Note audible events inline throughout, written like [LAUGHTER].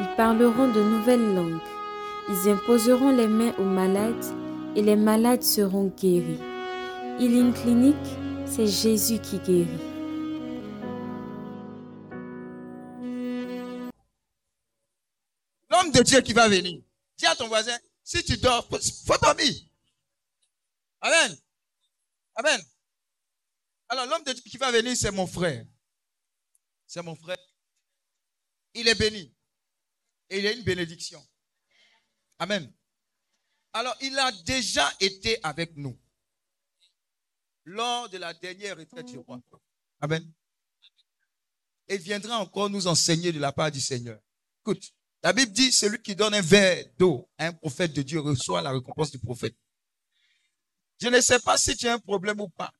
ils parleront de nouvelles langues, ils imposeront les mains aux malades et les malades seront guéris. Healing Clinic, c'est Jésus qui guérit. L'homme de Dieu qui va venir. Dis à ton voisin, si tu dors, faut dormir. Amen. Amen. Alors l'homme de Dieu qui va venir, c'est mon frère. C'est mon frère. Il est béni. Et il a une bénédiction. Amen. Alors il a déjà été avec nous lors de la dernière retraite du roi. Amen. Et il viendra encore nous enseigner de la part du Seigneur. Écoute, la Bible dit, celui qui donne un verre d'eau à un prophète de Dieu reçoit la récompense du prophète. Je ne sais pas si tu as un problème ou pas.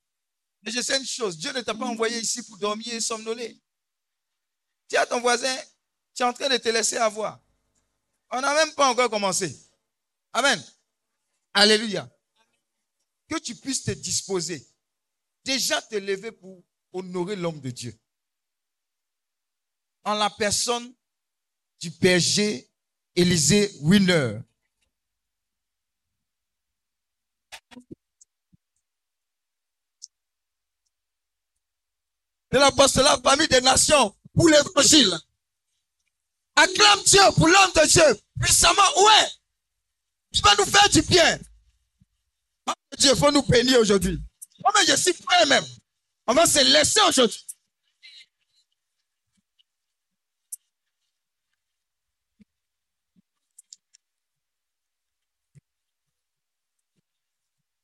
Mais je sais une chose, Dieu ne t'a pas envoyé ici pour dormir et somnoler. À ton voisin, tu es en train de te laisser avoir. On n'a même pas encore commencé. Amen. Alléluia. Que tu puisses te disposer. Déjà te lever pour honorer l'homme de Dieu. En la personne du berger Élisée Winner. De l'apostolat parmi des nations pour l'évangile. Acclame Dieu pour l'homme de Dieu. Puissamment, ouais. Tu vas nous faire du bien. Dieu, faut nous bénir aujourd'hui. Oh, je suis prêt même. On va se laisser aujourd'hui.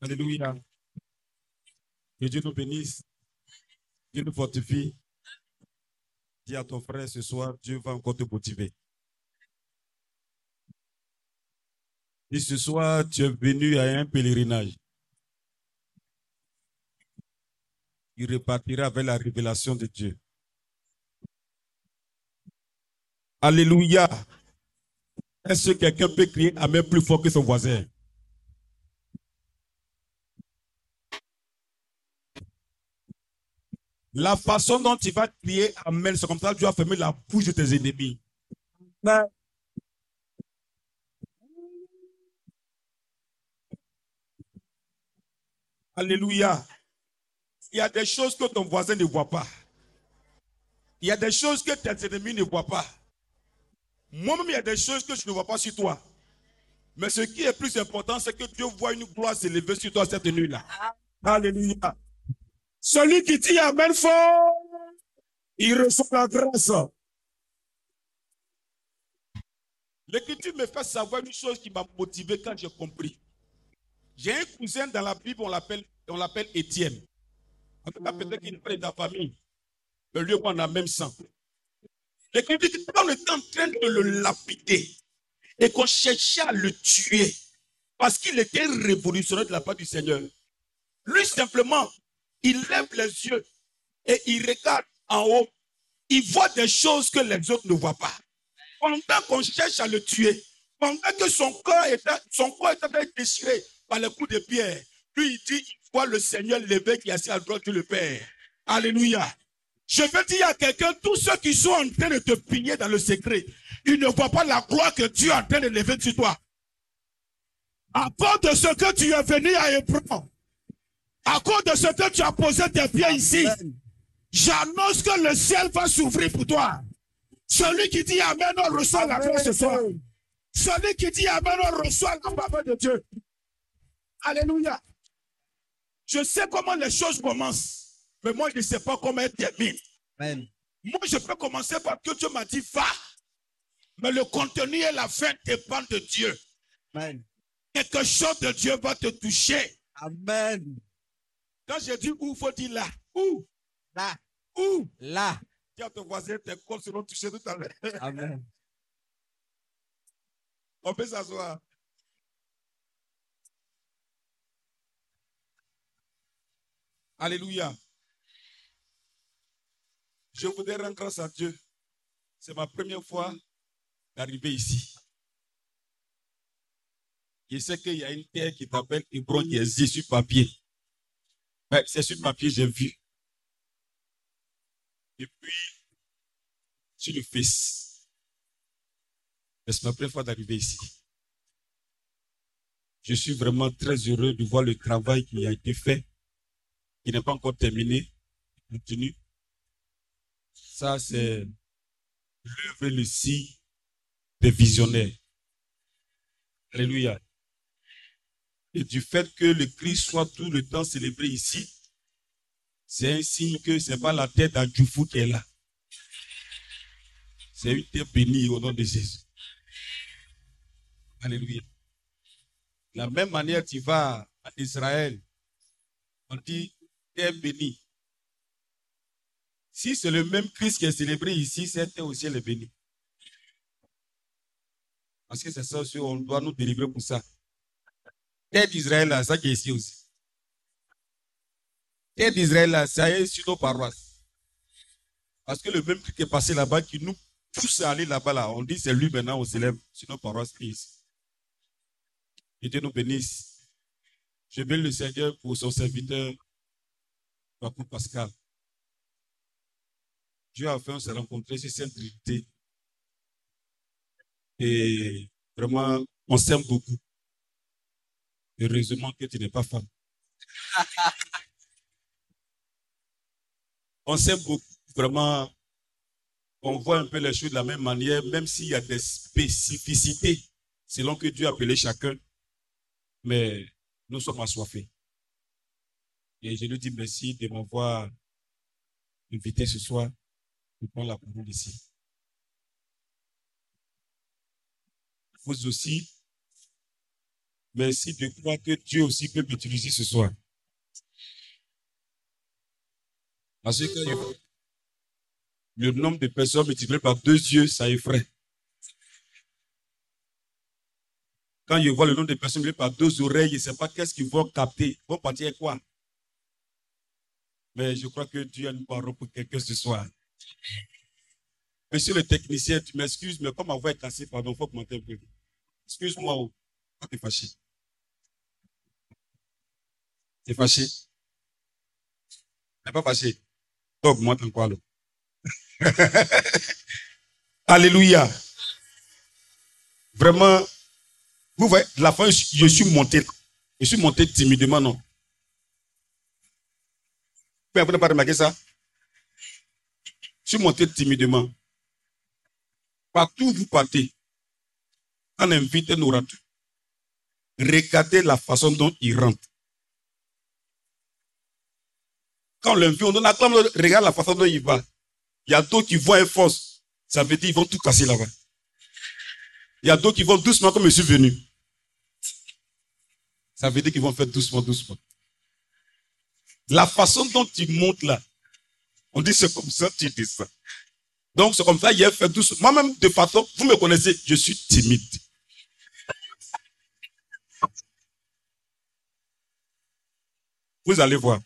Alléluia. Que Dieu nous bénisse. Dieu nous fortifie. Dis à ton frère ce soir, Dieu va encore te motiver. Et ce soir, tu es venu à un pèlerinage. Il repartira avec la révélation de Dieu. Alléluia. Est-ce que quelqu'un peut crier Amen plus fort que son voisin? La façon dont tu vas crier Amen, c'est comme ça que tu vas fermer la bouche de tes ennemis. Alléluia. Il y a des choses que ton voisin ne voit pas. Il y a des choses que tes ennemis ne voient pas. Moi-même, il y a des choses que je ne vois pas sur toi. Mais ce qui est plus important, c'est que Dieu voit une gloire s'élever sur toi cette nuit-là. Alléluia. Celui qui dit Amen fort, il reçoit la grâce. L'écriture me fait savoir une chose qui m'a motivé quand j'ai compris. J'ai un cousin dans la Bible, on l'appelle, on l'appelle Étienne. En tout cas, peut-être qu'il pas de ta famille. Mais lui, on a même sang. L'écriture dit qu'on était en train de le lapider et qu'on cherchait à le tuer parce qu'il était révolutionnaire de la part du Seigneur. Lui, simplement, il lève les yeux et il regarde en haut. Il voit des choses que les autres ne voient pas. Pendant qu'on cherche à le tuer, pendant que son corps était, son corps était déchiré par les coups de pierre, lui, il dit, il voit le Seigneur levé qui est assis à droite de le Père. Alléluia. Je veux dire à quelqu'un, tous ceux qui sont en train de te pigner dans le secret, ils ne voient pas la gloire que Dieu est en train de lever sur toi. À part de ce que tu es venu à Hébron, à cause de ce que tu as posé tes pieds ici, j'annonce que le ciel va s'ouvrir pour toi. Celui qui dit Amen, on reçoit la grâce ce soir. Celui qui dit Amen, on reçoit la faveur de Dieu. Alléluia. Je sais comment les choses commencent, mais moi, je ne sais pas comment elles terminent. Moi, je peux commencer par que Dieu m'a dit va. Mais le contenu et la fin dépendent de Dieu. Quelque chose de Dieu va te toucher. Amen. Quand j'ai dit où, il faut dire là? Où? Là. Où? Là. Dis à ton voisin, tes corps seront touchés tout à l'heure. Amen. [LAUGHS] On peut s'asseoir. Alléluia. Je voudrais rendre grâce à Dieu. C'est ma première fois d'arriver ici. Je sais qu'il y a une terre qui t'appelle Hébron qui sur papier. Ouais, c'est sur papier, j'ai vu. Et puis, sur le fils. C'est ma première fois d'arriver ici. Je suis vraiment très heureux de voir le travail qui a été fait, qui n'est pas encore terminé, continue. Ça, c'est l'œuvre le signe des visionnaires. Alléluia. Et du fait que le Christ soit tout le temps célébré ici, c'est un signe que ce n'est pas la tête d'Adjoufou qui est là. C'est une terre bénie au nom de Jésus. Alléluia. De la même manière, tu vas en Israël, on dit terre bénie. Si c'est le même Christ qui est célébré ici, cette terre aussi elle est bénie. Parce que c'est ça aussi, on doit nous délivrer pour ça. Terre d'Israël, ça qui est ici aussi. Terre d'Israël, ça est sur nos paroisses. Parce que le même qui est passé là-bas, qui nous pousse à aller là-bas, là, on dit c'est lui maintenant, on s'élève sur nos paroisses ici. Et Dieu nous bénisse. Je bénis le Seigneur pour son serviteur, Papa Pascal. Dieu a fait, on s'est rencontrés sur Sainte Trinité. Et vraiment, on s'aime beaucoup. Heureusement que tu n'es pas femme. [LAUGHS] on s'aime beaucoup. Vraiment, on voit un peu les choses de la même manière, même s'il y a des spécificités selon que Dieu a appelé chacun. Mais nous sommes assoiffés. Et je lui dis merci de m'avoir invité ce soir pour prendre la parole ici. Vous aussi, merci de croire que Dieu aussi peut m'utiliser ce soir. Parce que le nombre de personnes multiplié par deux yeux, ça effraie. Quand je vois le nombre de personnes multiplié par deux oreilles, je ne sais pas qu'est-ce qu'ils vont capter. Ils vont partir quoi? Mais je crois que Dieu a une parole pour quelqu'un ce soir. Monsieur le technicien, tu m'excuses, mais comme ma voix est cassée, pardon, il faut augmenter un peu. Excuse-moi, oh. tu es fâché. Tu es fâché? Tu n'es pas fâché. Donc, augmente encore. Alléluia. Vraiment, vous voyez, la fois, je suis monté. Je suis monté timidement, non? Vous n'avez pas remarqué ça? Je suis monté timidement. Partout où vous partez, on invite nos orateur. Regardez la façon dont il rentre. Quand on l'invite, on donne la regarde la façon dont il va. Il y a d'autres qui voient un force. Ça veut dire qu'ils vont tout casser là-bas. Il y a d'autres qui vont doucement comme je suis venu. Ça veut dire qu'ils vont faire doucement, doucement. La façon dont il monte là, on dit c'est comme ça, tu dis ça. Donc c'est comme ça, il a fait doucement. Moi-même, de façon, vous me connaissez, je suis timide. Vous allez voir.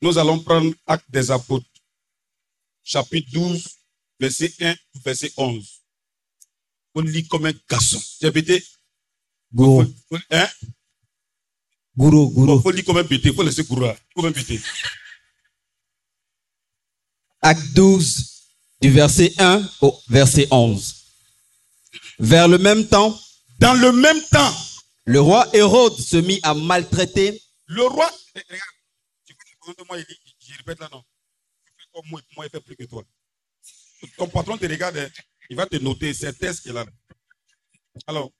Nous allons prendre Acte des Apôtres, chapitre 12, verset 1, verset 11. On lit comme un garçon. As pété Gourou. Hein? Gourou, gourou. faut lire comme un pété. Il faut laisser gourou. Comme un pété. Acte 12, du verset 1 au verset 11. Vers le même temps, Dans le même temps, le roi Hérode se mit à maltraiter le roi. Eh, regarde, tu moi, il dit, je répète là, non. Tu fais comme moi, moi, il fait plus que toi. Ton patron te regarde, hein, il va te noter, c'est test qu'il a. là. Alors,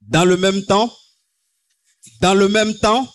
dans le même temps, dans le même temps,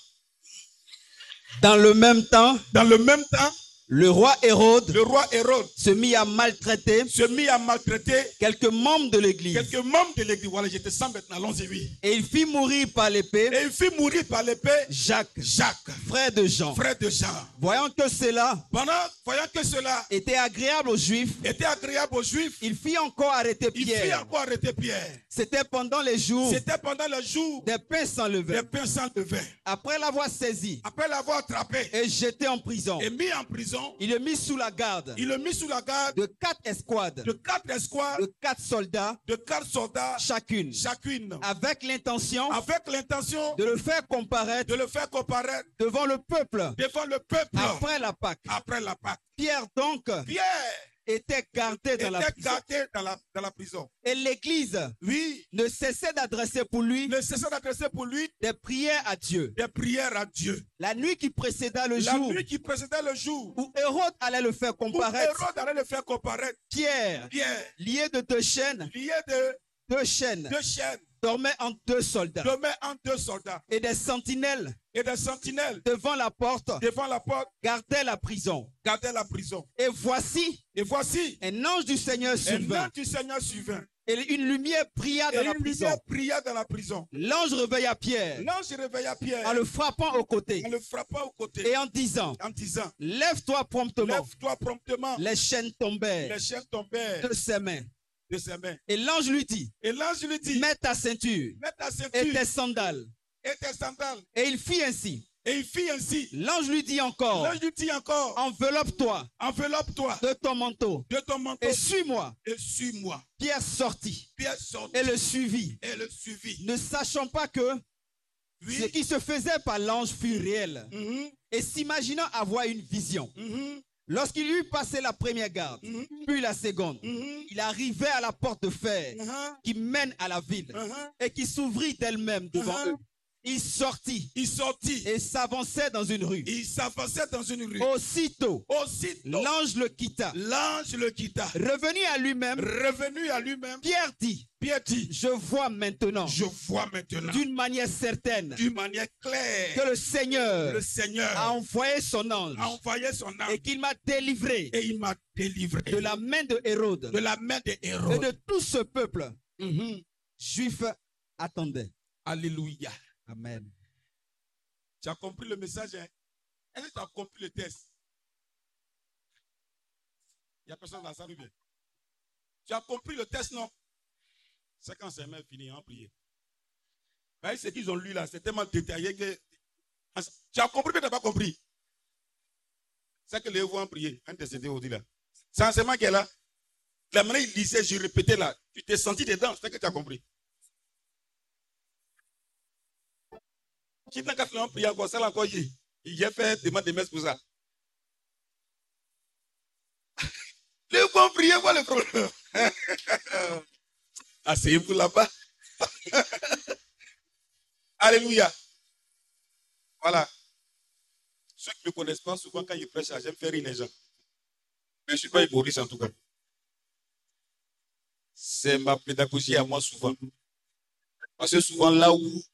dans le même temps, dans le même temps, Le roi Hérode le roi Hérode se mit à maltraiter se mit à maltraiter quelques membres de l'église. quelques membres de l'église. Voilà, j'étais sans maintenant, allons-y, oui. Et il fit mourir par l'épée Et il fit mourir par l'épée Jacques, Jacques, frère de Jean. frère de Jean. Voyant que cela Pendant, voyant que cela était agréable aux Juifs, était agréable aux Juifs, il fit encore arrêter il fit Pierre. encore arrêter Pierre. C'était pendant les jours C'était pendant le jour des pains sans des levain. pains sans levain. Après l'avoir saisi Après l'avoir attrapé et jeté en prison, et mis en prison, il le mit sous la garde. Il le mit sous la garde. De quatre escouades, de quatre escouades, de quatre soldats. De quatre soldats. Chacune, chacune, avec l'intention avec l'intention de le faire comparaître de le faire comparaître devant le peuple. devant le peuple. Après la Pâque. après la Pâque. Pierre donc Pierre était gardé dans la prison. gardé dans la, dans la prison. Et l'Église Oui, ne cessait d'adresser pour lui ne cessant d'adresser pour lui des prières à Dieu. des prières à Dieu. La nuit qui précéda le La jour nuit qui précédait le jour où Hérode allait le faire comparaître, Hérode allait le faire comparaître, Pierre, Pierre, lié de deux chaînes, lié de deux chaînes, deux chaînes, dormait en deux soldats dormait en deux soldats et des sentinelles et des sentinelles devant la porte devant la porte gardaient la prison. gardaient la prison. Et voici, Et voici, un ange du Seigneur un survint ange du Seigneur suivant. et une lumière brilla Et dans la une prison. lumière pria dans la prison. L'ange réveilla Pierre L'ange réveilla Pierre en le frappant au côté en le frappant au côté et en disant, en disant lève-toi promptement. Lève-toi promptement. Les chaînes tombèrent Les chaînes tombèrent de ses mains. de ses mains. Et l'ange lui dit, Et l'ange lui dit mets ta ceinture Mets ta ceinture et tes sandales. Et il fit ainsi. Et il fit ainsi. L'ange lui dit encore, L'ange lui dit encore enveloppe-toi Enveloppe-toi de ton manteau de ton manteau et suis-moi. et suis-moi. Pierre sortit Pierre sortit et le suivit, et le suivit. ne sachant pas que ce qui se faisait par l'ange fut réel Mhm, et s'imaginant avoir une vision. mhm, Lorsqu'il eut passé la première garde, mhm, puis la seconde, il arrivait à la porte de fer mhm, qui mène à la ville mhm. et qui s'ouvrit d'elle-même devant Mhm. eux. Il sortit Il sortit. et s'avançait dans une rue. Il s'avançait dans une rue. Aussitôt, Aussitôt, l'ange le quitta. l'ange le quitta. Revenu à lui-même, Revenu à lui-même, Pierre dit, Pierre dit, je vois maintenant je vois maintenant d'une manière certaine d'une manière claire que le Seigneur le Seigneur a envoyé son ange a envoyé son et âme qu'il m'a délivré et il m'a délivré de la main de Hérode de la main de et Hérode. de tout ce peuple Mhm. juif attendait. Alléluia. Amen. Tu as compris le message hein? Est-ce que tu as compris le texte Il n'y a personne dans ou bien? Tu as compris le texte, non? C'est quand c'est même fini, en prier. Voyez ce qu'ils ont lu là, c'est tellement détaillé que. Tu as compris, mais tu n'as pas compris. C'est que les voix en prier, décédé au là. C'est enseignement est là. La manière il lisait, je répétais là. Tu t'es senti dedans, c'est que tu as compris. Qui n'a qu'à faire un prière encore, ça là encore, il il a fait demande de messe pour ça. [LAUGHS] Les bons prier, voilà le problème? [LAUGHS] Asseyez-vous là-bas. [LAUGHS] Alléluia. Voilà. Ceux qui ne me connaissent pas, souvent quand ils prêchent, j'aime faire rire les gens. Mais je ne suis pas humoriste en tout cas. C'est ma pédagogie à moi souvent. Parce que souvent là où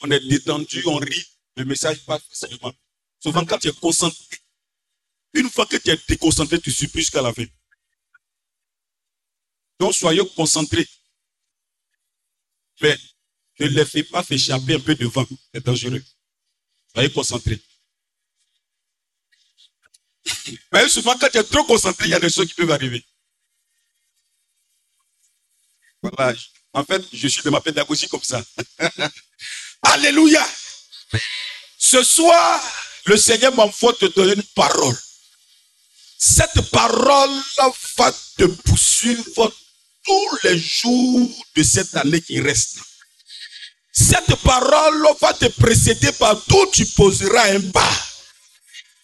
on est détendu, on rit, le message passe facilement. Souvent quand tu es concentré, une fois que tu es déconcentré, tu suis plus jusqu'à la fin. Donc soyez concentrés. Mais ne les fais pas échapper un peu devant. C'est dangereux. Soyez concentrés. Mais souvent, quand tu es trop concentré, il y a des choses qui peuvent arriver. Voilà. En fait, je suis de ma pédagogie comme ça. [LAUGHS] Alléluia. Ce soir, le Seigneur m'envoie te donner une parole. Cette parole va te poursuivre tous les jours de cette année qui reste. Cette parole va te précéder partout où tu poseras un pas.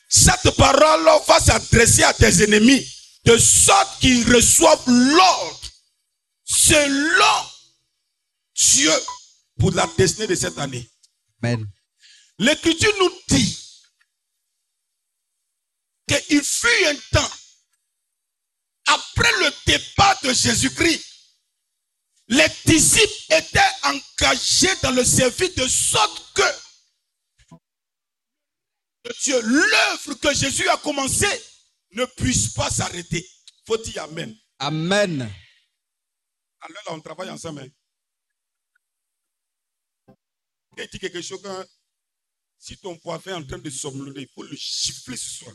Cette parole va s'adresser à tes ennemis de sorte qu'ils reçoivent l'ordre selon Dieu pour la destinée de cette année. Amen. L'écriture nous dit qu'il fut un temps, après le départ de Jésus-Christ, les disciples étaient engagés dans le service de sorte que Dieu, l'œuvre que Jésus a commencée, ne puisse pas s'arrêter. Faut dire Amen. Amen. Alors là, on travaille ensemble. hein. Et dit quelque chose quand si ton coiffeur est en train de somnoler, il faut le chiffler ce soir.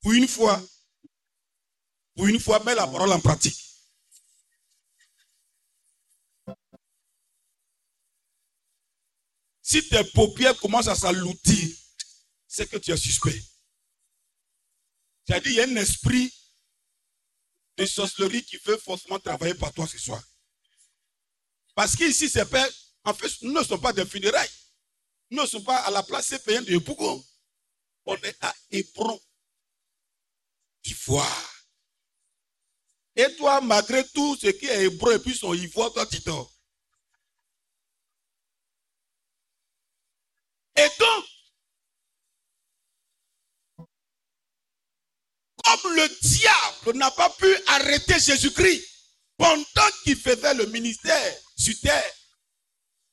Pour une fois, pour une fois, mets la parole en pratique. Si tes paupières commencent à s'alloutir, c'est que tu es suspect. C'est-à-dire, il y a un esprit de sorcellerie qui veut forcément travailler par toi ce soir. Parce qu'ici, c'est pas, en fait, nous ne sommes pas des funérailles. Nous ne sommes pas à la place payante de Bougon. On est à Hébron, Ivoire. Et toi, malgré tout ce qui est hébreu et puis son ivoire, toi, tu dors. Et donc, comme le diable n'a pas pu arrêter Jésus-Christ pendant qu'il faisait le ministère sur terre,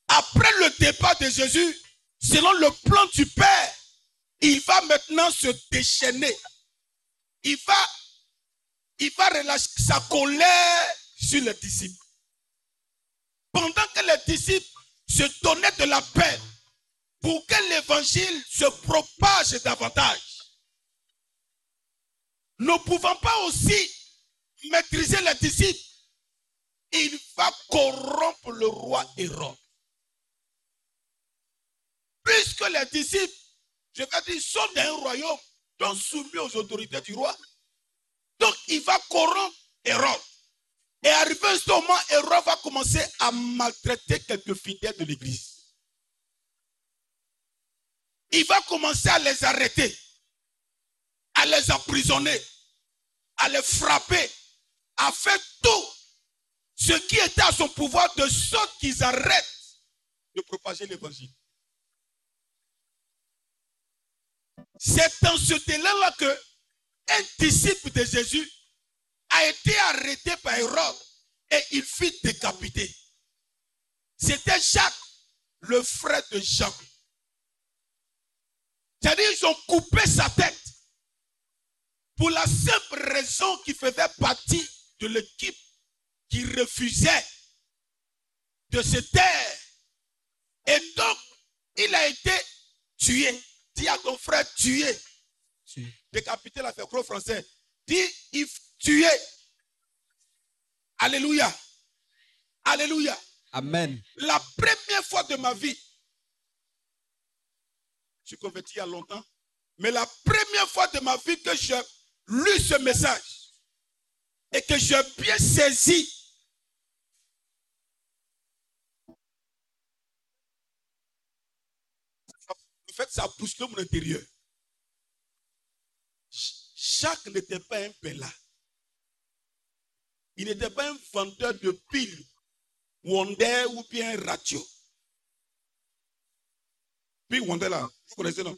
après le départ de Jésus, selon le plan du Père, il va maintenant se déchaîner. Il va, il va relâcher sa colère sur les disciples. Pendant que les disciples se donnaient de la paix pour que l'évangile se propage davantage ne pouvant pas aussi maîtriser les disciples, il va corrompre le roi Hérode. Puisque les disciples, je vais dire, sont dans un royaume, donc soumis aux autorités du roi. Donc il va corrompre Hérode. Et arrivé à ce moment, Hérode va commencer à maltraiter quelques fidèles de l'église. Il va commencer à les arrêter les emprisonner, à les frapper, à faire tout ce qui était à son pouvoir de sorte qu'ils arrêtent de propager l'évangile. C'est dans ce délai-là que un disciple de Jésus a été arrêté par Hérode et il fut décapité. C'était Jacques, le frère de Jean. C'est-à-dire ils ont coupé sa tête pour la simple raison qu'il faisait partie de l'équipe qui refusait de se taire. Et donc, il a été tué. Dis à ton frère tué. Décapité la fait gros français. Dis, il tué. Alléluia. Alléluia. Amen. La première fois de ma vie, je suis converti il y a longtemps, mais la première fois de ma vie que j'ai lu ce message et que j'ai bien saisi en fait, ça pousse mon intérieur. Jacques n'était pas un pella. Il n'était pas un vendeur de piles, Wonder ou bien ratio. Puis Wonder là, vous connaissez non?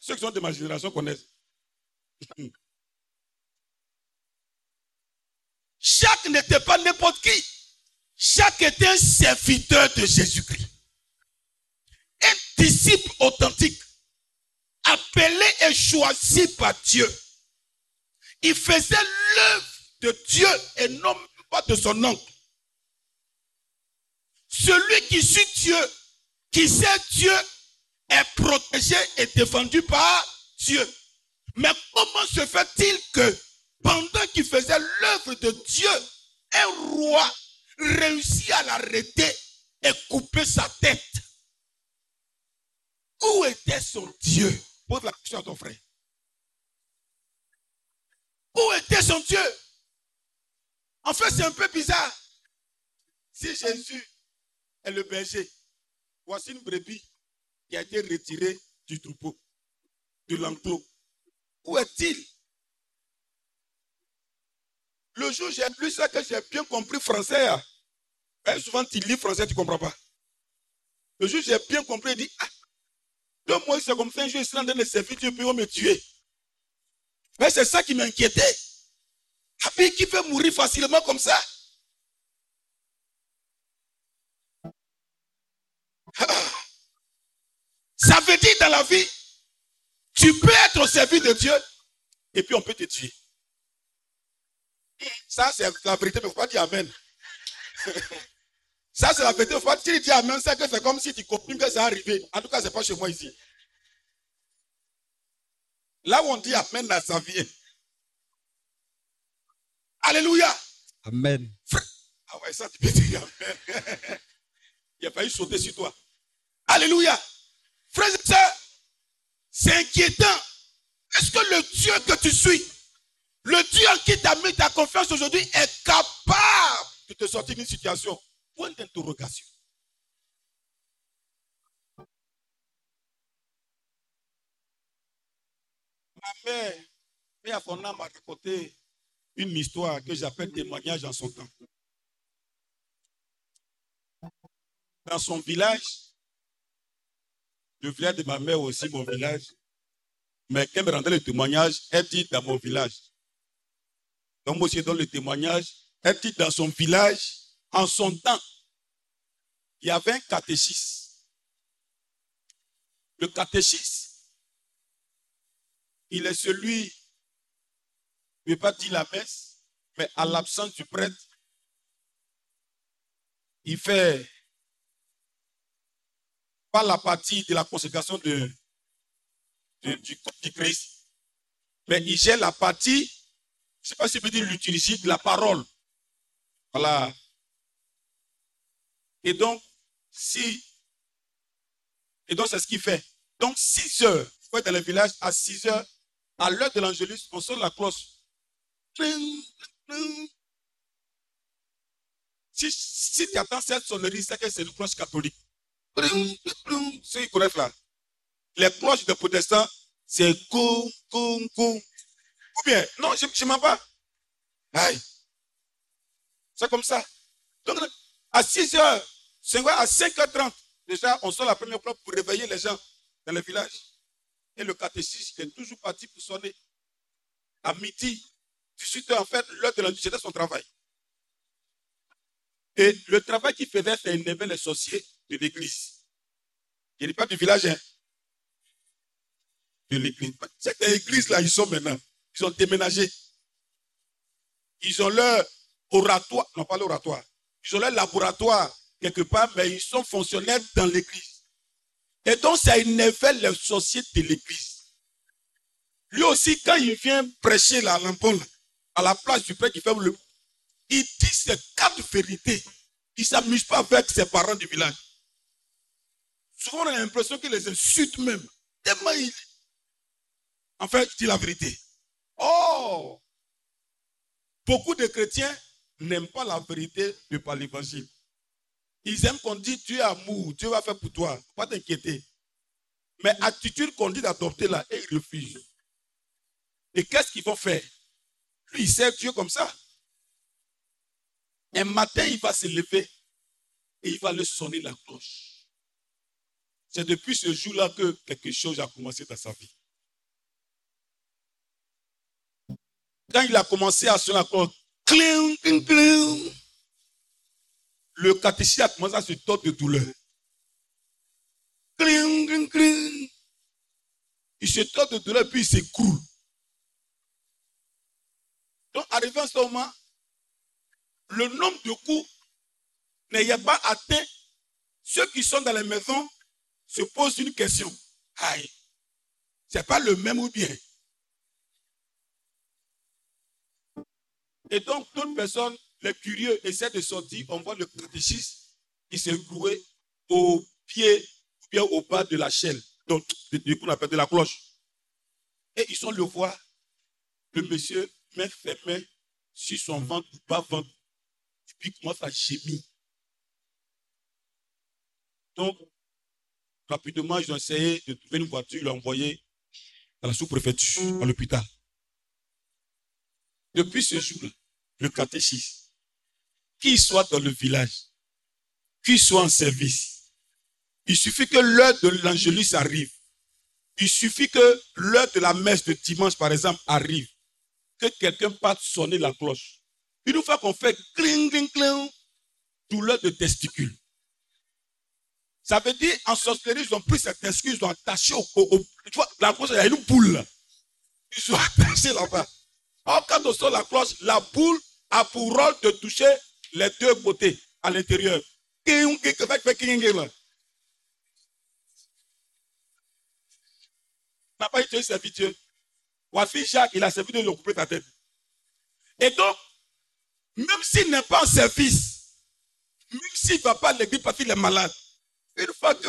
Ceux qui sont de ma génération connaissent. Jacques n'était pas n'importe qui. Jacques était un serviteur de Jésus-Christ. Un disciple authentique, appelé et choisi par Dieu. Il faisait l'œuvre de Dieu et non pas de son oncle. Celui qui suit Dieu, qui sait Dieu, est protégé et défendu par Dieu. Mais comment se fait-il que pendant qu'il faisait l'œuvre de Dieu, un roi réussit à l'arrêter et couper sa tête? Où était son Dieu? Pose la question à ton frère. Où était son Dieu? En fait, c'est un peu bizarre. Si Jésus est le berger, voici une brebis qui a été retirée du troupeau, de l'enclos. Où est-il? Le jour où j'ai lu ça, que j'ai bien compris français, hein. Souvent tu lis français, tu ne comprends pas. Le jour où j'ai bien compris, il dit, ah, deux mois, c'est comme ça, je suis en train de servir Dieu, puis on me tuer. Mais c'est ça qui m'inquiétait. Ah, qui peut mourir facilement comme ça? Ça veut dire dans la vie, tu peux être au service de Dieu et puis on peut te tuer. Ça, c'est la vérité, mais il ne faut pas dire Amen. Ça, c'est la vérité. Il ne faut pas dire Amen, c'est que c'est comme si tu copies que ça arrivé. En tout cas, ce n'est pas chez moi ici. Là où on dit Amen, là, ça vient. Alléluia. Amen. Ah ouais, ça, tu peux dire Amen. [LAUGHS] Il a failli sauter sur toi. Alléluia. Frères et sœurs, c'est inquiétant. Est-ce que le Dieu que tu suis, le Dieu en qui tu as mis ta confiance aujourd'hui est capable de te sortir d'une situation Point d'interrogation? Ma mère, mère à son âme a raconté une histoire que j'appelle témoignage en son temps. Dans son village, le village de ma mère aussi, mon village, mais quand me rendait le témoignage, elle dit dans mon village. Donc moi aussi, dans le témoignage, elle dit dans son village, en son temps, il y avait un catéchisme. Le catéchisme, il est celui, je ne vais pas dire la messe, mais à l'absence du prêtre, il fait pas la partie de la consécration de, du corps du Christ, mais il gère la partie, je ne sais pas si je peux dire l'utiliser de la parole. Voilà. Et donc, si, et donc c'est ce qu'il fait. Donc, 6 heures, il faut être dans le village à 6 heures, à l'heure de l'angélus, on sonne la cloche. Si, si tu attends cette sonnerie, c'est que c'est une cloche catholique. Ceux qui connaissent là. Les cloches des protestants, c'est coum, coum, coum. Ou bien, non, je ne mens pas. Aïe. C'est comme ça. Donc, à 6 heures, 5 heures, à 5h30, déjà, on sort la première cloche pour réveiller les gens dans le village. Et le catéchisme est toujours parti pour sonner. À midi, 18 heures, en fait, l'heure de l'industrie, c'était son travail. Et le travail qu'il faisait, c'est énerver les sorciers de l'église. Il n'est pas du village, hein. De l'église. Cette église-là, ils sont maintenant. Ils ont déménagé. Ils ont leur oratoire, non pas l'oratoire, ils ont leur laboratoire quelque part, mais ils sont fonctionnaires dans l'église. Et donc, ça énervait les sorciers de l'église. Lui aussi, quand il vient prêcher la lampone, à la place du prêtre qui fait le. Il dit ses quatre vérités. Il ne s'amuse pas avec ses parents du village. Souvent, on a l'impression qu'il les insulte même. Tellement il. En fait, il dit la vérité. Oh! Beaucoup de chrétiens n'aiment pas la vérité de par l'évangile. Ils aiment qu'on dise Dieu est amour, Dieu va faire pour toi. Pas t'inquiéter. Mais attitude qu'on dit d'adopter là, et ils refusent. Et qu'est-ce qu'ils vont faire? Lui, il sert Dieu comme ça. Un matin, il va se lever et il va le sonner la cloche. C'est depuis ce jour-là que quelque chose a commencé dans sa vie. Quand il a commencé à sonner cling, le catéchisme a commencé à se tordre de douleur. Il se tord de douleur puis il s'écroule. Donc, arrivé à ce moment, le nombre de coups n'ayant pas atteint ceux qui sont dans les maisons se posent une question. Aïe, c'est pas le même ou bien? Et donc, toute personne, les curieux, essaient de sortir. On voit le catéchisme qui s'est cloué au pied, ou bien au bas de la chaîne, donc, du coup, on appelle de la cloche. Et ils sont le voir. Le monsieur met mains sur son ventre, ou pas ventre, et puis commence à gémir. Donc, rapidement, ils ont essayé de trouver une voiture, l'ont envoyé à la sous-préfecture, à l'hôpital. Depuis ce jour-là, le catéchisme, qu'il soit dans le village, qu'il soit en service, il suffit que l'heure de l'angélus arrive. Il suffit que l'heure de la messe de dimanche, par exemple, arrive. Que quelqu'un parte sonner la cloche. Une fois qu'on fait cling, cling, cling, douleur de testicule. Ça veut dire, en sorcellerie, ils ont pris cette excuse, ils ont attaché au, Tu vois, la cloche, il y a une boule. Ils ont [LAUGHS] attaché là-bas. Or, quand on sort la cloche, la boule a pour rôle de toucher les deux côtés à l'intérieur. N'a pas été servi Dieu. Wafi Jacques, il a servi de lui couper ta tête. Et donc, même s'il n'est pas en service, même s'il ne va pas à l'église parce qu'il est malade, une fois que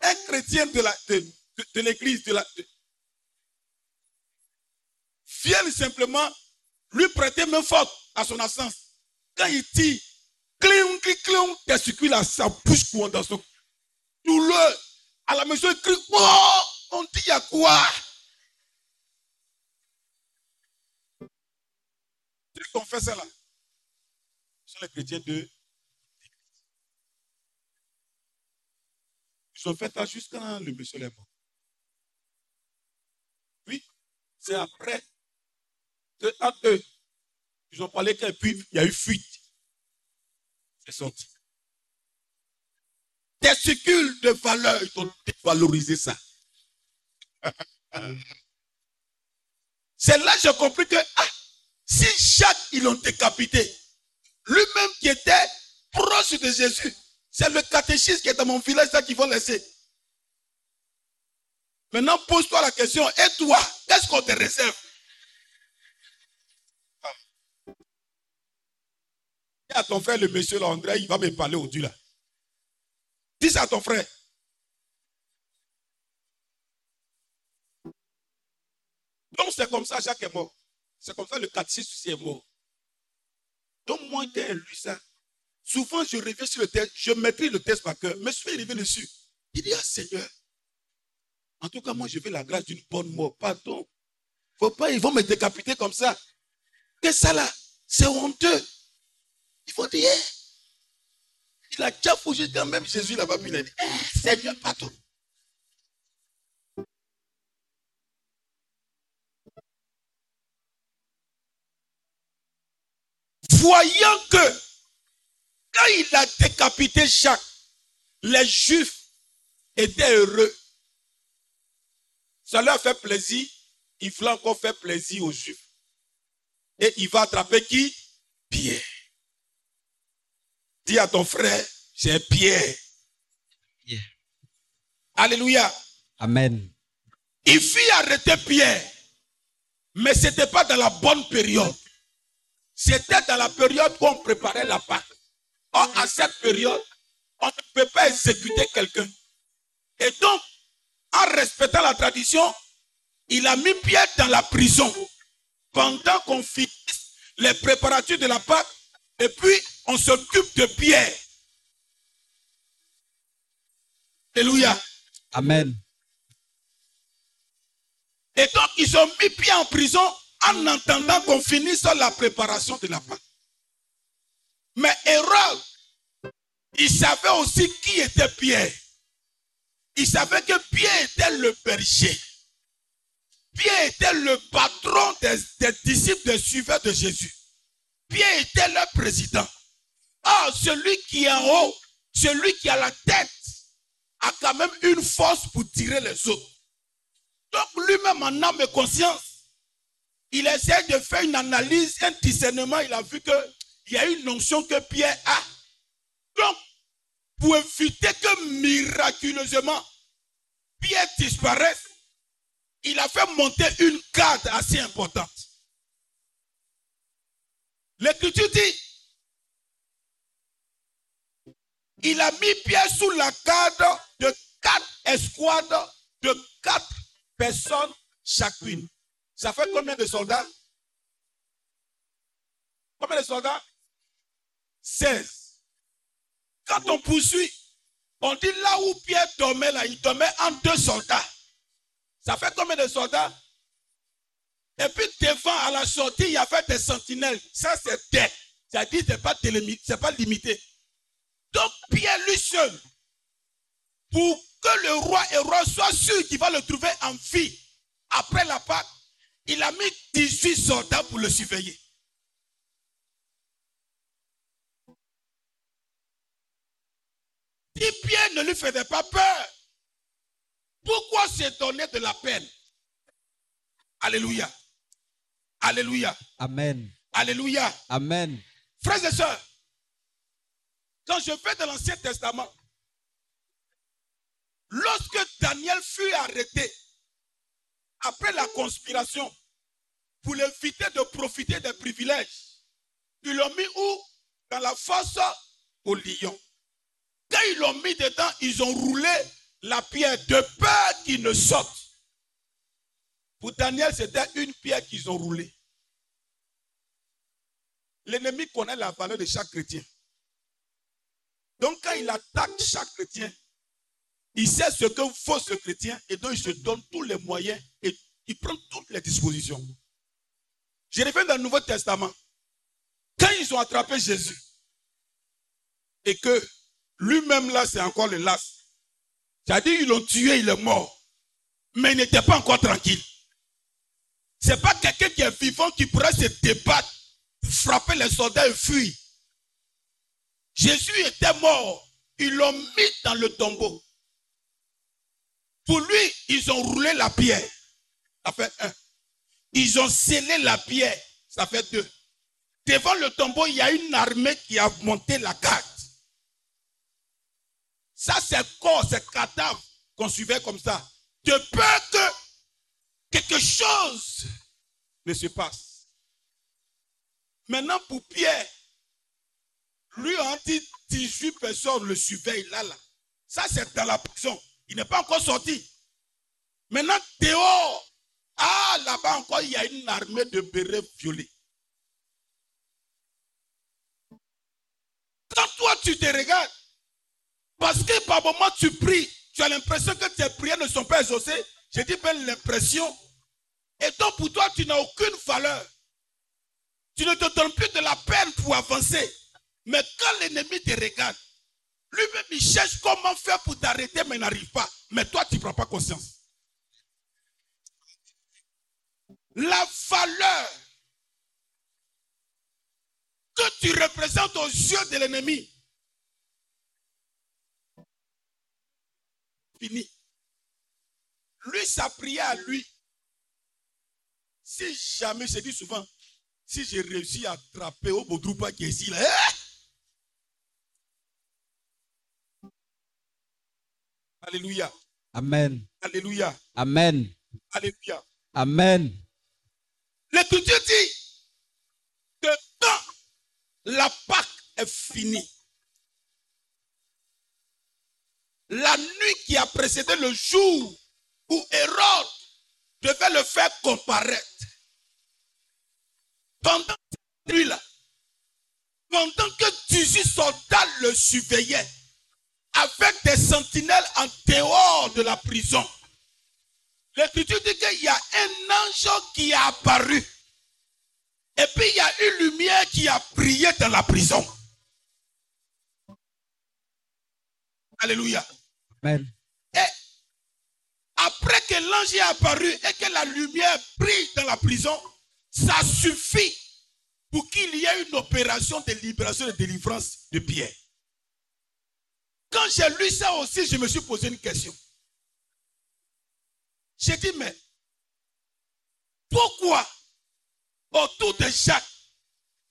un chrétien de l'église de simplement lui prêter main forte à son absence. Quand il tire, cling, cling, cling, testicule à sa bouche courante dans son douleur. À la maison, il crie, oh, on dit a quoi? Ceux qui ont fait ça là, ce sont les chrétiens de Ils ont fait ça juste quand le monsieur est mort. Oui, c'est après que eux, ils ont parlé qu'un puis il y a eu fuite. C'est sorti. Testicules de valeur, ils ont dévalorisé ça. [LAUGHS] C'est là que j'ai compris que ah, si Jacques, ils l'ont décapité, lui-même qui était proche de Jésus, c'est le catéchisme qui est dans mon village ça qu'ils vont laisser. Maintenant, pose-toi la question, et toi, qu'est-ce qu'on te réserve? Dis à ton frère, le monsieur là, André, il va me parler au Dieu là. Dis ça à ton frère. Donc c'est comme ça, Jacques est mort. C'est comme ça le catéchisme aussi est mort. Donc moi, j'ai lu ça, souvent je reviens sur le texte, je maîtrise le texte par cœur, mais je suis arrivé dessus. Il dit, ah Seigneur, en tout cas, moi je veux la grâce d'une bonne mort. Pardon. Faut pas, ils vont me décapiter comme ça. Qu'est-ce que ça là C'est honteux. Il faut dire, eh, il a déjà fouillé quand même Jésus là-bas, il a dit, eh, Seigneur, pardon. Voyant que quand il a décapité Jacques, les Juifs étaient heureux. Ça leur fait plaisir. Il voulait encore faire plaisir aux Juifs. Et il va attraper qui? Pierre. Dis à ton frère, c'est Pierre. Pierre. Alléluia. Amen. Il fit arrêter Pierre. Mais ce n'était pas dans la bonne période. C'était dans la période où on préparait la Pâque. Or, à cette période, on ne peut pas exécuter quelqu'un. Et donc, en respectant la tradition, il a mis Pierre dans la prison pendant qu'on finisse les préparatifs de la Pâque. Et puis, on s'occupe de Pierre. Alléluia. Amen. Et donc, ils ont mis Pierre en prison en attendant qu'on finisse la préparation de la Pâque. Mais Hérode, il savait aussi qui était Pierre. Il savait que Pierre était le berger. Pierre était le patron des, des disciples des suiveurs de Jésus. Pierre était leur président. Ah, celui qui est en haut, celui qui a la tête, a quand même une force pour tirer les autres. Donc lui-même en âme et conscience, il essaie de faire une analyse, un discernement. Il a vu qu'il y a une notion que Pierre a. Donc, pour éviter que miraculeusement Pierre disparaisse, il a fait monter une garde assez importante. L'écriture dit, il a mis Pierre sous la garde de quatre escouades de quatre personnes chacune. Ça fait combien de soldats? Combien de soldats? 16. Quand on poursuit, on dit là où Pierre dormait, là, il dormait en deux soldats. Ça fait combien de soldats? Et puis devant, à la sortie, il y avait des sentinelles. Ça, c'était. C'est-à-dire que ce n'est pas, c'est pas limité. Donc, Pierre lui seul, pour que le roi Hérode soit sûr qu'il va le trouver en vie après la Pâque, il a mis 18 soldats pour le surveiller. Si Pierre ne lui faisait pas peur, pourquoi se donner de la peine? Alléluia. Alléluia. Amen. Alléluia. Amen. Frères et sœurs, quand je vais dans l'Ancien Testament, lorsque Daniel fut arrêté après la conspiration pour l'éviter de profiter des privilèges, ils l'ont mis où? Dans la fosse au lion. Quand ils l'ont mis dedans, ils ont roulé la pierre de peur qu'il ne saute. Pour Daniel, c'était une pierre qu'ils ont roulée. L'ennemi connaît la valeur de chaque chrétien. Donc quand il attaque chaque chrétien, il sait ce que faut ce chrétien et donc il se donne tous les moyens et il prend toutes les dispositions. Je reviens dans le Nouveau Testament. Quand ils ont attrapé Jésus et que lui-même là c'est encore le las, c'est-à-dire ils l'ont tué, il est mort, mais il n'était pas encore tranquille. C'est pas quelqu'un qui est vivant qui pourrait se débattre frapper les soldats et fuir. Jésus était mort. Ils l'ont mis dans le tombeau. Pour lui, ils ont roulé la pierre. Ça fait un. Ils ont scellé la pierre. Ça fait deux. Devant le tombeau, il y a une armée qui a monté la carte. Ça, c'est corps, c'est cadavre qu'on suivait comme ça? De peur que quelque chose ne se passe. Maintenant, pour Pierre, lui a dit 18 personnes le surveillent là, là. Ça, c'est dans la prison. Il n'est pas encore sorti. Maintenant, dehors, ah, là-bas encore, il y a une armée de bérets violets. Quand toi, tu te regardes, parce que par moment, tu pries, tu as l'impression que tes prières ne sont pas exaucées. Je dis bien l'impression. Et donc, pour toi, tu n'as aucune valeur. Tu ne te donnes plus de la peine pour avancer. Mais quand l'ennemi te regarde, lui-même, il cherche comment faire pour t'arrêter, mais n'arrive pas. Mais toi, tu ne prends pas conscience. La valeur que tu représentes aux yeux de l'ennemi. Fini. Lui, sa prière à lui. Si jamais, je dis souvent, si j'ai réussi à attraper au Bodroupa qui est ici, là, hein? Alléluia. Amen. Alléluia. Amen. Alléluia. Amen. L'Écriture dit que quand la Pâque est finie, la nuit qui a précédé le jour où Hérode devait le faire comparaître, pendant cette nuit-là, pendant que 18 soldats le surveillaient, avec des sentinelles en dehors de la prison, l'Écriture dit qu'il y a un ange qui a apparu. Et puis il y a une lumière qui a brillé dans la prison. Alléluia. Et après que l'ange est apparu et que la lumière brille dans la prison, ça suffit pour qu'il y ait une opération de libération et de délivrance de Pierre. Quand j'ai lu ça aussi, je me suis posé une question. J'ai dit, mais pourquoi autour de Jacques,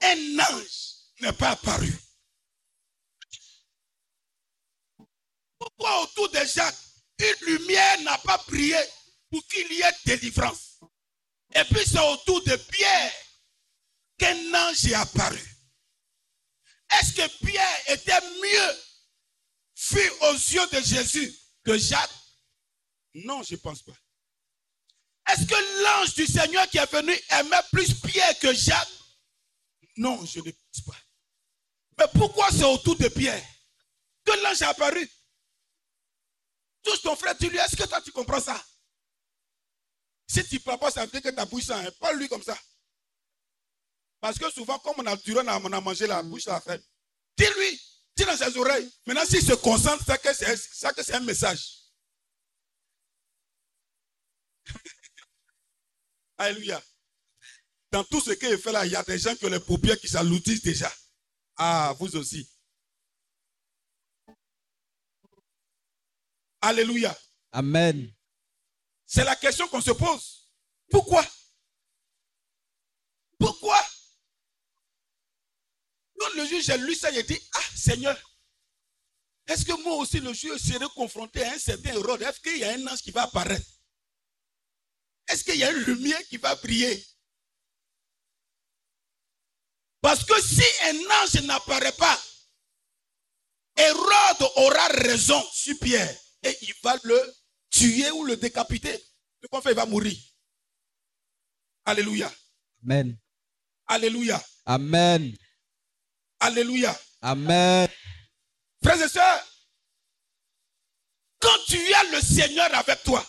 un ange n'est pas apparu? Pourquoi autour de Jacques, une lumière n'a pas brillé pour qu'il y ait délivrance? Et puis c'est autour de Pierre qu'un ange est apparu. Est-ce que Pierre était mieux vu aux yeux de Jésus que Jacques? Non, je ne pense pas. Est-ce que l'ange du Seigneur qui est venu aimait plus Pierre que Jacques? Non, je ne pense pas. Mais pourquoi c'est autour de Pierre que l'ange est apparu? Tous ton frère, tu lui est-ce que toi tu comprends ça? Si tu ne pas, ça veut dire que ta bouche n'est pas lui comme ça. Parce que souvent, comme on a on a mangé la bouche, la fait. Dis-lui, dis dans ses oreilles. Maintenant, s'il se concentre, c'est que c'est un message. [LAUGHS] Alléluia. Dans tout ce qu'il fait là, il y a des gens qui ont les paupières qui s'aloutissent déjà. Ah, vous aussi. Alléluia. Amen. C'est la question qu'on se pose. Pourquoi? Pourquoi? Quand le juge a lu ça, il a dit, ah Seigneur, est-ce que moi aussi le juge serai confronté à un certain erreur? Est-ce qu'il y a un ange qui va apparaître? Est-ce qu'il y a une lumière qui va briller Parce que si un ange n'apparaît pas, Hérode aura raison sur Pierre et il va le tuer ou le décapiter. Ce qu'on fait, il va mourir. Alléluia. Amen. Alléluia. Amen. Alléluia. Amen. Frères et sœurs, quand tu as le Seigneur avec toi,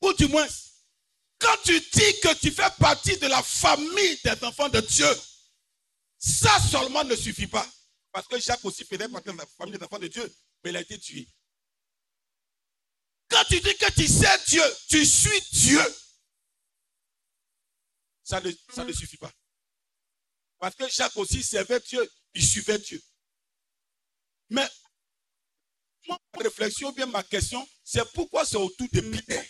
ou du moins, quand tu dis que tu fais partie de la famille des enfants de Dieu, ça seulement ne suffit pas. Parce que Jacques aussi faisait partie de la famille des enfants de Dieu, mais il a été tué. Tu dis que tu sais Dieu, tu suis Dieu, ça ne, ça ne suffit pas. Parce que Jacques aussi servait Dieu, il suivait Dieu. Mais ma réflexion, bien ma question, c'est pourquoi c'est autour de Pierre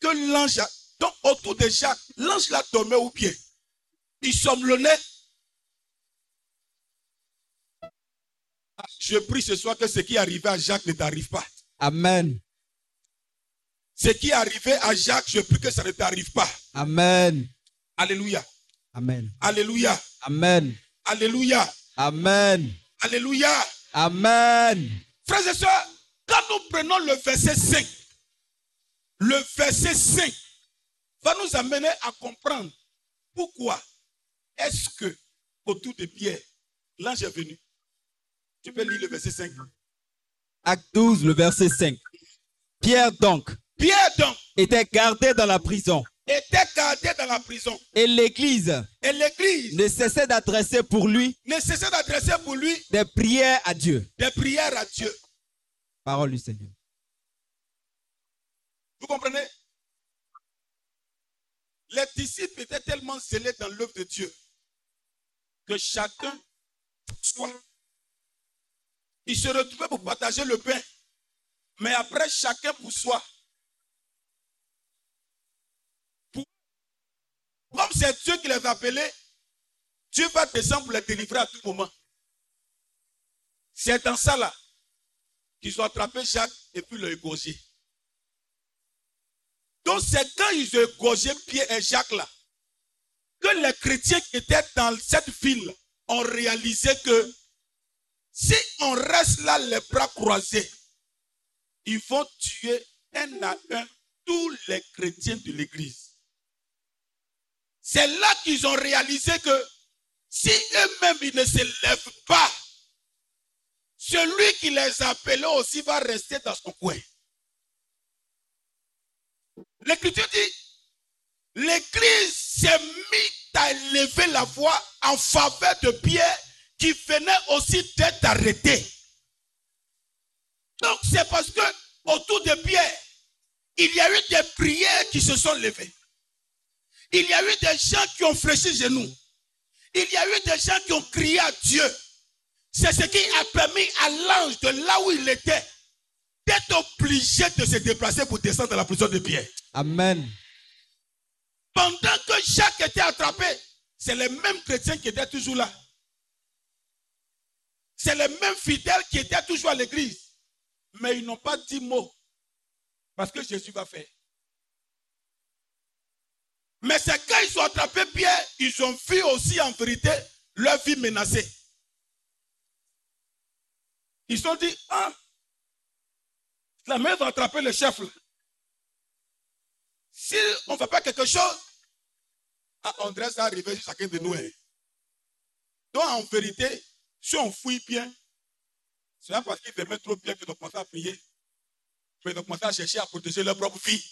que l'ange, a- donc autour de Jacques, l'ange l'a dormait au pied. Il somnolait. Je prie ce soir que ce qui arrivé à Jacques ne t'arrive pas. Amen. Ce qui est arrivé à Jacques, je prie que ça ne t'arrive pas. Amen. Alléluia. Amen. Alléluia. Amen. Alléluia. Amen. Alléluia. Amen. Frères et sœurs, quand nous prenons le verset 5, le verset 5 va nous amener à comprendre pourquoi est-ce que autour de Pierre, l'ange est venu. Tu peux lire le verset 5. Acte 12, le verset 5. Pierre donc Pierre donc était gardé dans la prison était gardé dans la prison et l'église et l'église ne cessait d'adresser pour lui ne cessait d'adresser pour lui des prières à Dieu. des prières à Dieu. Parole du Seigneur. Vous comprenez? Les disciples étaient tellement scellés dans l'œuvre de Dieu que chacun soit. Ils se retrouvaient pour partager le pain. Mais après, chacun pour soi. Pour- Comme c'est Dieu qui les a appelés, Dieu va descendre pour les délivrer à tout moment. C'est dans ça là qu'ils ont attrapé Jacques et puis le égorgé. Donc c'est quand ils ont égorgé Pierre et Jacques là que les chrétiens qui étaient dans cette ville ont réalisé que si on reste là les bras croisés, ils vont tuer un à un tous les chrétiens de l'église. C'est là qu'ils ont réalisé que si eux-mêmes ils ne se lèvent pas, celui qui les a appelés aussi va rester dans son coin. L'Écriture dit, l'Église s'est mise à élever la voix en faveur de Pierre qui venait aussi d'être arrêté. Donc c'est parce que autour de Pierre, il y a eu des prières qui se sont levées. Il y a eu des gens qui ont fléchi genoux. Il y a eu des gens qui ont crié à Dieu. C'est ce qui a permis à l'ange de là où il était d'être obligé de se déplacer pour descendre dans la prison de Pierre. Amen. Pendant que Jacques était attrapé, c'est les mêmes chrétiens qui étaient toujours là. C'est les mêmes fidèles qui étaient toujours à l'église. Mais ils n'ont pas dit mot. Parce que Jésus va faire. Mais c'est quand ils ont attrapé Pierre, ils ont vu aussi en vérité leur vie menacée. Ils se sont dit, ah, la main va attraper le chef. Si on ne fait pas quelque chose, ah, on devrait ça arriver sur chacun de nous. hein. Donc en vérité, si on fouille bien, c'est pas parce qu'ils aimaient trop bien qu'ils ont commencé à prier. Mais ils ont commencé à chercher à protéger leur propre vie.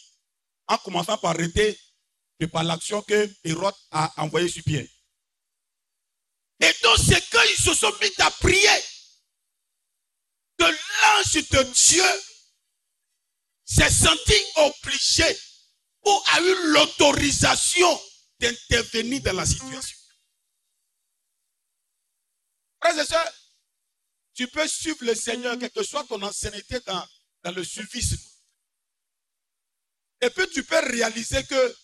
En commençant par arrêter de par l'action que Hérode a envoyée sur Pierre. Et donc c'est quand ils se sont mis à prier que l'ange de Dieu s'est senti obligé ou a eu l'autorisation d'intervenir dans la situation. Frères et sœurs, tu peux suivre le Seigneur, quelle que soit ton ancienneté dans, dans le suffisme. Et puis tu peux réaliser que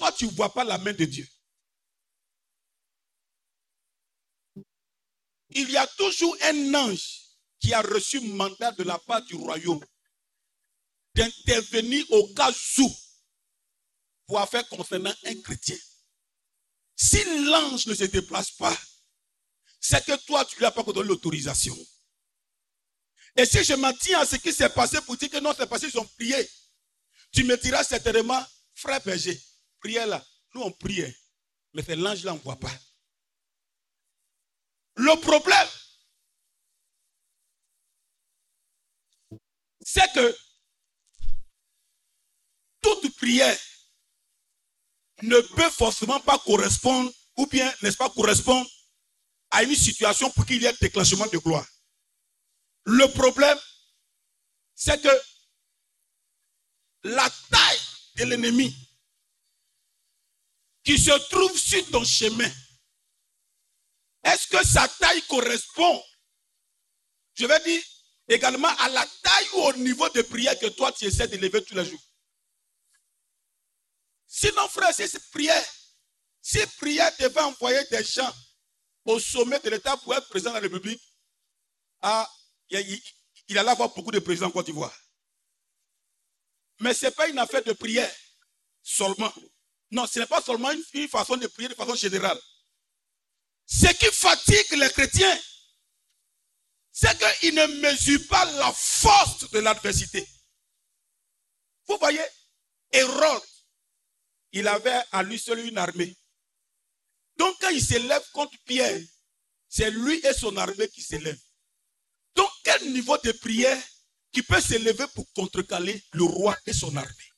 toi, tu ne vois pas la main de Dieu. Il y a toujours un ange qui a reçu mandat de la part du royaume d'intervenir au cas où pour faire concernant un chrétien. Si l'ange ne se déplace pas, c'est que toi, tu ne lui as pas donné l'autorisation. Et si je m'en tiens à ce qui s'est passé pour dire que non, c'est parce qu'ils ont prié, tu me diras certainement, frère berger, priez là. Nous, on prie, mais c'est l'ange là, on ne voit pas. Le problème, c'est que toute prière ne peut forcément pas correspondre, ou bien, n'est-ce pas, correspondre à une situation pour qu'il y ait déclenchement de gloire. Le problème, c'est que la taille de l'ennemi qui se trouve sur ton chemin, est-ce que sa taille correspond, je vais dire, également à la taille ou au niveau de prière que toi tu essaies d'élever tous les jours Sinon, frère, c'est prière. Si prière devait envoyer des gens au sommet de l'État pour être président de la République, ah, il allait avoir beaucoup de présidents en Côte d'Ivoire. Mais ce n'est pas une affaire de prière seulement. Non, ce n'est pas seulement une, façon de prier de façon générale. Ce qui fatigue les chrétiens, c'est qu'ils ne mesurent pas la force de l'adversité. Vous voyez, Hérode, il avait à lui seul une armée. Donc quand il s'élève contre Pierre, c'est lui et son armée qui s'élèvent. Donc quel niveau de prière qui peut s'élever pour contrecaler le roi et son armée?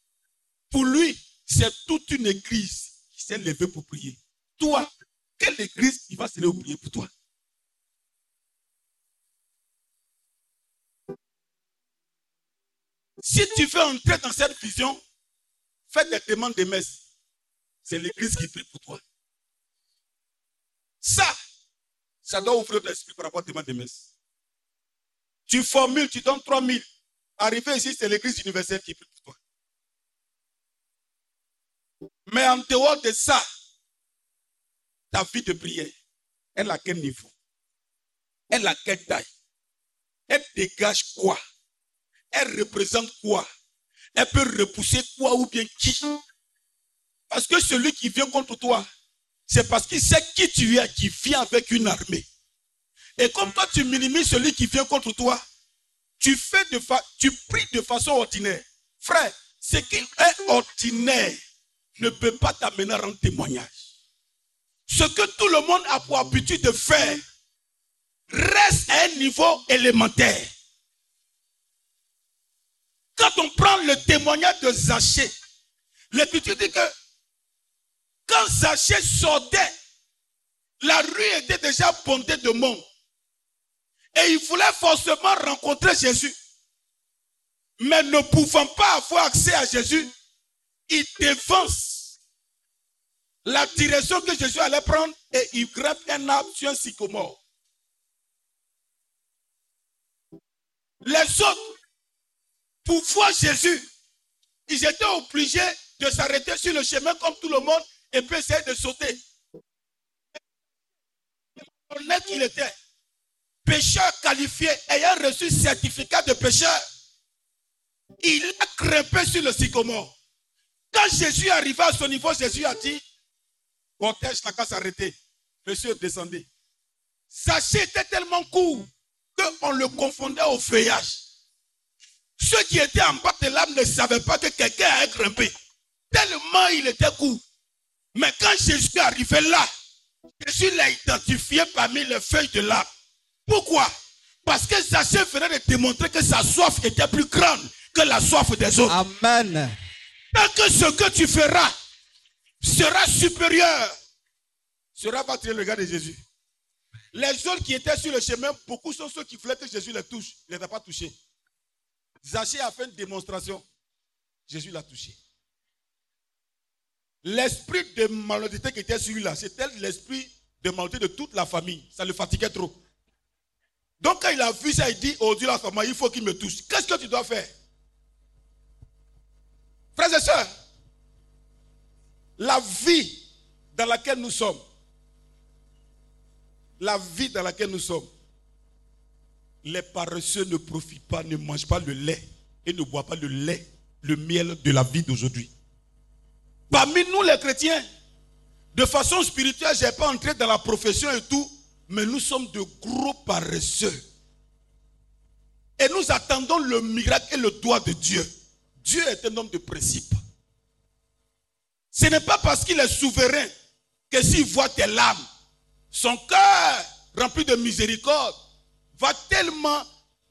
Pour lui, c'est toute une église qui s'est levée pour prier. Toi, quelle église qui va se lever pour prier pour toi? Si tu veux entrer dans cette vision, fais des demandes de messe. C'est l'église qui prie pour toi. Ça, ça doit ouvrir l'esprit par rapport à demande de messe. Tu formules, tu donnes 3000. Arrivé ici, c'est l'église universelle qui prie pour toi. Mais en dehors de ça, ta vie de prière, elle a quel niveau? Elle a quelle taille? Elle dégage quoi? Elle représente quoi? Elle peut repousser quoi ou bien qui? Parce que celui qui vient contre toi, c'est parce qu'il sait qui tu es, qui vient avec une armée. Et comme toi, tu minimises celui qui vient contre toi, tu, tu pries de façon ordinaire. Frère, ce qui est ordinaire ne peut pas t'amener à rendre témoignage. Ce que tout le monde a pour habitude de faire reste à un niveau élémentaire. Quand on prend le témoignage de Zachée, l'écriture dit que quand Zachée sortait, la rue était déjà bondée de monde. Et il voulait forcément rencontrer Jésus. Mais ne pouvant pas avoir accès à Jésus, il dévance la direction que Jésus allait prendre et il greffe un arbre sur un sycomore. Les autres, pour voir Jésus, ils étaient obligés de s'arrêter sur le chemin comme tout le monde et puis essayer de sauter. Honnête qu'il était, pécheur qualifié, ayant reçu certificat de pécheur, il a grimpé sur le sycomore. Quand Jésus arriva à son niveau, Jésus a dit, cortège n'a qu'à s'arrêter. Monsieur, descendez. Sachez était tellement court qu'on le confondait au feuillage. Ceux qui étaient en bas de l'âme ne savaient pas que quelqu'un a grimpé. Tellement il était court. Mais quand Jésus est arrivé là, Jésus l'a identifié parmi les feuilles de l'arbre. Pourquoi? Parce que Zachée venait de démontrer que sa soif était plus grande que la soif des autres. Amen. Tant que ce que tu feras sera supérieur, sera pas le regard de Jésus. Les autres qui étaient sur le chemin, beaucoup sont ceux qui voulaient que Jésus les touche. Il ne les a pas touchés. Zachée a fait une démonstration. Jésus l'a touché. L'esprit de malhonnêteté qui était sur lui là, c'était l'esprit de malhonnêteté de toute la famille. Ça le fatiguait trop. Donc quand il a vu ça, il dit, oh Dieu, la femme, il faut qu'il me touche. Qu'est-ce que tu dois faire? Frères et sœurs, la vie dans laquelle nous sommes, la vie dans laquelle nous sommes, les paresseux ne profitent pas, ne mangent pas le lait et ne boivent pas le lait, le miel de la vie d'aujourd'hui. Parmi nous les chrétiens, de façon spirituelle, je n'ai pas entré dans la profession et tout, mais nous sommes de gros paresseux. Et nous attendons le miracle et le doigt de Dieu. Dieu est un homme de principe. Ce n'est pas parce qu'il est souverain que s'il voit tes larmes, son cœur rempli de miséricorde va tellement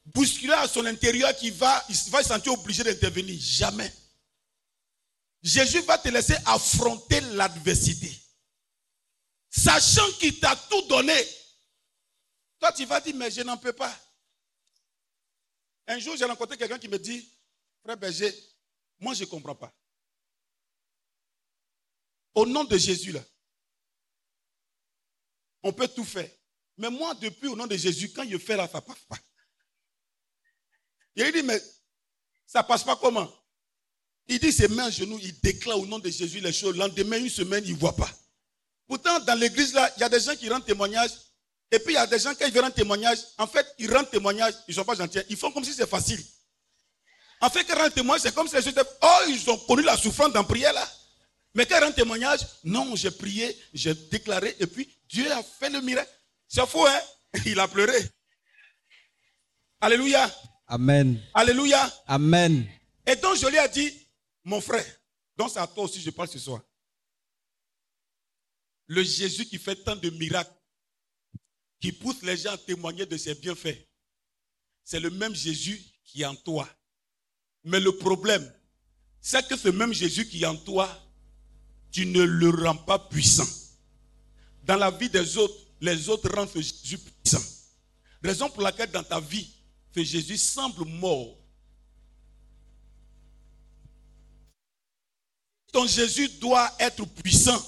bousculer à son intérieur qu'il va, il va se sentir obligé d'intervenir. Jamais. Jésus va te laisser affronter l'adversité. Sachant qu'il t'a tout donné. Toi, tu vas dire, mais je n'en peux pas. Un jour, j'ai rencontré quelqu'un qui me dit, frère Berger, moi, je ne comprends pas. Au nom de Jésus, là, on peut tout faire. Mais moi, depuis au nom de Jésus, quand je fais là, ça ne passe pas. Il dit, mais ça ne passe pas comment? Il dit, ses mains genoux, il déclare au nom de Jésus les choses. Lendemain, une semaine, il ne voit pas. Pourtant, dans l'église, là, il y a des gens qui rendent témoignage. Et puis, il y a des gens, qui viennent rendre témoignage, en fait, ils rendent témoignage, ils ne sont pas gentils. Ils font comme si c'est facile. En fait, quand rendent témoignage, c'est comme si les gens oh, ils ont connu la souffrance dans prière, là. Mais quand rendent témoignage, non, j'ai prié, j'ai déclaré, et puis Dieu a fait le miracle. C'est faux, hein? [LAUGHS] Il a pleuré. Alléluia. Amen. Alléluia. Amen. Et donc, je lui ai dit, mon frère, donc c'est à toi aussi, je parle ce soir. Le Jésus qui fait tant de miracles, qui pousse les gens à témoigner de ses bienfaits, c'est le même Jésus qui est en toi. Mais le problème, c'est que ce même Jésus qui est en toi, tu ne le rends pas puissant. Dans la vie des autres, les autres rendent ce Jésus puissant. Raison pour laquelle dans ta vie, ce Jésus semble mort. Ton Jésus doit être puissant.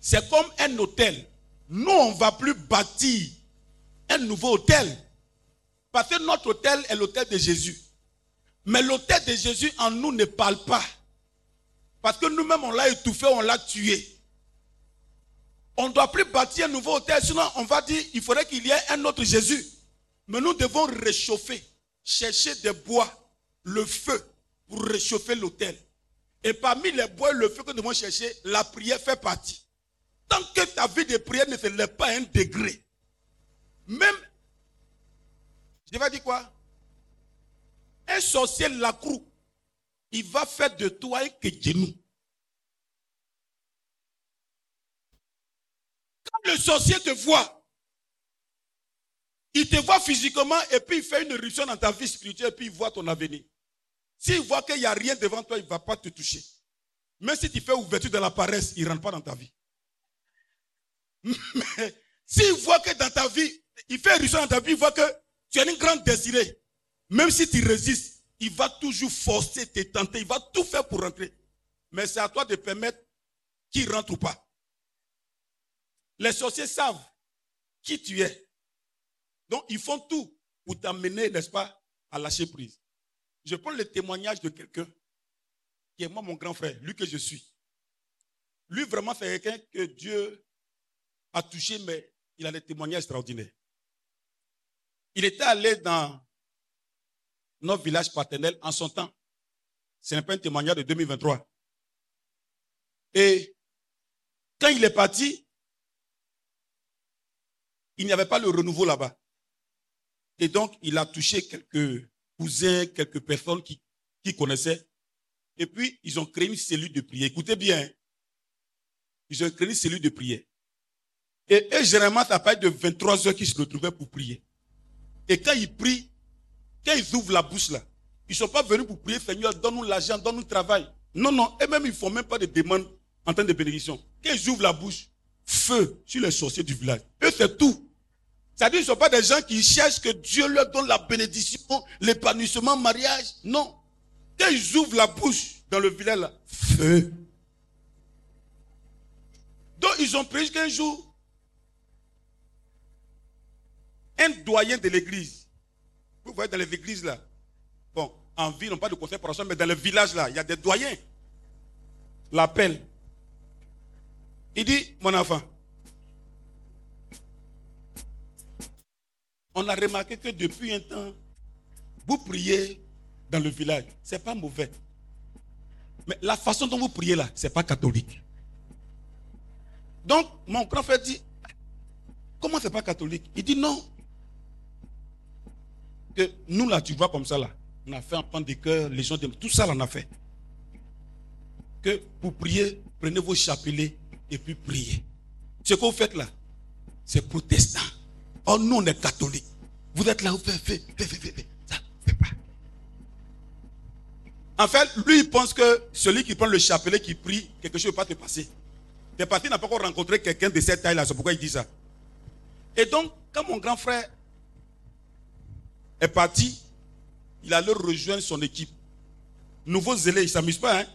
C'est comme un hôtel. Nous, on ne va plus bâtir un nouveau hôtel. Parce que notre hôtel est l'hôtel de Jésus. Mais l'hôtel de Jésus en nous ne parle pas. Parce que nous-mêmes, on l'a étouffé, on l'a tué. On ne doit plus bâtir un nouveau hôtel, sinon on va dire il faudrait qu'il y ait un autre Jésus. Mais nous devons réchauffer, chercher des bois, le feu, pour réchauffer l'hôtel. Et parmi les bois et le feu que nous devons chercher, la prière fait partie. Tant que ta vie de prière ne se lève pas à un degré, même, je vais dire quoi? Un sorcier lacrou, il va faire de toi un genou. Quand le sorcier te voit, il te voit physiquement et puis il fait une éruption dans ta vie spirituelle et puis il voit ton avenir. S'il voit qu'il n'y a rien devant toi, il ne va pas te toucher. Même si tu fais ouverture de la paresse, il ne rentre pas dans ta vie. [LAUGHS] Mais s'il voit que dans ta vie, il fait éruption dans ta vie, il voit que tu as une grande désirée. Même si tu résistes, il va toujours forcer, te tenter, il va tout faire pour rentrer. Mais c'est à toi de permettre qu'il rentre ou pas. Les sorciers savent qui tu es. Donc, ils font tout pour t'amener, n'est-ce pas, à lâcher prise. Je prends le témoignage de quelqu'un qui est moi, mon grand frère, lui que je suis. Lui, vraiment, c'est quelqu'un que Dieu a touché, mais il a des témoignages extraordinaires. Il était allé dans notre village paternel en son temps. Ce n'est pas un témoignage de 2023. Et quand il est parti, il n'y avait pas le renouveau là-bas. Et donc, il a touché quelques cousins, quelques personnes qui, qui connaissaient. Et puis, ils ont créé une cellule de prière. Écoutez bien. Hein. Ils ont créé une cellule de prière. Et eux, généralement, ça pas de 23 heures qu'ils se retrouvaient pour prier. Et quand ils prient, quand ils ouvrent la bouche là, ils ne sont pas venus pour prier, Seigneur, donne-nous l'argent, donne-nous le travail. Non, non, et même ils ne font même pas de demande en termes de bénédiction. Quand ils ouvrent la bouche, feu sur les sorciers du village. Eux, c'est tout. C'est-à-dire, ce ne sont pas des gens qui cherchent que Dieu leur donne la bénédiction, l'épanouissement, mariage. Non. Quand ils ouvrent la bouche dans le village, là, feu. Donc, ils ont pris qu'un jour, un doyen de l'église. Vous voyez dans les églises là. Bon, en ville, on parle de conseil paroissial, mais dans le village là, il y a des doyens. L'appel. Il dit, mon enfant, on a remarqué que depuis un temps, vous priez dans le village. Ce n'est pas mauvais. Mais la façon dont vous priez là, ce n'est pas catholique. Donc, mon grand frère dit, comment c'est pas catholique? Il dit non. Que nous là, tu vois comme ça là, on a fait un pan de cœur, les gens tout ça là, on a fait. Que pour prier, prenez vos chapelets et puis priez. Ce que vous faites là, c'est protestant. Oh, nous on est catholique. Vous êtes là, vous faites, faites, faites, faites, faites. Ça, faites pas. En fait, lui, il pense que celui qui prend le chapelet, qui prie, quelque chose ne va pas te passer. T'es parti, n'a pas encore rencontré quelqu'un de cette taille-là, c'est pourquoi il dit ça. Et donc, quand mon grand frère est parti, il allait rejoindre son équipe. Nouveau zélé, il ne s'amuse pas. Hein?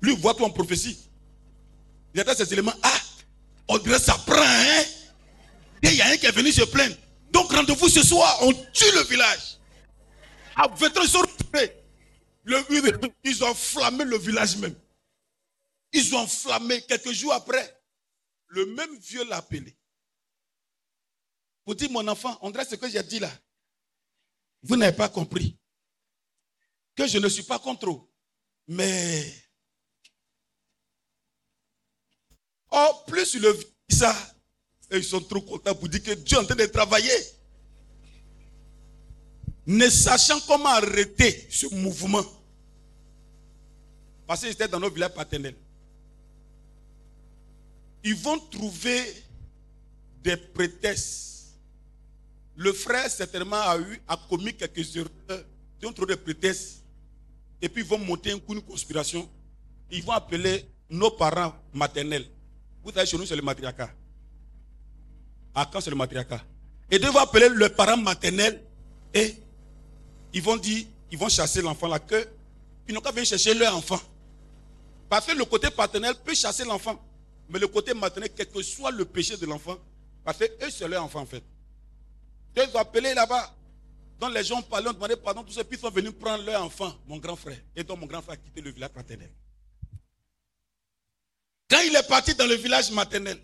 Lui, voit tout en prophétie. Il attend ces éléments. Ah, on dirait ça prend, hein? Et il y a un qui est venu se plaindre. Donc rendez-vous ce soir, on tue le village. À 20 ans, ils ils ont enflammé le village même. Ils ont enflammé quelques jours après. Le même vieux l'a appelé. Pour dire, mon enfant, on dirait ce que j'ai dit là. Vous n'avez pas compris. Que je ne suis pas contre eux. Mais. Oh, plus il le ça, ils sont trop contents pour dire que Dieu est en train de travailler. Ne sachant comment arrêter ce mouvement. Parce qu'ils étaient dans nos villages paternels. Ils vont trouver des prétextes. Le frère certainement a eu, a commis quelques erreurs. Ils ont trouvé des prétextes. Et puis ils vont monter un coup, une conspiration. Ils vont appeler nos parents maternels. Vous savez, chez nous, c'est le matriarcat. À quand c'est le matriarcat? Et ils vont appeler le parent maternel et ils vont dire, ils vont chasser l'enfant là, que ils n'ont qu'à venir chercher leur enfant. Parce que le côté paternel peut chasser l'enfant. Mais le côté maternel, quel que soit le péché de l'enfant, parce que eux, c'est leur enfant en fait. Ils ont appelé là-bas. Donc les gens parlaient, ont demandé pardon, tous ceux qui sont venus prendre leur enfant, mon grand frère. Et donc mon grand frère a quitté le village paternel. Quand il est parti dans le village maternel,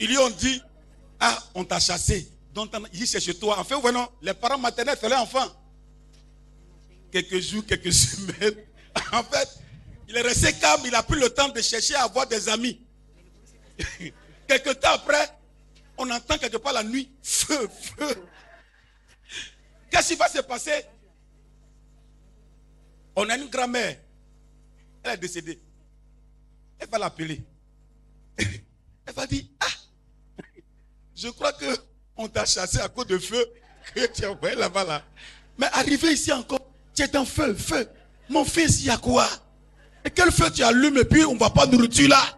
ils lui ont dit, ah, on t'a chassé. Donc il c'est chez toi. En fait, ouais, non, les parents maternels, c'est leur enfant. Quelques jours, quelques [LAUGHS] semaines. En fait, il est resté calme, il a pris le temps de chercher à avoir des amis. [LAUGHS] Quelque temps après, on entend quelque part la nuit, feu, feu. Qu'est-ce qui va se passer? On a une grand-mère. Elle est décédée. Elle va l'appeler. [LAUGHS] Elle va dire, ah, je crois que on t'a chassé à cause de feu que tu as envoyé là-bas là. Mais arrivé ici encore, tu es en feu, feu. Mon fils, il y a quoi? Et quel feu tu allumes et puis on ne va pas nourriture là?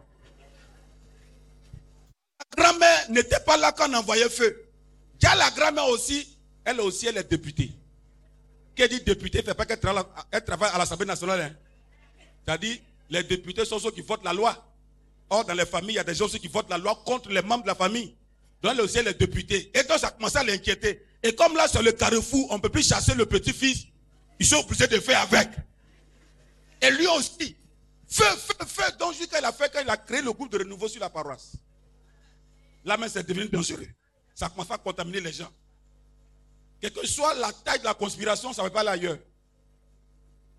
Grand-mère n'était pas là quand on envoyait feu. A la grand-mère aussi, elle aussi, elle est députée. Qui dit députée, fait pas qu'elle travaille, à l'Assemblée nationale. Hein. C'est-à-dire, les députés sont ceux qui votent la loi. Or, dans les familles, il y a des gens qui votent la loi contre les membres de la famille. Donc, elle aussi, elle est députée. Et donc, ça a commencé à l'inquiéter. Et comme là, sur le carrefour, on ne peut plus chasser le petit-fils, ils sont obligés de faire avec. Et lui aussi, feu, feu, feu. Donc, jusqu'à il a fait quand il a créé le groupe de renouveau sur la paroisse. Là, mais c'est devenu dangereux. Ça commence à contaminer les gens. Quelle que soit la taille de la conspiration, ça ne va pas aller ailleurs.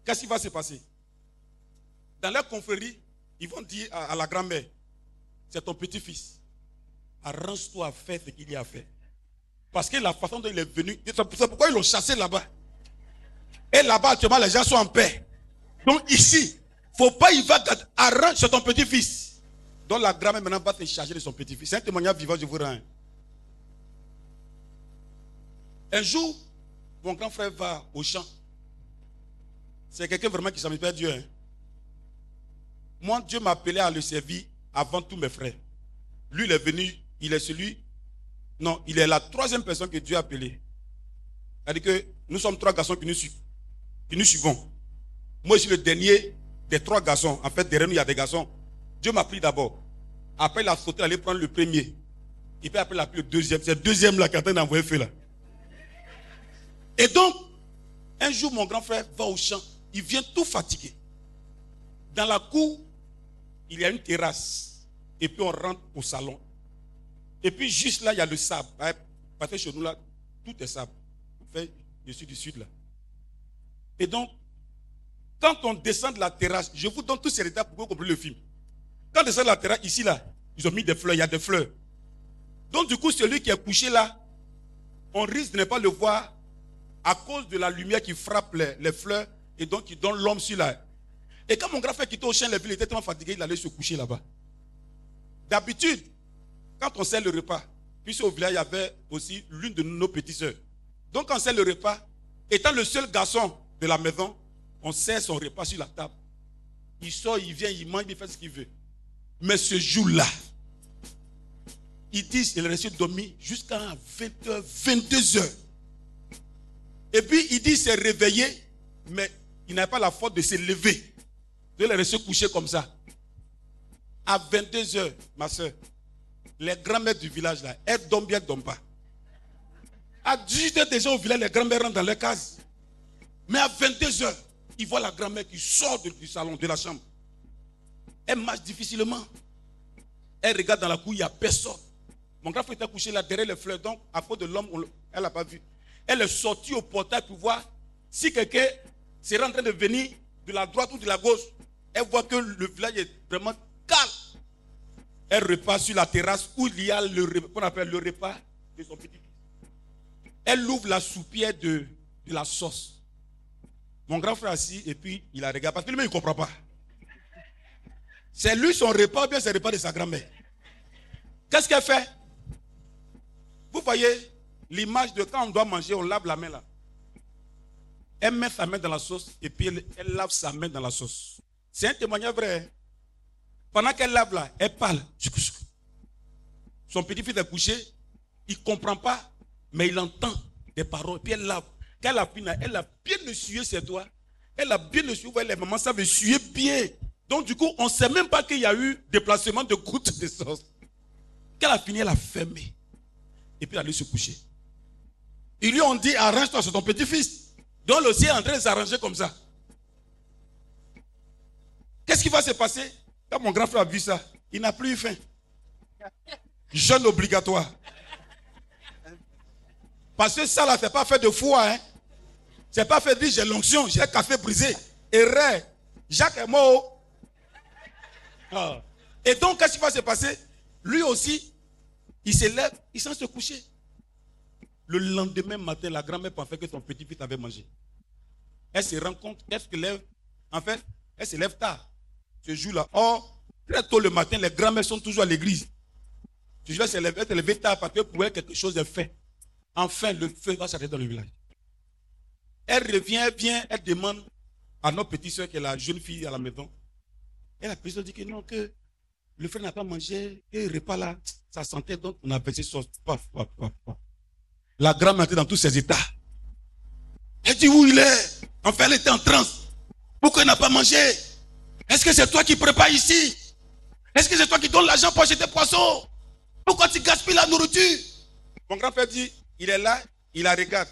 Qu'est-ce qui va se passer? Dans leur confrérie, ils vont dire à, la grand-mère, c'est ton petit-fils. Arrange-toi à faire ce qu'il y a à faire. Parce que la façon dont il est venu, c'est pourquoi ils l'ont chassé là-bas. Et là-bas, actuellement, les gens sont en paix. Donc ici, faut pas y va arrange, c'est ton petit-fils. Donc la grand-mère maintenant va se charger de son petit-fils. C'est un témoignage vivant, je vous rends. Un jour, mon grand frère va au champ. C'est quelqu'un vraiment qui s'amuse pas Dieu. Hein. Moi, Dieu m'a appelé à le servir avant tous mes frères. Lui, il est venu, il est celui. Non, il est la troisième personne que Dieu a appelé. C'est-à-dire que nous sommes trois garçons qui nous, qui nous suivons. Moi, je suis le dernier des trois garçons. En fait, derrière nous, il y a des garçons. Dieu m'a pris d'abord. Après, il a sauté, aller prendre le premier. Et puis après, il a pris le deuxième. C'est le deuxième là qui est en train d'envoyer feu là. Et donc, un jour, mon grand frère va au champ. Il vient tout fatigué. Dans la cour, il y a une terrasse. Et puis on rentre au salon. Et puis juste là, il y a le sable. Parce que chez nous là, tout est sable. Enfin, je suis du sud là. Et donc, quand on descend de la terrasse, je vous donne tous ces étapes pour que vous compreniez le film. Quand de la terrasse, ici là, ils ont mis des fleurs, il y a des fleurs. Donc du coup, celui qui est couché là, on risque de ne pas le voir à cause de la lumière qui frappe les, fleurs et donc qui donne l'homme sur la. Et quand mon grand frère quittait au chien, les villes, il était tellement fatigué, il allait se coucher là-bas. D'habitude, quand on sert le repas, puisque au village, il y avait aussi l'une de nos petites sœurs. Donc, quand on sert le repas, étant le seul garçon de la maison, on sert son repas sur la table. Il sort, il vient, il mange, il fait ce qu'il veut. Mais ce jour-là, il dit qu'il est resté dormi jusqu'à 20h, 22h. Et puis, il dit s'est réveillé, mais il n'a pas la force de se lever. Il est resté couché comme ça. À 22h, ma soeur, les grands-mères du village là, elles dorment bien, elles dorment pas. À 18h déjà au village, les grands-mères rentrent dans leur case. Mais à 22h, ils voient la grand-mère qui sort de- du salon, de la chambre. Elle marche difficilement. Elle regarde dans la cour, il n'y a personne. Mon grand frère était couché là derrière les fleurs, donc à cause de l'homme, elle n'a pas vu. Elle est sortie au portail pour voir si quelqu'un serait en train de venir de la droite ou de la gauche. Elle voit que le village est vraiment calme. Elle repart sur la terrasse où il y a le repas, qu'on appelle le repas de son petit. Elle ouvre la soupière de, de la sauce. Mon grand frère assis et puis il la regarde parce que lui-même il ne comprend pas. C'est lui son repas ou bien c'est le repas de sa grand-mère? Qu'est-ce qu'elle fait? Vous voyez l'image de quand on doit manger, on lave la main là. Elle met sa main dans la sauce et puis elle, lave sa main dans la sauce. C'est un témoignage vrai. hein. Pendant qu'elle lave là, elle parle. Son petit-fils est couché, il ne comprend pas, mais il entend des paroles. Puis elle lave. Quand elle a fini, elle a bien essuyé ses doigts. Elle a bien essuyé. Vous voyez, les mamans savent essuyer bien. Donc du coup, on ne sait même pas qu'il y a eu déplacement de gouttes de sauce. Quand elle a fini, elle a fermé. Et puis elle allait se coucher. Ils lui ont dit, arrange-toi, c'est ton petit-fils. Donc le ciel est en train de s'arranger comme ça. Qu'est-ce qui va se passer? Quand mon grand frère a vu ça, il n'a plus eu faim. Jeûne obligatoire. Parce que ça là, c'est pas fait de foi. Hein. C'est pas fait de dire j'ai l'onction, j'ai café brisé. Erreur. Jacques est mort. Ah. Et donc, qu'est-ce qui va se passer? Lui aussi, il se lève, il s'en se coucher. Le lendemain matin, la grand-mère pensait que son petit-fils avait mangé. Elle se rend compte, elle se lève, en fait, elle se lève tard. Ce jour-là, or, très tôt le matin, les grand-mères sont toujours à l'église. Ce jour-là, elle se lève, elle se lève tard parce que pour elle, quelque chose est fait. Enfin, le feu va s'arrêter dans le village. Elle revient, elle vient, elle demande à notre petite soeur qui est la jeune fille à la maison. Et la personne dit que non, que le frère n'a pas mangé, et le repas là, ça sentait donc on a paf, paf. La grand-mère était dans tous ses états. Elle dit où il est? Enfin, elle était en transe. Pourquoi il n'a pas mangé? Est-ce que c'est toi qui prépares ici? Est-ce que c'est toi qui donnes l'argent pour acheter des poissons? Pourquoi tu gaspilles la nourriture? Mon grand-père dit, il est là, il la regarde.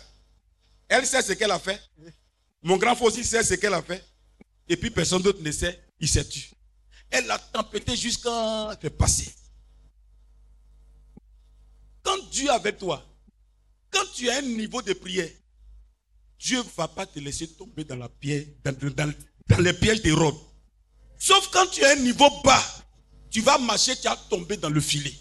Elle sait ce qu'elle a fait. Mon grand frère aussi sait ce qu'elle a fait. Et puis personne d'autre ne sait, il s'est tué. Elle a tempêté jusqu'à c'est passé. Quand Dieu est avec toi, quand tu as un niveau de prière, Dieu ne va pas te laisser tomber dans, la pierre, dans, les pièges des rôles. Sauf quand tu as un niveau bas, tu vas marcher, tu vas tomber dans le filet.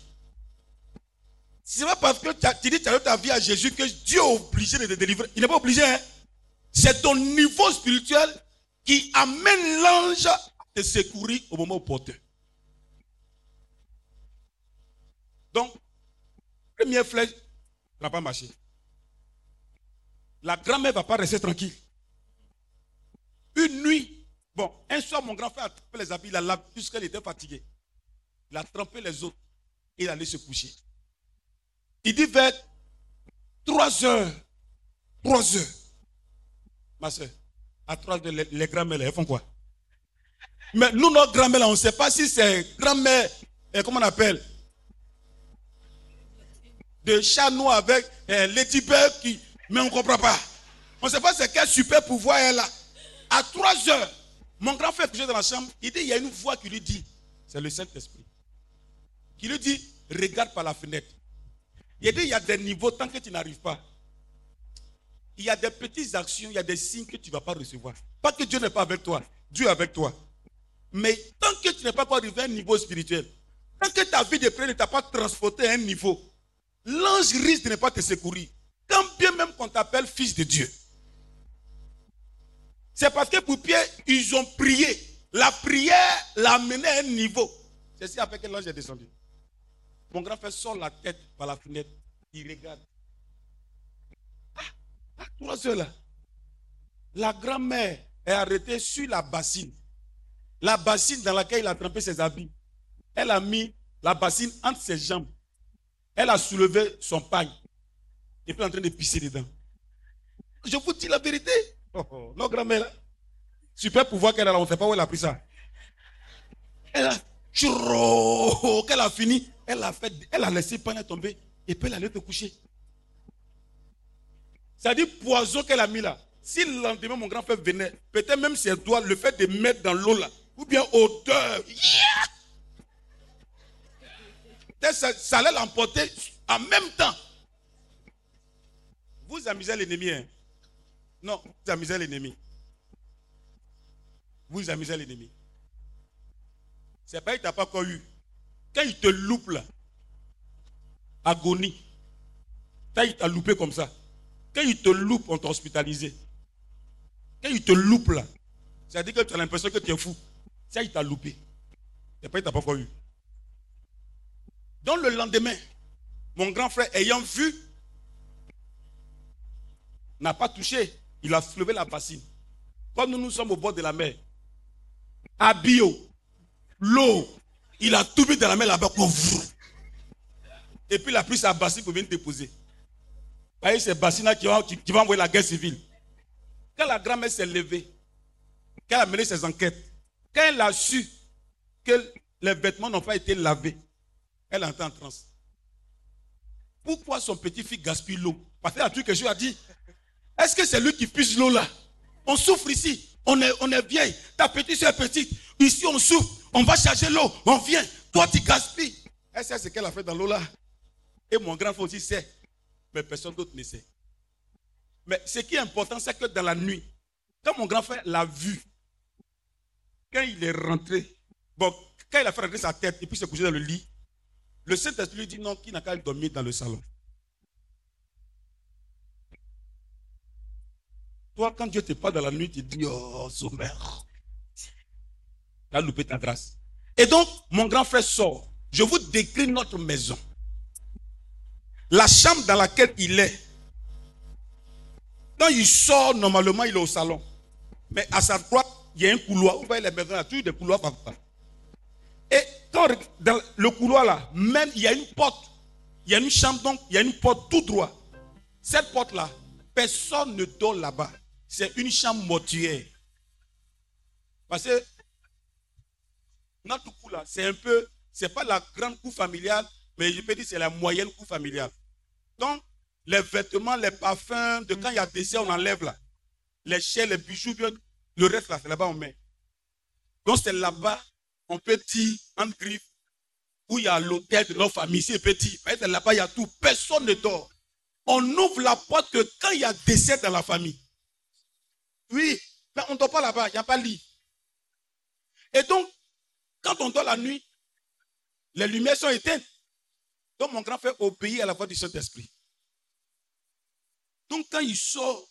Ce n'est pas parce que tu, as, tu dis que tu as donné ta vie à Jésus que Dieu est obligé de te délivrer. Il n'est pas obligé. hein. C'est ton niveau spirituel qui amène l'ange secourir au moment opportun. Donc, première flèche n'a pas marché. La grand-mère ne va pas rester tranquille. Une nuit, bon, un soir, mon grand frère a trempé les habits, il a lavé puisqu'elle était fatiguée. Il a trempé les autres et il allait se coucher. Il dit vers 3 heures, 3 heures, ma soeur, à 3 heures, les, les grand-mères, là, elles font quoi? Mais nous, nos grand-mères, là, on ne sait pas si c'est grand-mère, euh, comment on appelle de chat avec euh, Ladybug qui. Mais on ne comprend pas. On ne sait pas c'est quel super pouvoir elle a. À 3 heures, mon grand frère couché dans la chambre, il dit il y a une voix qui lui dit c'est le Saint-Esprit. Qui lui dit regarde par la fenêtre. Il dit il y a des niveaux tant que tu n'arrives pas. Il y a des petites actions, il y a des signes que tu ne vas pas recevoir. Pas que Dieu n'est pas avec toi. Dieu est avec toi. Mais tant que tu n'es pas arrivé à un niveau spirituel, tant que ta vie de prière ne t'a pas transporté à un niveau, l'ange risque de ne pas te secourir. Quand bien même qu'on t'appelle fils de Dieu. C'est parce que pour Pierre, ils ont prié. La prière l'a mené à un niveau. C'est ce avec l'ange est descendu. Mon grand frère sort la tête par la fenêtre. Il regarde. Ah, à trois heures là. La grand-mère est arrêtée sur la bassine. La bassine dans laquelle il a trempé ses habits. Elle a mis la bassine entre ses jambes. Elle a soulevé son pagne. Et puis en train de pisser dedans. Je vous dis la vérité. Oh, oh, non, grand-mère, super pouvoir qu'elle a là, on ne sait pas où elle a pris ça. Elle a, qu'elle a fini, elle a fait, elle a laissé le pagne tomber et puis elle allait te coucher. Ça dit poison qu'elle a mis là. Si le lendemain mon grand frère venait, peut-être même ses doigts, le fait de mettre dans l'eau là, ou bien odeur, ça, allait l'emporter en même temps. Vous amusez l'ennemi. Hein? Non, vous amusez l'ennemi. Vous amusez l'ennemi. C'est pas qu'il t'a pas encore eu. Quand il te loupe là, agonie. Quand il t'a loupé comme ça. Quand il te loupe, on t'a hospitalisé. Quand il te loupe là, ça veut dire que tu as l'impression que tu es fou. Ça, il t'a loupé. C'est pas qu'il t'a pas encore eu. Donc le lendemain, mon grand frère, ayant vu, n'a pas touché. Il a soulevé la bassine. Quand nous nous sommes au bord de la mer, à bio, l'eau, il a tout mis dans la mer là-bas. Et puis il a pris sa bassine pour venir déposer. Voyez ces bassines qui vont, qui, envoyer la guerre civile. Quand la grand-mère s'est levée, quand elle a mené ses enquêtes, quand elle a su que les vêtements n'ont pas été lavés, elle entrée en transe. Pourquoi son petit-fils gaspille l'eau? Parce qu'elle a truc que je lui a dit. Est-ce que c'est lui qui puise l'eau là? On souffre ici. On est, on est vieille. Ta petite soeur est petite. Ici, on souffre. On va charger l'eau. On vient. Toi, tu gaspilles. Elle sait ce qu'elle a fait dans l'eau là. Et mon grand frère aussi sait. Mais personne d'autre ne sait. Mais ce qui est important, c'est que dans la nuit, quand mon grand frère l'a vu, quand il est rentré, bon, quand il a fait rentrer sa tête et puis s'est couché dans le lit, le Saint-Esprit lui dit non, qu'il n'a qu'à dormir dans le salon. Toi, quand Dieu te parle dans la nuit, tu dis, oh, sommaire. Tu as loupé ta grâce. Et donc, mon grand frère sort. Je vous décris notre maison. La chambre dans laquelle il est. Quand il sort, normalement, il est au salon. Mais à sa droite, il y a un couloir. Vous voyez les maisons, il y a des couloirs parfois. Et dans le couloir là, même il y a une porte. Il y a une chambre, donc il y a une porte tout droit. Cette porte-là, personne ne dort là-bas. C'est une chambre mortuaire. Parce que notre cour là, c'est un peu, c'est pas la grande cour familiale, mais je peux dire c'est la moyenne cour familiale. Donc, les vêtements, les parfums, de quand il y a décès, on enlève là. Les chairs, les bijoux, le reste là, c'est là-bas on met. Donc c'est là-bas on petit, en griffe, où il y a l'hôtel de nos familles, c'est petit. Là-bas, il y a tout. Personne ne dort. On ouvre la porte que quand il y a décès dans la famille. Oui, mais on ne dort pas là-bas, il n'y a pas de lit. Et donc, quand on dort la nuit, les lumières sont éteintes. Donc, mon grand frère obéit à la voix du Saint-Esprit. Donc, quand il sort,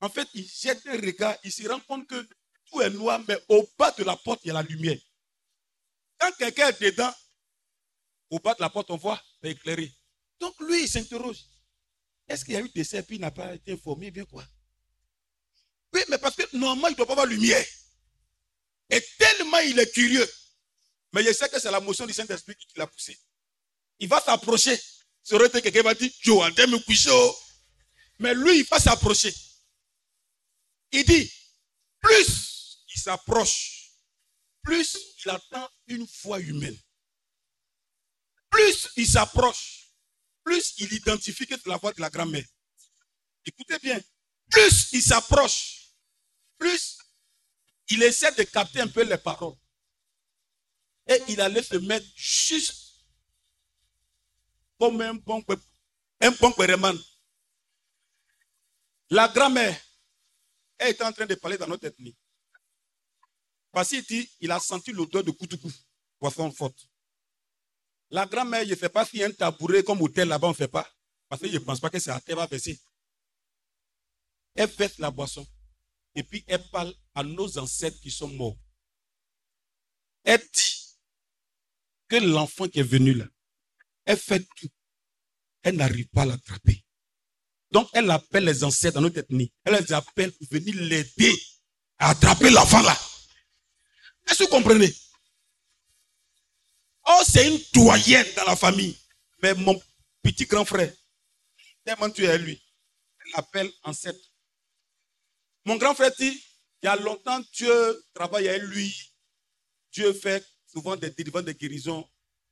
en fait, il jette un regard, il se rend compte que tout est noir, mais au bas de la porte, il y a la lumière. Quand quelqu'un est dedans, au bas de la porte, on voit, c'est éclairé. Donc lui, il s'interroge. Est-ce qu'il y a eu des puis il n'a pas été informé, bien quoi? Oui, mais parce que normalement, il ne doit pas avoir lumière. Et tellement il est curieux. Mais je sais que c'est la motion du Saint-Esprit qui l'a poussé. Il va s'approcher. Ça aurait été quelqu'un va dire, Joe, me coucher. Mais lui, il va s'approcher. Il dit, plus il s'approche, plus il attend une foi humaine. Plus il s'approche, plus il identifie que la voix de la grand-mère. Écoutez bien, plus il s'approche, plus il essaie de capter un peu les paroles. Et il allait se mettre juste comme un bon, un bon. La grand-mère elle était en train de parler dans notre ethnie. Parce qu'il dit, il a senti l'odeur de Koutoukou, poisson forte. La grand-mère, je ne sais pas a un tabouret comme hôtel là-bas, on ne fait pas. Parce que je ne pense pas que c'est à terre va verser. Elle fait la boisson. Et puis elle parle à nos ancêtres qui sont morts. Elle dit que l'enfant qui est venu là, elle fait tout. Elle n'arrive pas à l'attraper. Donc elle appelle les ancêtres dans notre ethnie. Elle les appelle pour venir l'aider à attraper l'enfant là. Est-ce que vous comprenez? Oh, c'est une doyenne dans la famille. Mais mon petit grand frère, tellement tu es lui, elle l'appelle ancêtre. Mon grand frère dit, il y a longtemps, Dieu travaille avec lui. Dieu fait souvent des délivrances, des guérisons.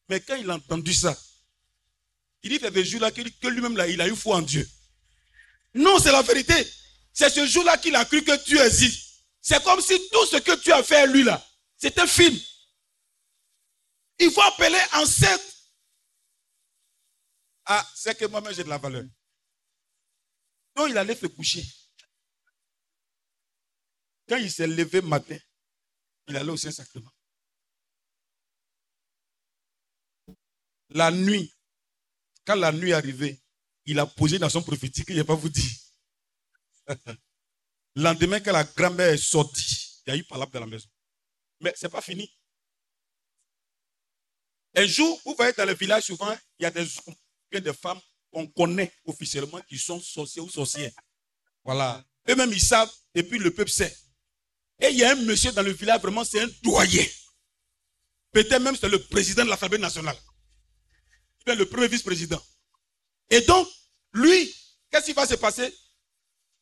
Mais quand il a entendu ça, il dit, c'est ce jour-là que lui-même, là, il a eu foi en Dieu. Non, c'est la vérité. C'est ce jour-là qu'il a cru que Dieu existe. C'est comme si tout ce que tu as fait à lui, là, c'était un film. Il faut appeler ancêtre. Ah, c'est que moi-même j'ai de la valeur. Donc il allait se coucher. Quand il s'est levé matin, il allait au Saint-Sacrement. La nuit, quand la nuit est arrivée, il a posé dans son prophétique, il n'a pas vous dit. [LAUGHS] Lendemain, quand la grand-mère est sortie, il y a eu palabre dans la maison. Mais ce n'est pas fini. Un jour, vous voyez dans le village, souvent, il y a des hommes, des femmes qu'on connaît officiellement qui sont sorciers ou sorcières. Voilà. Eux-mêmes, ils savent, et puis le peuple sait. Et il y a un monsieur dans le village, vraiment, c'est un doyen. Peut-être même c'est le président de l'Assemblée nationale. Le premier vice-président. Et donc, lui, qu'est-ce qui va se passer?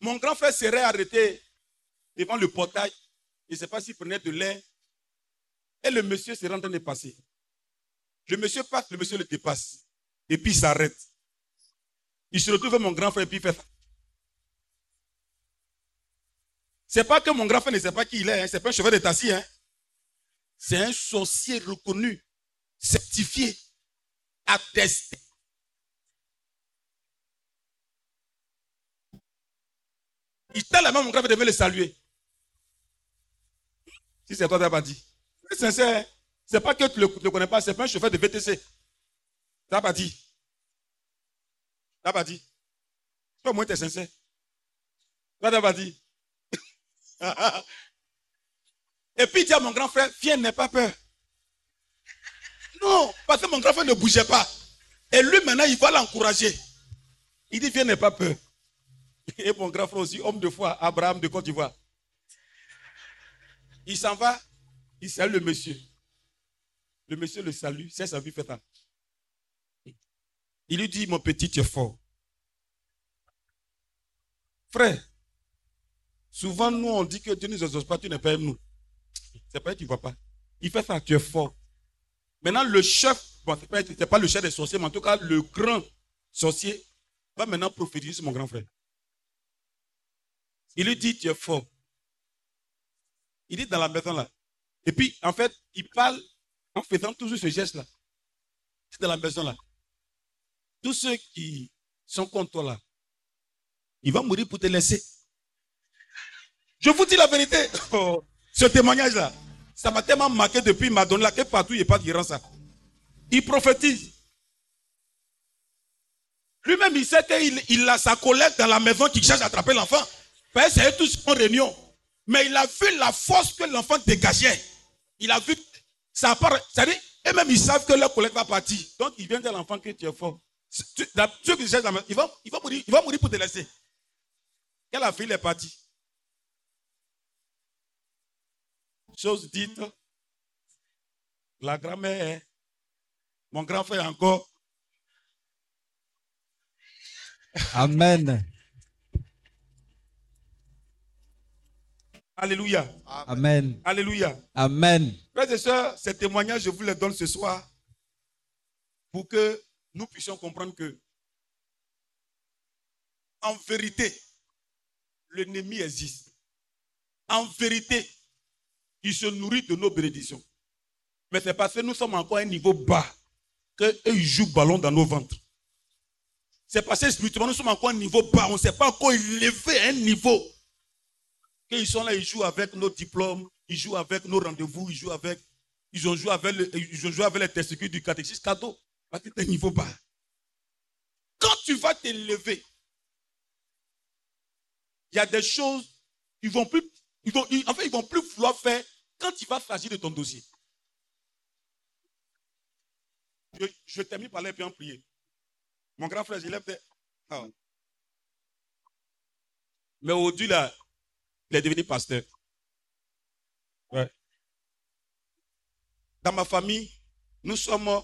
Mon grand frère serait arrêté devant le portail. Je ne sais pas s'il prenait de l'air. Et le monsieur serait en train de passer. Le monsieur passe, le monsieur le dépasse. Et puis il s'arrête. Il se retrouve avec mon grand frère et puis il fait. C'est pas que mon grand frère ne sait pas qui il est, hein. c'est pas un chevalier de Tassi. Hein. C'est un sorcier reconnu, certifié, attesté. Il t'a la main, mon grand frère devait le saluer. Si c'est toi, tu n'as pas dit. C'est sincère. Hein. C'est pas que tu ne le, connais pas, c'est pas un chauffeur de VTC. Tu n'as pas dit. Tu n'as pas dit. Toi, moi, tu es sincère. Tu n'as pas dit. [LAUGHS] Et puis il dit à mon grand frère, viens, n'aie pas peur. Non, parce que mon grand frère ne bougeait pas. Et lui, maintenant, il va l'encourager. Il dit, viens, n'aie pas peur. [LAUGHS] Et mon grand frère aussi, homme de foi, Abraham de Côte d'Ivoire. Il s'en va, il salue le monsieur. Le monsieur le salue, c'est sa vie faite. Il lui dit, mon petit, tu es fort. Frère, souvent nous on dit que Dieu ne nous exauce pas, tu n'es pas nous. C'est pas tu ne vois pas. Il fait ça, tu es fort. Maintenant, le chef, bon, ce n'est pas, le chef des sorciers, mais en tout cas, le grand sorcier va maintenant prophétiser sur mon grand frère. Il lui dit, tu es fort. Il est dans la maison là. Et puis, en fait, il parle en faisant toujours ce geste-là. C'est dans la maison là. Tous ceux qui sont contre toi là, il va mourir pour te laisser. Je vous dis la vérité. [LAUGHS] Ce témoignage-là, ça m'a tellement marqué depuis, m'a donné là, que partout il n'y a pas de ça. Il prophétise. Lui-même, il sait qu'il il a sa collègue dans la maison qui cherche à attraper l'enfant. C'est tous en réunion. Mais il a vu la force que l'enfant dégageait. Il a vu, ça part, c'est-à-dire, et même ils savent que leur collègue va partir. Donc il vient dire à l'enfant que tu es fort. il va, il, va mourir, il va mourir pour te laisser. Quand la fille est partie. Chose dite, la grand-mère, mon grand frère encore. Amen. Alléluia. Amen. Alléluia. Amen. Frères et sœurs, ces témoignages, je vous les donne ce soir pour que nous puissions comprendre que en vérité, l'ennemi existe. En vérité, il se nourrit de nos bénédictions. Mais c'est parce que nous sommes encore à un niveau bas qu'eux, ils jouent ballon dans nos ventres. C'est parce que spirituellement, nous sommes encore à un niveau bas. On ne s'est pas encore élevé à un niveau. Qu'ils sont là, ils jouent avec nos diplômes, ils jouent avec nos rendez-vous, ils jouent avec. Ils ont joué avec, le- ils ont joué avec les testicules du catéchisme cadeau. Parce que un niveau bas? Quand tu vas t'élever, il y a des choses qu'ils vont plus. Ils vont, ils- en fait, ils vont plus vouloir faire quand tu vas s'agir de ton dossier. Je, termine par les puis en prier. Mon grand frère, je lève des. Ah. Mais là, il est devenu pasteur. Dans ma famille, nous sommes,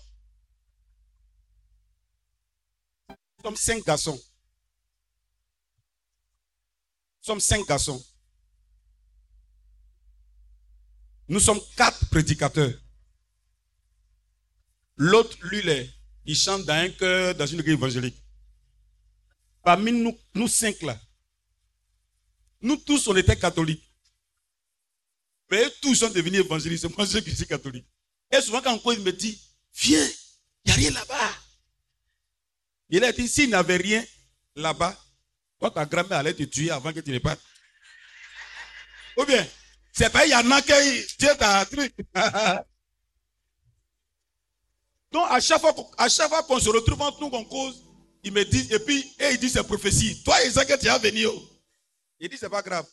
nous sommes cinq garçons. Nous sommes cinq garçons. Nous sommes quatre prédicateurs. L'autre, lui, il chante dans un chœur, dans une église évangélique. Parmi nous, nous cinq là, nous tous, on était catholiques. Mais tous sont devenus évangélistes. Moi qui suis catholique. Et souvent, quand on me dit, viens, il n'y a rien là-bas. Il a dit, s'il n'avait rien là-bas, toi, ta grand-mère allait te tuer avant que tu ne partes. Ou bien, c'est pas, il y en a qui, es ta truc. [LAUGHS] Donc, à chaque fois, fois qu'on se retrouve entre nous, qu'on cause, il me dit, et puis, et il dit, c'est prophétie. Toi, il sait que tu vas venir. Il dit, c'est pas grave.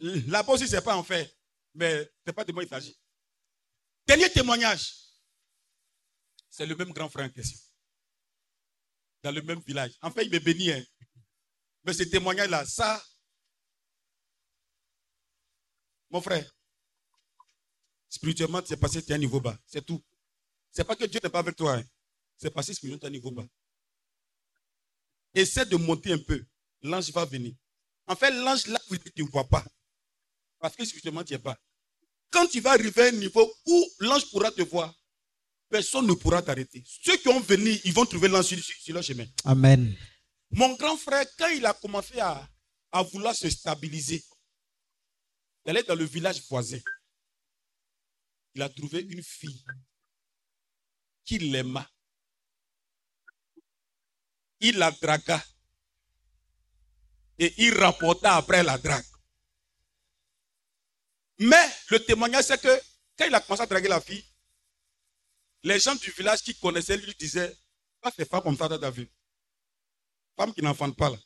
Là-bas aussi, c'est pas en fait. Mais c'est pas de moi il s'agit. Dernier témoignage. C'est le même grand frère en question. Dans le même village. En fait, il me bénit. hein. Mais ce témoignage-là, ça. Mon frère, spirituellement, c'est passé, tu es à un niveau bas. C'est tout. C'est pas que Dieu n'est pas avec toi. hein. C'est passé spirituellement, tu es à un niveau bas. Essaie de monter un peu. L'ange va venir. En fait, l'ange, là où tu ne vois pas. Parce que spirituellement, tu n'y es pas. Quand tu vas arriver à un niveau où l'ange pourra te voir, personne ne pourra t'arrêter. Ceux qui ont venu, ils vont trouver l'ange sur leur chemin. Amen. Mon grand frère, quand il a commencé à, à vouloir se stabiliser, il allait dans le village voisin. Il a trouvé une fille qui l'aima. Il la dragua. Et il rapporta après la drague. Mais le témoignage, c'est que quand il a commencé à draguer la fille, les gens du village qui connaissaient lui disaient Pas ces femmes comme ça dans ta. Femmes qui n'enfantent pas là.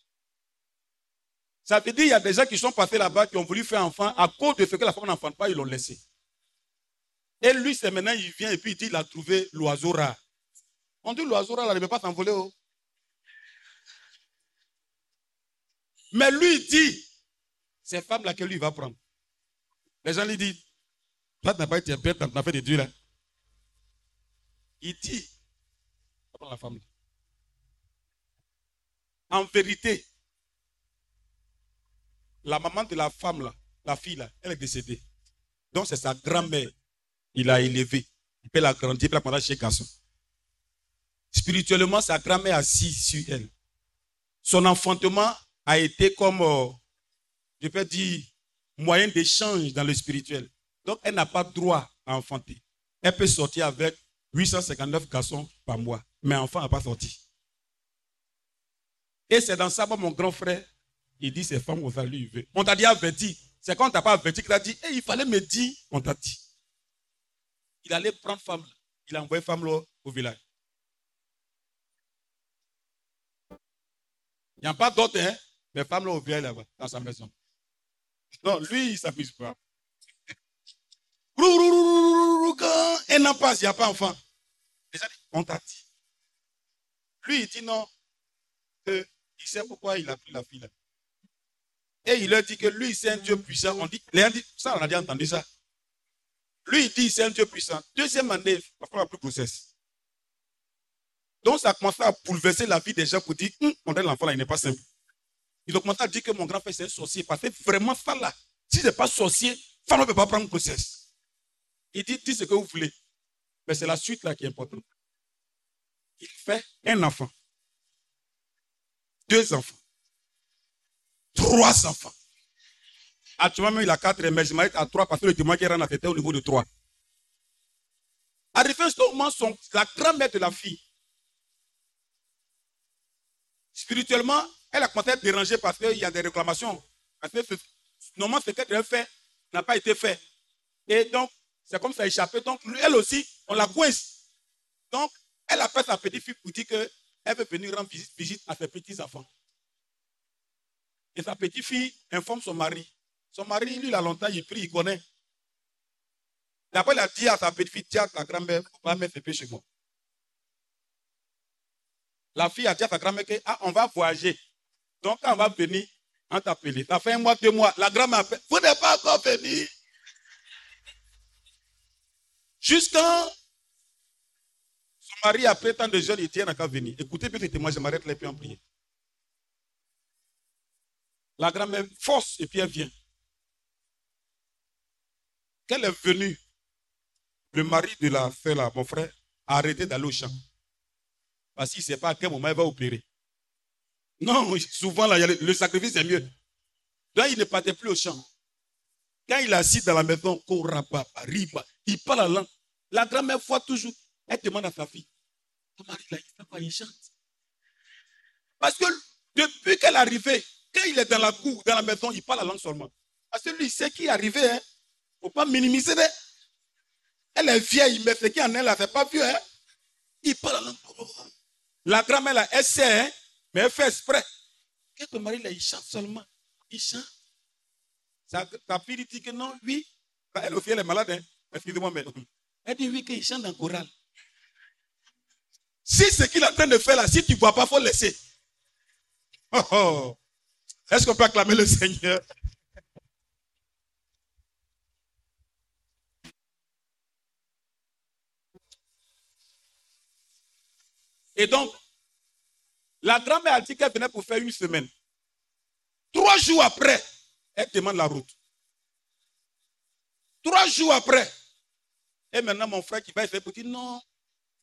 Ça veut dire qu'il y a des gens qui sont passés là-bas qui ont voulu faire enfant à cause de ce que la femme n'enfante pas, ils l'ont laissé. Et lui, c'est maintenant, il vient et puis il dit il a trouvé l'oiseau rare. On dit l'oiseau rare, là, il ne peut pas s'envoler. oh. Mais lui, dit ces femmes-là que lui va prendre. Les gens lui disent Toi, tu n'as pas été bête, tu n'as fait des dieux là. Il dit la femme là. En vérité, la maman de la femme là, la fille là, elle est décédée. Donc c'est sa grand-mère. Il a élevé. Il peut l'agrandir, il peut la prendre chez garçon. Spirituellement, sa grand-mère assise sur elle. Son enfantement a été comme, euh, je peux dire, moyen d'échange dans le spirituel. Donc elle n'a pas droit à enfanter. Elle peut sortir avec 859 garçons par mois, mais enfant n'a pas sorti. Et c'est dans ça, moi, mon grand frère, il dit ces femmes, on va lui. On t'a dit averti. C'est quand on t'a pas averti qu'il a dit, Eh, il fallait me dire, on t'a dit. Il allait prendre femme. là. Il a envoyé femme là, au village. Il n'y a pas d'autre, hein, mais femme là au village là-bas, dans sa maison. Non, lui, il s'amuse pas. Quand un an passe, il n'y a pas enfant. Les gens dit. Lui, il dit non. il sait pourquoi il a pris la fille. Et il leur dit que lui, c'est un Dieu puissant. On dit, les gens disent, ça, on a déjà entendu ça. Lui, il dit, c'est un Dieu puissant. Deuxième année, il va falloir plus grossesse. Donc, ça a commencé à bouleverser la vie des gens pour dire, Hum, on l'enfant là, il n'est pas simple. Commencé à dire que mon grand frère, c'est un sorcier. Parce que vraiment, ça là, si ce n'est pas sorcier, femme ne peut pas prendre grossesse. Il dit, dites ce que vous voulez. Mais c'est la suite là qui est importante. Il fait un enfant. Deux enfants. Trois enfants. Actuellement, même, il a quatre, mais je m'arrête à trois parce que le témoin qui rend était au niveau de trois. Arrivé ce moment, la grand-mère de la fille, spirituellement, elle a commencé à être dérangée parce qu'il y a des réclamations. Parce que normalement, ce qu'elle devait faire n'a pas été fait. Et donc, c'est comme ça échappé. Donc, elle aussi, on la coince. Donc, elle appelle sa petite fille pour dire qu'elle veut venir rendre visite à ses petits-enfants. Et sa petite fille informe son mari. Son mari, lui, il a longtemps, il prie, il connaît. D'après, il a dit à sa petite fille, tiens, ta grand-mère, va mettre ses pieds chez moi. La fille a dit à sa grand-mère qu'on ah, va voyager. Donc, quand on va venir, on t'appelle. Ça fait un mois, deux mois. La grand-mère. Vous n'êtes pas encore venu. Jusqu'à son mari, après tant de jeunes, il tient à venir. Écoutez bien moi, je m'arrête là et puis en prier. La grand-mère force et puis elle vient. Qu'elle est venue, le mari de la fée là, mon frère, a arrêté d'aller au champ. Parce qu'il ne sait pas à quel moment il va opérer. Non, souvent, là, le sacrifice est mieux. Là, il ne partait plus au champ. Quand il est assis dans la maison, il parle la langue. La grand-mère voit toujours. Elle demande à sa fille. Ton mari, là, il fait pas, il chante. Parce que depuis qu'elle est arrivée, quand il est dans la cour, dans la maison, il parle la langue seulement. Parce que lui, il sait qui est arrivé. Il hein. ne faut pas minimiser. Hein. Elle est vieille, mais ce qui en est là, ce n'est pas vieux. Hein. Il parle la langue. La grand-mère, elle sait, hein, mais elle fait exprès. Quand mari, là, il chante seulement. Il chante. Sa, ta fille dit que non, oui. Elle aussi, elle est malade. Hein. Excusez-moi, mais. Elle dit oui, qu'il chante en chorale. Si ce qu'il est en train de faire là, si tu ne vois pas, il faut laisser. Oh, oh. Est-ce qu'on peut acclamer le Seigneur? Et donc, la grand-mère a dit qu'elle venait pour faire une semaine. Trois jours après, elle demande la route. Trois jours après. Et maintenant, mon frère qui va faire pour dire non,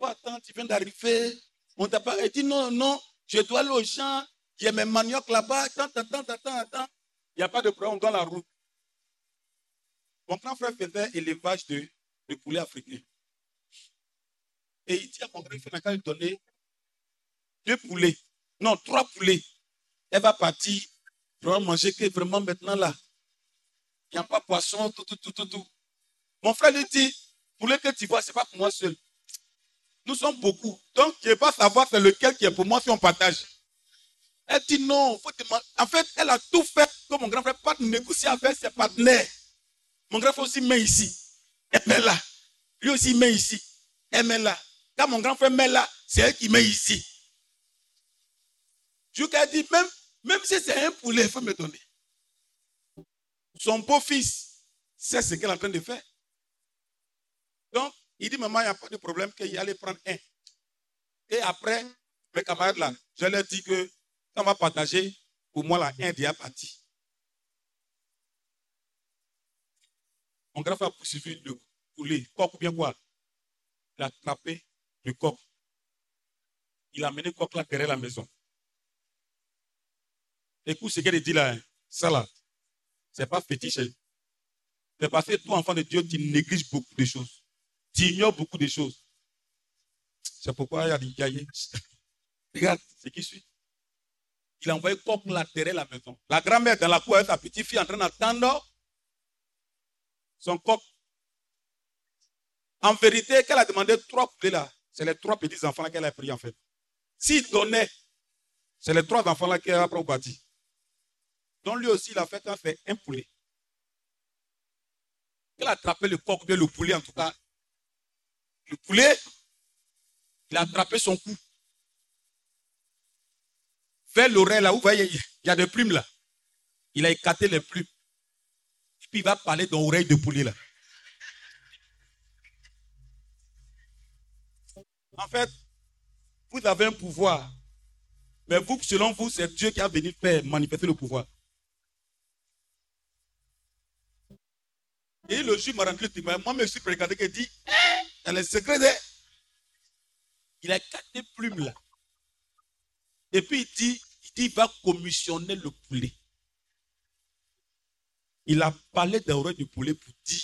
attends, tu viens d'arriver. On t'a pas. Elle dit non, non, je dois aller au champ. J'ai mes maniocs là-bas. Attends, attends, attends, attends. Il n'y a pas de problème, dans la route. Mon grand frère faisait élevage de, de poulets africains. Et il dit à mon grand frère, il donnait deux poulets, non, trois poulets. Elle va partir, elle va manger que vraiment maintenant là. Il n'y a pas poisson, tout, tout, tout, tout, tout. Mon frère lui dit, poulet que tu vois, ce n'est pas pour moi seul. Nous sommes beaucoup. Donc, je ne vais pas savoir c'est lequel qui est pour moi si on partage. Elle dit non, faut En fait, elle a tout fait que mon grand frère pas négocier avec ses partenaires. Mon grand frère aussi met ici. Elle met là. Lui aussi met ici. Elle met là. Quand mon grand frère met là, c'est elle qui met ici. Jusqu'à dit, même, même si c'est un poulet, il faut me donner. Son beau-fils sait ce qu'elle est en train de faire. Donc, il dit, maman, il n'y a pas de problème qu'il allait prendre un. Et après, mes camarades là, je leur dis que on va partager, pour moi, la un déjà parti. Mon grand frère a poursuivi le poulet, coq ou bien quoi? Il a attrapé le coq. Il a amené le coq là derrière la maison. Écoute ce qu'elle dit là. Hein. Ça là, c'est pas fétiche. Hein. C'est parce que toi, enfant de Dieu, tu négliges beaucoup de choses. Tu ignores beaucoup de choses. C'est pourquoi il y a des cahiers. [LAUGHS] Regarde ce qui suit. Il a envoyé coq latéral la maison. La grand-mère dans la cour avec sa petite fille en train d'attendre son coq. En vérité, qu'elle a demandé trois poulets là, c'est les trois petits enfants qu'elle a pris en fait. S'il donnait, c'est les trois enfants là qu'elle a pris au bâti. Donc lui aussi, il a fait un, poulet. Il a attrapé le coq, le poulet en tout cas. Le poulet, il a attrapé son cou vers l'oreille là, vous voyez, il y a des plumes là. Il a écarté les plumes. Puis il va parler dans l'oreille de poulet là. En fait, vous avez un pouvoir. Mais vous, selon vous, c'est Dieu qui a venu faire manifester le pouvoir. Et le juge m'a rendu. Moi, je me suis présenté qui dit, dans les secrets, il a écarté plumes là. Et puis il dit, il va commissionner le poulet. Il a parlé d'un de poulet pour dire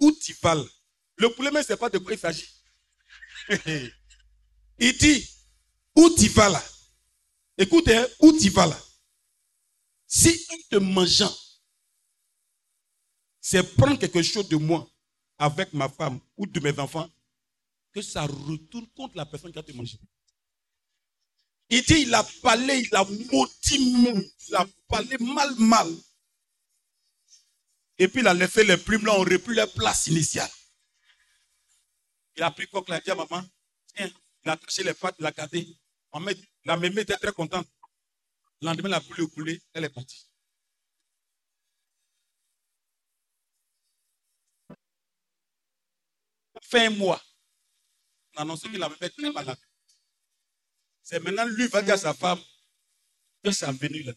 où tu vas. Le poulet ne sait pas de quoi il s'agit. [LAUGHS] il dit où tu vas là? Écoutez, hein, où tu vas là? Si en te mangeant, c'est prendre quelque chose de moi avec ma femme ou de mes enfants, que ça retourne contre la personne qui a te mangé. Il dit, il a parlé, il a motivé, il a parlé mal, mal. Et puis il a laissé les plumes là, on repris leur place initiale. Il a pris quoi il a dit à maman, tiens, il a touché les pattes, il a gardé. La mémé était très contente. Le lendemain, la poule coulé, elle est partie. Fin mois, on a annoncé qu'il avait fait très malade. C'est maintenant lui va dire à sa femme que c'est venu là.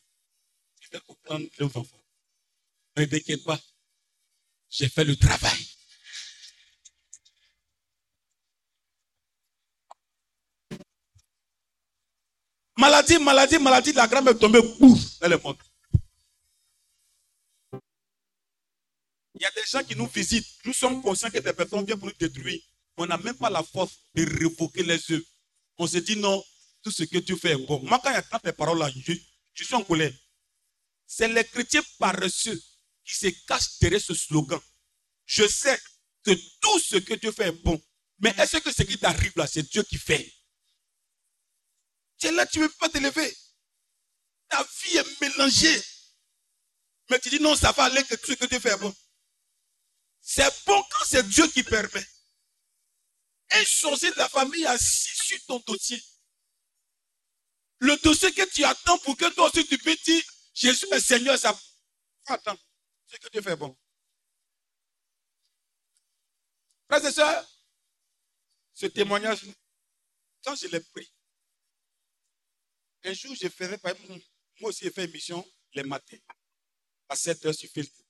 Il fait comprendre les enfants. Ne t'inquiète pas. J'ai fait le travail. Maladie, maladie, maladie, la grand est tombée, bouf, elle est morte. Il y a des gens qui nous visitent. Nous sommes conscients que des personnes viennent pour nous détruire. On n'a même pas la force de révoquer les œufs. On se dit non, tout ce que tu fais est bon. Moi, quand a tes paroles là, je, je suis en colère. C'est les chrétiens paresseux qui se cachent derrière ce slogan. Je sais que tout ce que tu fais est bon. Mais est-ce que ce qui t'arrive là, c'est Dieu qui fait? Tu es là, tu ne peux pas te lever. Ta vie est mélangée. Mais tu dis non, ça va aller que tout ce que tu fais est bon. C'est bon quand c'est Dieu qui permet. Un sorcier de la famille assis sur ton dossier. Le dossier que tu attends pour que toi aussi tu puisses dire, Jésus est Seigneur, ça. Attends, ce que tu fais bon. Frères et sœurs, ce témoignage, quand je l'ai pris, un jour je faisais, moi aussi j'ai fait une mission les matins, à 7 heures sur Facebook.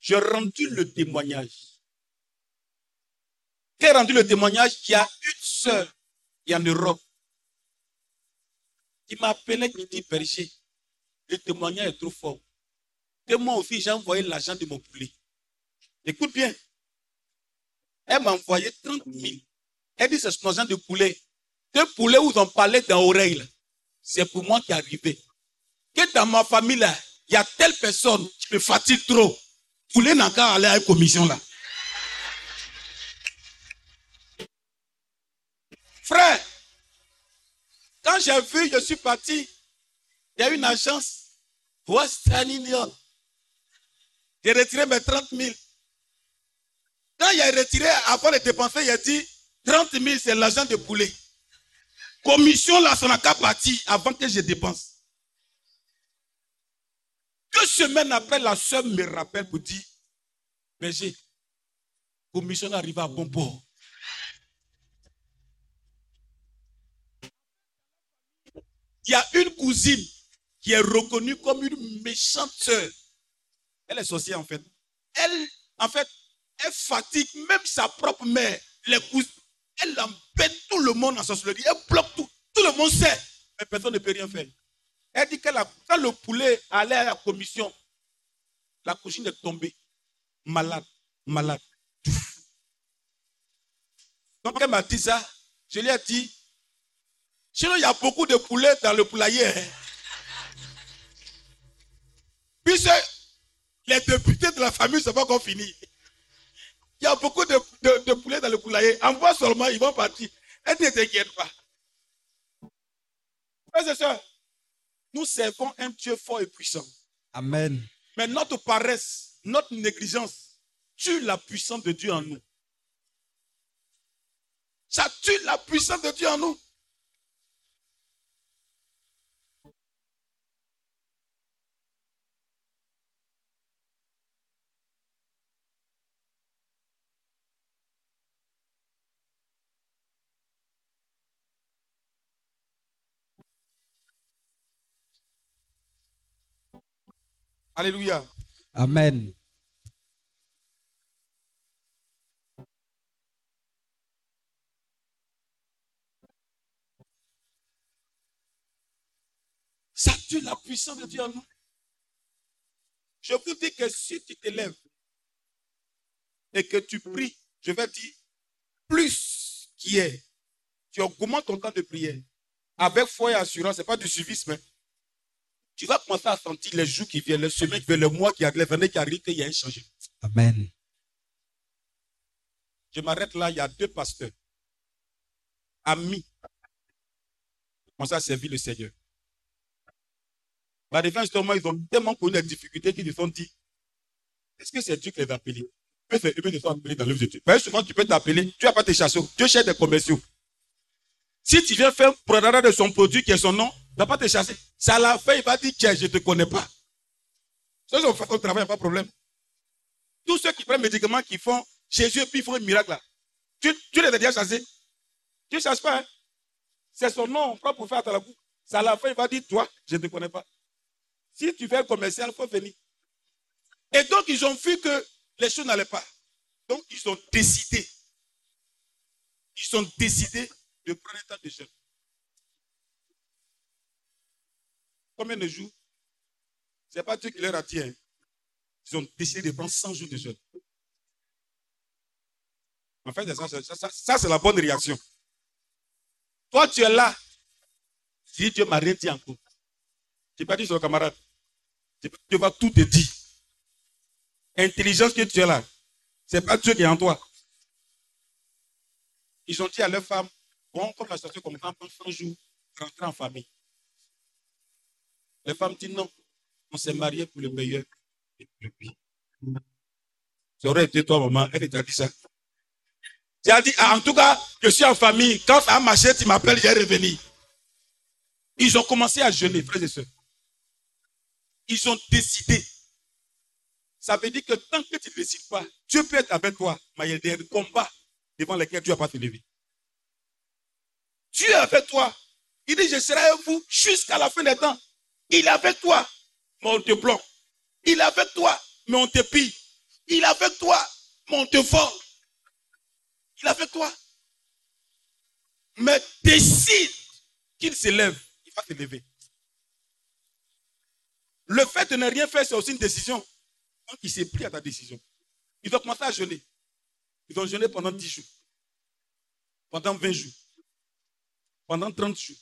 J'ai rendu le témoignage. J'ai rendu le témoignage qu'il y a une seule qui en Europe. Il m'appelait, il dit, berger, le témoignage est trop fort. Et moi aussi, j'ai envoyé l'argent de mon poulet. Écoute bien. Elle m'a envoyé 30 000. Elle dit, c'est son argent de poulet. Ce poulet où on parlait dans l'oreille, c'est pour moi qui est arrivé. Que dans ma famille, il y a telle personne qui me fatigue trop. Poulet n'a qu'à aller à une commission là. Frère, quand j'ai vu, je suis parti, il y a une agence, Western Union. J'ai retiré mes 30 000. Quand il a retiré, avant de dépenser, il a dit 30 000, c'est l'argent de poulet. Commission là, ça n'a qu'à partir avant que je dépense. Deux semaines après, la soeur me rappelle pour dire, j'ai commission arrive à bon port. Il y a une cousine qui est reconnue comme une méchante soeur. Elle est sorcière en fait. Elle, en fait, elle fatigue même sa propre mère. Les cousines, elle embête tout le monde en sorcellerie. Elle bloque tout. Tout le monde sait. Mais personne ne peut rien faire. Elle dit que quand le poulet allait à la commission, la cousine est tombée. Malade, malade. Donc elle m'a dit ça. Je lui ai dit, sinon il y a beaucoup de poulets dans le poulailler. Hein. Puis les députés de la famille ne sont pas encore finis. Il y a beaucoup de, poulets dans le poulailler. Envoie seulement, ils vont partir. Elle ne t'inquiète pas. Frères et sœurs, nous servons un Dieu fort et puissant. Amen. Mais notre paresse, notre négligence tue la puissance de Dieu en nous. Ça tue la puissance de Dieu en nous. Alléluia. Amen. Ça tue la puissance de Dieu en nous. Je vous dis que si tu te lèves et que tu pries, je vais dire, plus qu'hier, tu augmentes ton temps de prière. Avec foi et assurance, ce n'est pas du suivisme. Tu vas commencer à sentir les jours qui viennent, les semaines qui viennent, le mois qui arrive, les années qui arrivent, qu'il y a un changement. Amen. Je m'arrête là, il y a deux pasteurs, amis, qui commencent à servir le Seigneur. La défense, justement, ils ont tellement connu les difficultés qu'ils se sont dit, est-ce que c'est Dieu qui les a appelés? Eux, c'est eux qui sont appelés dans l'œuvre de Dieu. Parce que souvent, tu peux t'appeler, tu n'as pas tes chasseurs, Dieu cherche des commerciaux. Si tu viens faire un de son produit qui est son nom, pas te chasser. À la fin, il va dire, tiens, je ne te connais pas. Ça, on fait ton travail, pas de problème. Tous ceux qui prennent médicaments, qui font Jésus, puis ils font un miracle là. Tu, tu les as déjà chassés. Tu ne chasses pas. Hein? C'est son nom, on prend pour faire à la à la fin, il va dire, toi, je ne te connais pas. Si tu fais un commercial, il faut venir. Et donc, ils ont vu que les choses n'allaient pas. Donc, ils ont décidé. Ils ont décidé de prendre un temps de jeûne. Combien de jours Ce n'est pas Dieu qui leur a hein. Ils ont décidé de prendre 100 jours de jeûne. En fait, ça, c'est la bonne réaction. Toi, tu es là. Si Dieu m'a rien encore. Tu n'as pas dit sur le camarade. Dieu va tout te dire. Intelligence que tu es là. Ce n'est pas Dieu qui est en toi. Ils ont dit à leur femme, bon, comme la situation comme ça, prendre 100 jours, rentrer en famille. Les femmes disent non, on s'est mariés pour le meilleur et pour le pire. Ça aurait été toi, maman, elle t'a dit ça. Tu as dit, ah, en tout cas, je suis en famille. Quand ça a marché, tu m'appelles, je vais revenir. Ils ont commencé à jeûner, frères et sœurs. Ils ont décidé. Ça veut dire que tant que tu ne décides pas, Dieu peut être avec toi, mais il y a des combats devant lesquels ne vas pas te lever. Dieu est avec toi. Il dit, je serai avec vous jusqu'à la fin des temps. Il est avec toi, mais on te bloque. Il est avec toi, mais on te pille. Il est avec toi, mais on te vole. Il est avec toi. Mais décide qu'il se lève. Il va te lever. Le fait de ne rien faire, c'est aussi une décision. Donc, il s'est pris à ta décision. Il doit commencer à jeûner. Ils ont jeûné pendant 10 jours. Pendant 20 jours. Pendant 30 jours.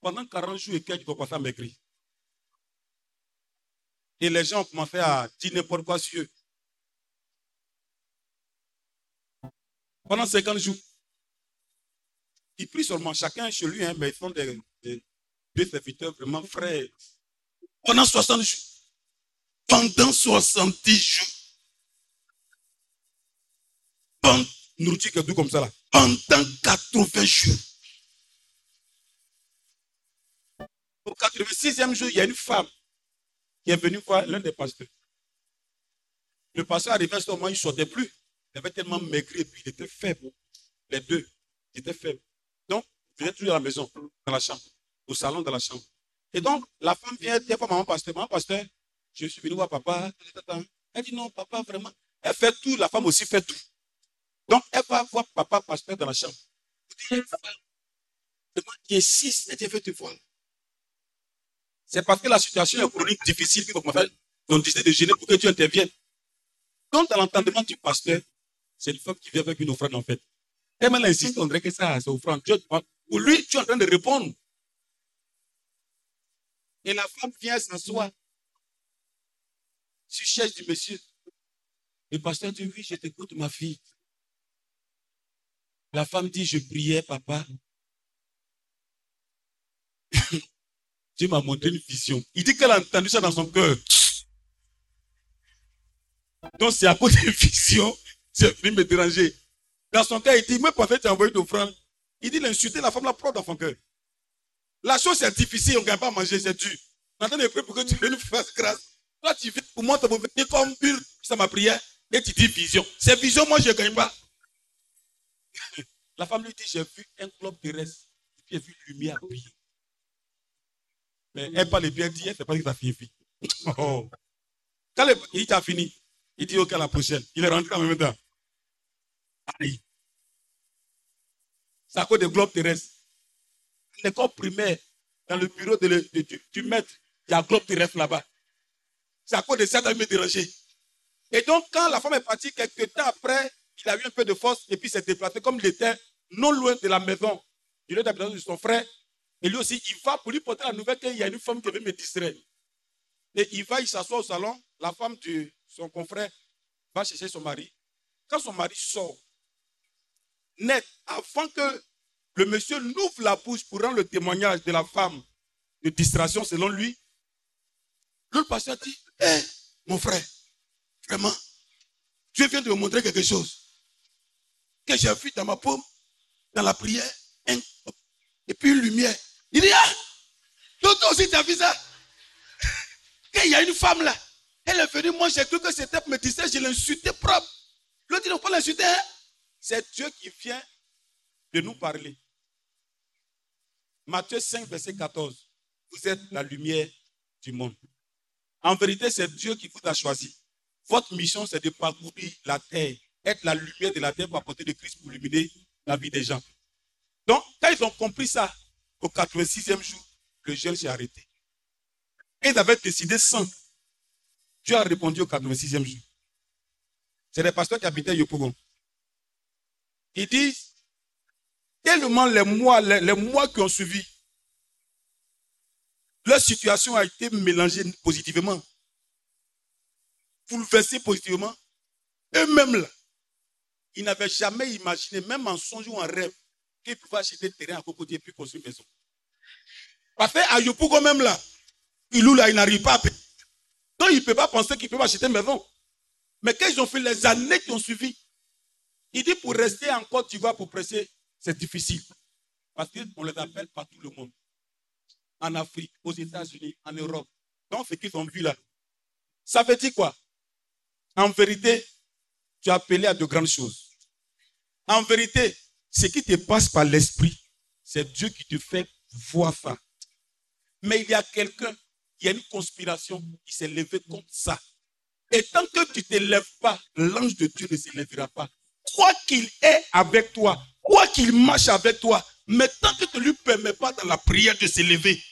Pendant 40 jours et quelques, doivent commencer à maigrir. Et les gens ont commencé à dire n'importe quoi sur eux. Pendant 50 jours. Ils prient seulement chacun chez lui, hein, mais ils sont des, des, serviteurs vraiment frères. Pendant 60 jours. Pendant 70 jours. Pendant 80 jours. Au 86e jour, il y a une femme qui est venue voir l'un des pasteurs. Le pasteur arrivait à ce moment, il ne sortait plus. Il avait tellement maigri puis il était faible. Les deux, ils étaient faibles. Donc, il venait toujours à la maison, dans la chambre, au salon, dans la chambre. Et donc, la femme vient dire voir maman pasteur, maman pasteur, je suis venu voir papa. Elle dit non, papa, vraiment. Elle fait tout, la femme aussi fait tout. Donc, elle va voir papa pasteur dans la chambre. Elle insiste, elle dit, veut te voir. C'est parce que la situation est chronique, difficile, qu'ils ont décidé de gêner pour que tu interviennes. Donc, dans l'entendement du pasteur, c'est une femme qui vient avec une offrande, en fait. Elle m'a insisté, on dirait que ça, c'est offrande. Pour lui, tu es en train de répondre. Et la femme vient s'asseoir sur chaise du monsieur. Le pasteur dit, oui, je t'écoute, ma fille. La femme dit, je priais, papa. Dieu m'a montré une vision. Il dit qu'elle a entendu ça dans son cœur. Donc c'est à cause d'une vision, c'est venu me déranger. Dans son cœur, il dit, mais parfait, tu as envoyé offrande. Il dit, l'insulter, la femme la prend dans son cœur. La chose est difficile, on ne gagne pas à manger, c'est dur. Maintenant, je prie pour que tu nous fasses grâce. Toi, tu viens pour moi, tu venir comme une, ça ma prière, et tu dis vision. C'est vision, moi, je ne gagne pas. [LAUGHS] La femme lui dit, j'ai vu un globe terrestre, et puis j'ai vu lumière briller. Mais elle parle bien elle fait pas que ça. Oh. Quand il t'a fini, il dit, ok, à la prochaine. Il est rentré en même temps. Aïe. C'est à cause des globes terrestres. L'école primaire, dans le bureau de, du, du, maître, il y a un globe terrestre là-bas. C'est à cause de ça qu'il me déranger. Et donc, quand la femme est partie, quelques temps après, il a eu un peu de force et puis s'est déplacé comme il était non loin de la maison, du lieu d'habitation de son frère. Et lui aussi, il va pour lui porter la nouvelle qu'il y a une femme qui veut me distraire. Et il va, il s'assoit au salon. La femme de son confrère va chercher son mari. Quand son mari sort, net, avant que le monsieur n'ouvre la bouche pour rendre le témoignage de la femme de distraction selon lui, l'autre pasteur dit, hé, mon frère, vraiment, Dieu vient de me montrer quelque chose que j'ai vu dans ma paume, dans la prière, et puis une lumière. Il dit, ah, toi aussi tu as vu ça Qu'il y a une femme là, elle est venue, moi j'ai cru que c'était pour me distraire, je l'ai insulté propre. L'autre dit, non, pas l'insulter, hein? C'est Dieu qui vient de nous parler. Matthieu 5, verset 14. Vous êtes la lumière du monde. En vérité, c'est Dieu qui vous a choisi. Votre mission, c'est de parcourir la terre, être la lumière de la terre pour apporter le Christ pour illuminer la vie des gens. Donc, quand ils ont compris ça, au 86e jour, le gel s'est arrêté. Ils avaient décidé sans. Dieu a répondu au 86e jour. C'est les pasteurs qui habitaient Yopougon. Ils disent, tellement les mois, les, mois qui ont suivi, leur situation a été mélangée positivement, bouleversée positivement. Eux-mêmes là, ils n'avaient jamais imaginé, même en songe ou en rêve, qu'ils pouvaient acheter terrain à côté et puis construire une maison? Parce qu'à Yopougon même là, il là, il n'arrive pas à payer. Donc il ne peut pas penser qu'il peut acheter une maison. Mais quand ils ont fait les années qui ont suivi, il dit pour rester en Côte d'Ivoire pour presser, c'est difficile. Parce qu'on les appelle par tout le monde. En Afrique, aux États-Unis, en Europe. Donc, ce qu'ils ont vu là. Ça veut dire quoi? En vérité, tu as appelé à de grandes choses. En vérité, ce qui te passe par l'esprit, c'est Dieu qui te fait voir ça. Mais il y a quelqu'un, il y a une conspiration qui s'est levée contre ça. Et tant que tu ne te lèves pas, l'ange de Dieu ne se lèvera pas quoi qu'il est avec toi, quoi qu'il marche avec toi, mais tant que tu ne lui permets pas dans la prière de s'élever,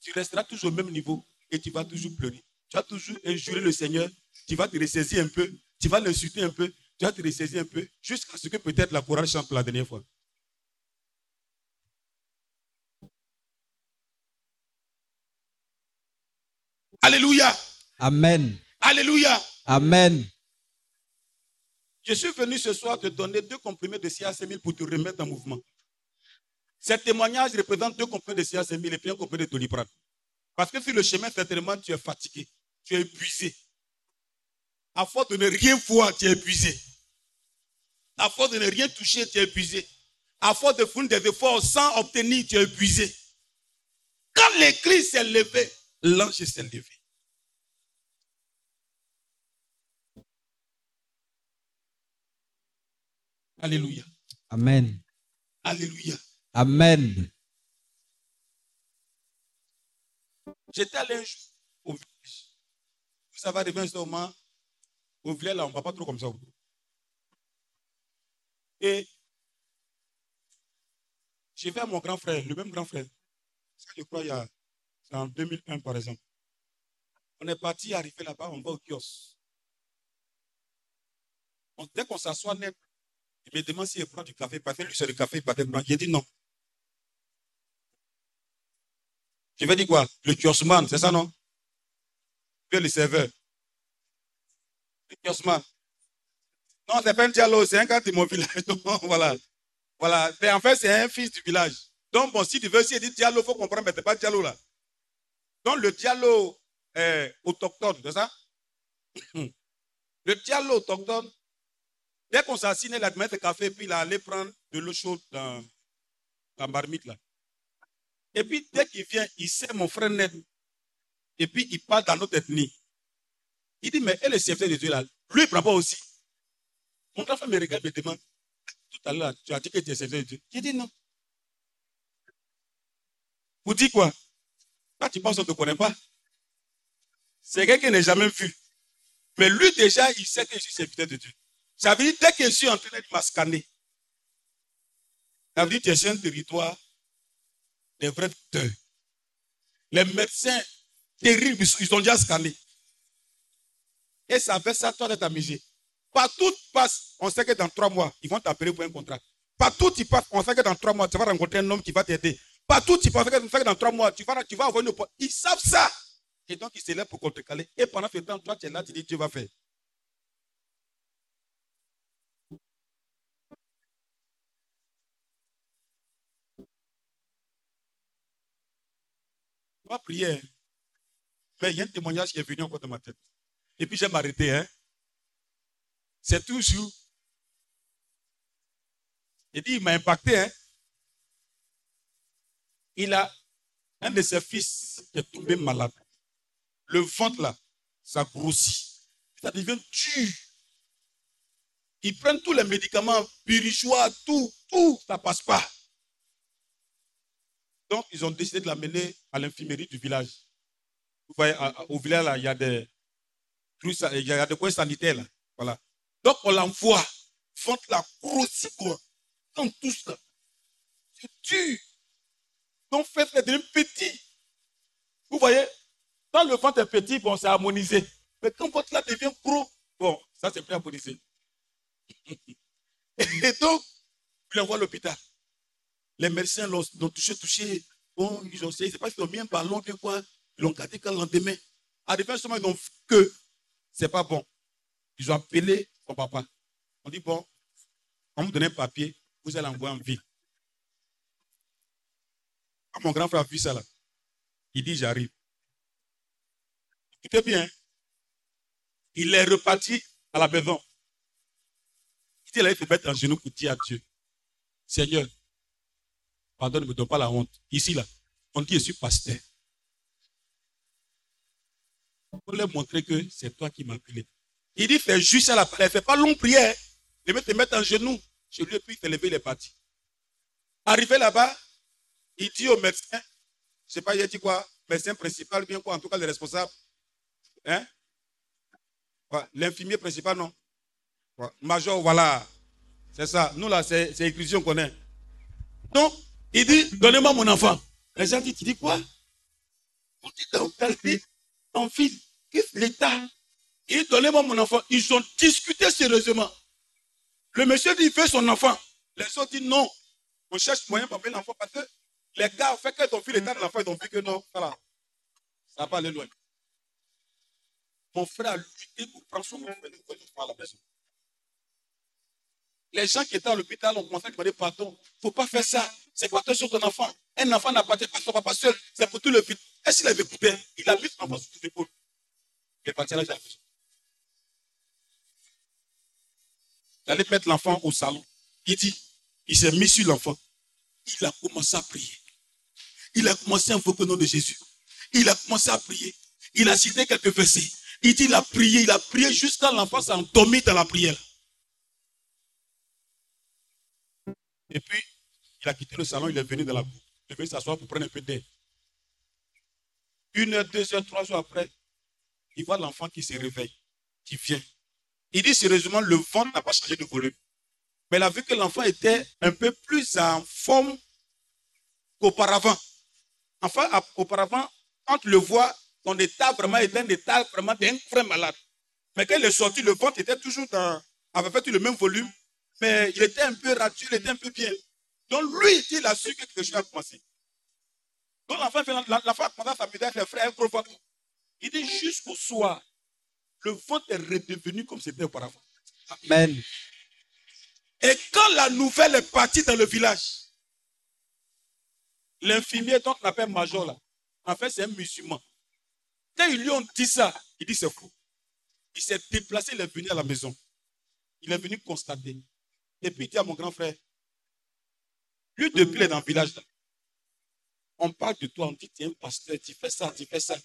tu resteras toujours au même niveau et tu vas toujours pleurer. Tu vas toujours injurer le Seigneur, tu vas te ressaisir un peu, tu vas l'insulter un peu, tu vas te ressaisir un peu, jusqu'à ce que peut-être la chorale chante la dernière fois. Alléluia. Amen. Alléluia. Amen. Je suis venu ce soir te donner deux comprimés de CA5000 pour te remettre en mouvement. Ce témoignage représente deux comprimés de CA5000 et puis un comprimé de Doliprane. Parce que sur le chemin, certainement, tu es fatigué, tu es épuisé. À force de ne rien voir, tu es épuisé. À force de ne rien toucher, tu es épuisé. À force de fournir des efforts sans obtenir, tu es épuisé. Quand l'église s'est levée, l'ange s'est levé. Alléluia. Amen. Alléluia. Amen. J'étais allé un jour au village. Ça va arriver un moment au village, là, on ne va pas trop comme ça. Et j'ai fait à mon grand frère, le même grand frère. Ça, je crois, il y a, en 2001, par exemple. On est parti arriver là-bas, on va au kiosque. dès qu'on s'assoit net, il me demande s'il prend du café. Que lui, c'est le café, pas de J'ai dit non. Je vais dire quoi? Le kiosman, c'est ça, non? Puis le serveur. Kiosman. Non, c'est pas un dialogue, c'est un gars de mon village. [LAUGHS] voilà. Voilà. Mais en fait, c'est un fils du village. Donc, bon, si tu veux, si il dit dialogue, il faut comprendre, mais ce n'est pas dialogue là. Donc, le dialogue autochtone, c'est ça? [COUGHS] Le dialogue autochtone, Dès qu'on s'assied, il a mis le café, puis il a allé prendre de l'eau chaude dans la marmite là. Et puis, dès qu'il vient, il sait mon frère net. Et puis, il parle dans notre ethnie. Il dit, mais elle est serviteur de Dieu là. Lui, il prend pas aussi. Mon frère me regarde me demande, tout à l'heure, tu as dit que tu es serviteur de Dieu. J'ai dit non. Vous dites quoi? Quand tu penses qu'on ne te connaît pas, c'est quelqu'un qui n'est jamais vu. Mais lui, déjà, il sait que je suis serviteur de Dieu. Ça veut dire, dès que je suis en train de m'ascanner, ça veut dire que c'est un territoire des vrais docteurs. Les médecins terribles, ils sont déjà scannés. Et ça fait ça, toi, de t'amuser. Partout tu passes, on sait que dans trois mois, ils vont t'appeler pour un contrat. Partout tu passes, on sait que dans trois mois, tu vas rencontrer un homme qui va t'aider. Partout tu passes, on sait que dans trois mois, tu vas, tu vas avoir une. Ils savent ça. Et donc, ils se lèvent pour contrecaler. Et pendant ce temps, toi, tu es là, tu dis, Dieu va faire. Prier. hein. Mais il y a un témoignage qui est venu encore dans ma tête. Et puis, j'ai m'arrêter. Hein. C'est toujours. Il dit, il m'a impacté. Hein. Il a un de ses fils qui est tombé malade. Le ventre là, ça grossit. Ça devient dur. Ils prennent tous les médicaments, pirichois, tout, tout, ça passe pas. Donc, ils ont décidé de l'amener à l'infirmerie du village. Vous voyez, au village, là, il y a des il y a des coins sanitaires, là. Voilà. Donc, on l'envoie. Ventre là, grossit, quoi? Dans tout ça. C'est dur. Donc, fait là devient petit. Vous voyez, quand le ventre est petit, bon, c'est harmonisé. Mais quand votre là devient gros, bon, ça, c'est plus harmonisé. [LAUGHS] Et donc, il l'envoie à l'hôpital. Les médecins l'ont touché, touché. Bon, ils ont essayé, c'est pas qu'ils ont mis un ballon, de quoi. Ils l'ont gardé quand le lendemain. À la seulement, ils ont vu que c'est pas bon. Ils ont appelé son papa. On dit, bon, on vous donne un papier, vous allez envoyer en ville. Quand mon grand frère a vu ça là, il dit, j'arrive. Écoutez bien. Il est reparti à la maison. Il dit, il faut mettre un genou pour dire à Dieu. Seigneur, pardonne, ne me donne pas la honte. Ici, là, on dit, je suis pasteur. Pour leur montrer que c'est toi qui m'as appelé. Il dit, fais juste à la prière. Fais pas longue prière. Il veut te mettre en genou. Chez lui, puis fait lever les parties. Arrivé là-bas, il dit au médecin, je sais pas, il a dit quoi, médecin principal, bien quoi, en tout cas le responsable. Hein? L'infirmier principal, non? Major, voilà. C'est ça. Nous, là, c'est l'écriture qu'on connaît. Donc, il dit, donnez-moi mon enfant. Les gens disent, tu dis quoi? On dit, dit, ton fils, l'État? Il donnez-moi mon enfant. Ils ont discuté sérieusement. Le monsieur dit, il veut son enfant. Les autres disent, non. On cherche moyen pour l'enfant parce que les gars, au fait que ton fils est dans l'enfant, ils ont vu que non, voilà. Ça va pas aller loin. Mon frère a lutté pour prendre son enfant la maison. Les gens qui étaient à l'hôpital ont commencé à demander pardon. Il ne faut pas faire ça. C'est quoi sur ton enfant? Un enfant n'appartient pas à son papa seul. C'est pour tout le vide. Est-ce qu'il avait écouté Il a mis son enfant sur ses épaules. Il est parti à la. Il allait mettre l'enfant au salon. Il dit, il s'est mis sur l'enfant. Il a commencé à prier. Il a commencé à invoquer le nom de Jésus. Il a commencé à prier. Il a cité quelques versets. Il dit, il a prié, il a prié jusqu'à l'enfant s'est endormi dans la prière. Et puis, il a quitté le salon, il est venu dans la cour. Il est venu s'asseoir pour prendre un peu d'air. Une heure, deux heures, trois heures après, il voit l'enfant qui se réveille, qui vient. Il dit sérieusement, le ventre n'a pas changé de volume. Mais il a vu que l'enfant était un peu plus en forme qu'auparavant. Enfin, auparavant, quand tu le vois, son état vraiment était un état vraiment d'un frère malade. Mais quand il est sorti, le ventre était toujours dans, avait fait le même volume, mais il était un peu radieux, il était un peu bien. Donc lui, il a su que quelque chose a commencé. Donc l'enfant l'enfant a commencé à s'amuser avec les frères, ventre. Il dit jusqu'au soir, le ventre est redevenu comme c'était auparavant. Amen. Et quand la nouvelle est partie dans le village, l'infirmier dont on appelle Major là, en fait c'est un musulman. Quand ils lui ont dit ça, il dit c'est fou. Il s'est déplacé, il est venu à la maison. Il est venu constater. Et puis il dit à mon grand frère, lui depuis il est dans le village là, on parle de toi, on dit tu es un pasteur, tu fais ça, tu fais ça.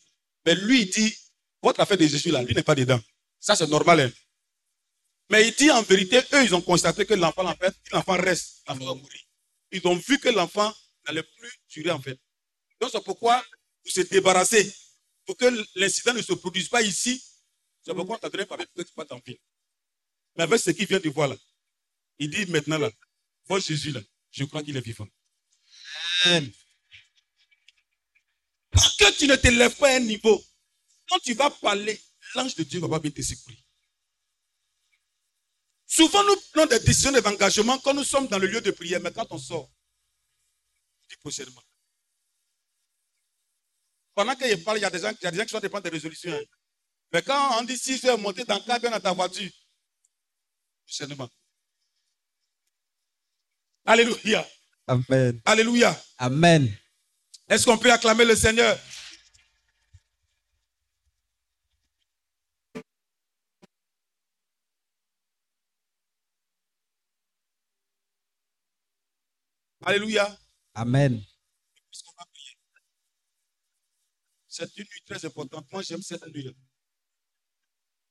Mais lui il dit, votre affaire de Jésus là, lui n'est pas dedans. Ça c'est normal. hein. Mais il dit en vérité, eux, ils ont constaté que l'enfant, en fait, l'enfant reste, l'enfant va mourir. Ils ont vu que l'enfant n'allait plus durer, en fait. Donc, c'est pourquoi vous se débarrasser. Pour que l'incident ne se produise pas ici. C'est pourquoi on t'a donné papier pour que tu partes en ville. Mais avec ce qu'il vient de voir là, il dit maintenant là, vois Jésus là, je crois qu'il est vivant. Amen. Parce que tu ne te lèves pas à un niveau, quand tu vas parler, l'ange de Dieu va pas bien te secourir. Souvent, nous prenons des décisions d'engagement quand nous sommes dans le lieu de prière, mais quand on sort, dit prochainement. Pendant qu'il parle, il y a des gens, il y a des gens qui sont en train de prendre des résolutions. hein. Mais quand on dit si tu es monté dans le dans ta voiture, prochainement. Alléluia. Amen. Alléluia. Amen. Est-ce qu'on peut acclamer le Seigneur? Alléluia. Amen. C'est une nuit très importante. Moi, j'aime cette nuit.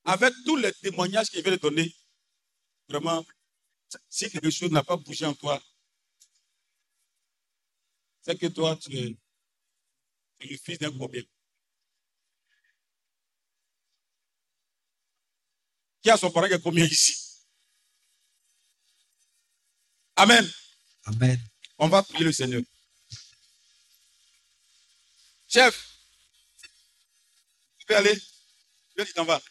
Avec tous les témoignages qu'il vient de donner, vraiment, si quelque chose n'a pas bougé en toi, c'est que toi, tu es, fils d'un problème. Qui a son parent qui est combien ici? Amen. Amen. On va prier le Seigneur. Chef, tu peux aller? Viens, tu t'en vas.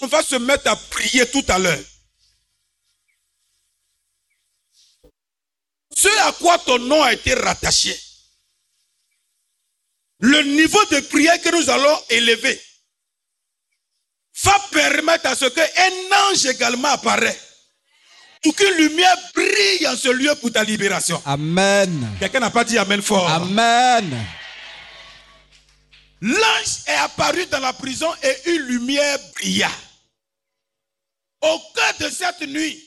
On va se mettre à prier tout à l'heure, ce à quoi ton nom a été rattaché, le niveau de prière que nous allons élever va permettre à ce qu'un ange également apparaît pour qu'une lumière brille en ce lieu pour ta libération. Amen. Quelqu'un n'a pas dit Amen fort. Amen. L'ange est apparu dans la prison et une lumière brilla. Au cœur de cette nuit,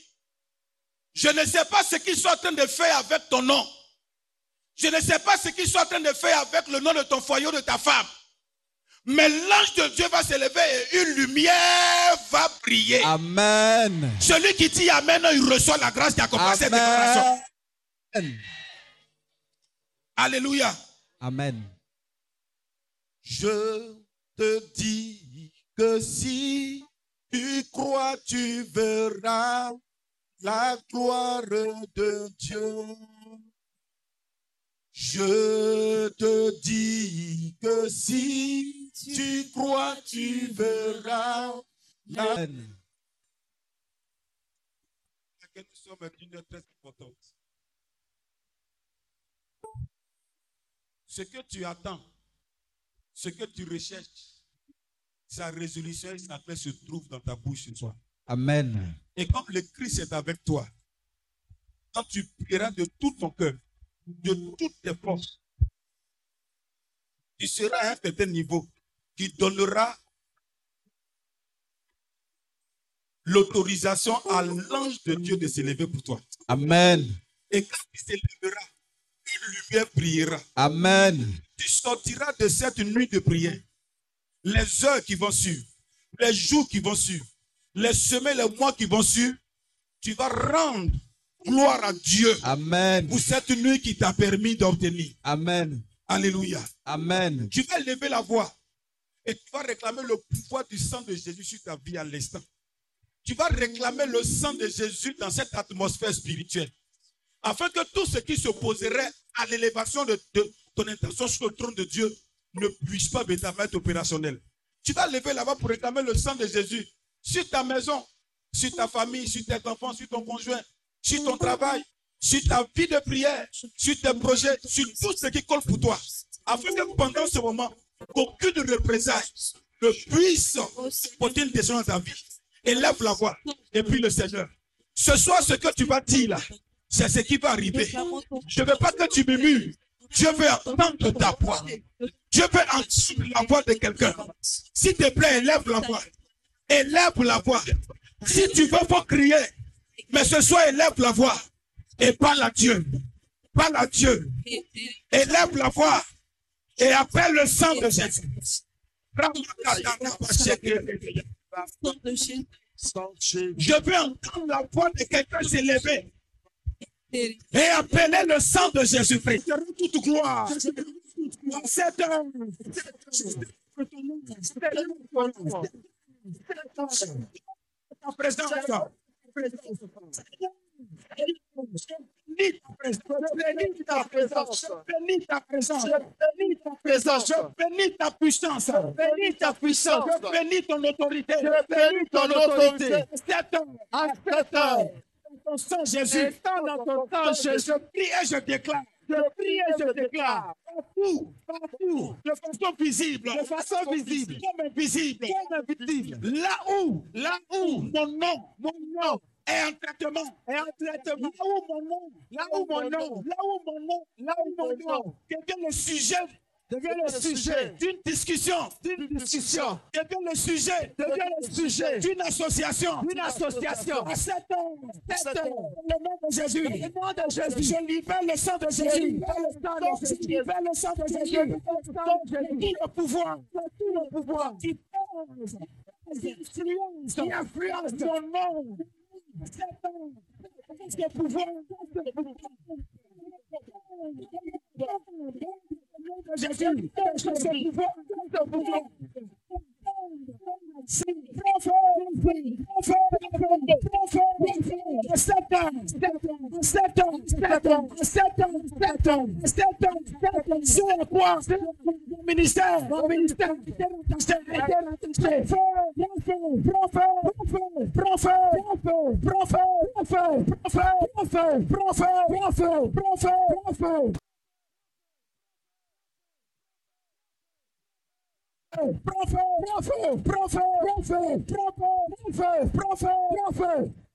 je ne sais pas ce qu'ils sont en train de faire avec ton nom. Je ne sais pas ce qu'ils sont en train de faire avec le nom de ton foyer ou de ta femme. Mais l'ange de Dieu va s'élever et une lumière va briller. Amen. Celui qui dit Amen, il reçoit la grâce qui cette déclaration. Amen. Alléluia. Amen. Je te dis que si tu crois, tu verras la gloire de Dieu. Je te dis que si tu crois, tu verras la nous sommes une heure très importante. Ce que tu attends, ce que tu recherches, sa résolution et sa paix se trouvent dans ta bouche ce soir. Amen. Et comme le Christ est avec toi, quand tu prieras de tout ton cœur, de toutes tes forces, tu seras à un certain niveau qui donnera l'autorisation à l'ange de Dieu de s'élever pour toi. Amen. Et quand il s'élèvera, une lumière brillera. Amen. Tu sortiras de cette nuit de prière. Les heures qui vont suivre, les jours qui vont suivre, les semaines, les mois qui vont suivre, tu vas rendre gloire à Dieu Amen. pour cette nuit qui t'a permis d'obtenir. Amen. Alléluia. Amen. Tu vas lever la voix et tu vas réclamer le pouvoir du sang de Jésus sur ta vie à l'instant. Tu vas réclamer le sang de Jésus dans cette atmosphère spirituelle. Afin que tout ce qui s'opposerait à l'élévation de, de ton intention sur le trône de Dieu ne puisse pas être opérationnel. Tu vas lever voix pour réclamer le sang de Jésus sur ta maison, sur ta famille, sur tes enfants, sur ton conjoint, sur ton travail, sur ta vie de prière, sur tes projets, sur tout ce qui colle pour toi. Afin que pendant ce moment, qu'aucune représailles ne puisse porter une décision dans ta vie. Élève la voix. Et puis le Seigneur. Ce soir, ce que tu vas dire là, c'est ce qui va arriver. Je ne veux pas que tu murmures. Dieu veut entendre ta voix. Dieu veut entendre la voix de quelqu'un. S'il te plaît, élève la voix. Élève la voix. Si tu veux, faut crier. Mais ce soir, élève la voix. Et parle à Dieu. Parle à Dieu. Élève la voix. Et appelle le sang de Jésus. Je veux entendre la voix de quelqu'un s'élever et appeler le sang de Jésus-Christ. Toute gloire. Cette heure. Ta présence. Bénis ta présence. Bénis ta présence. Bénis ta présence. Bénis ta présence. Bénis ta puissance. Bénis ta puissance. Bénis ton autorité. Bénis ton autorité. Cette heure. À cette heure. Dans ton sang, Jésus. Dans ton sang, Jésus. Je prie et je déclare. Je prie et je déclare. Partout, partout, de façon visible, de façon visible, comme invisible, comme invisible. Là où, là où mon nom, mon nom est en traitement, est en traitement. Là où mon nom, là où mon nom, là où mon nom, là où mon nom devient le sujet devient le sujet d'une discussion, d'une discussion, devient le sujet, devient le sujet d'une association, d'une association. À cette heure, cette heure, le nom de Jésus, le nom de Jésus, je libère le sang de Jésus, je libère le sang de Jésus, le pouvoir, tout le pouvoir. Qui pèse, qui influence, qui ton nom. Cette heure, ce pouvoir, ministère, mon ministère, ministère,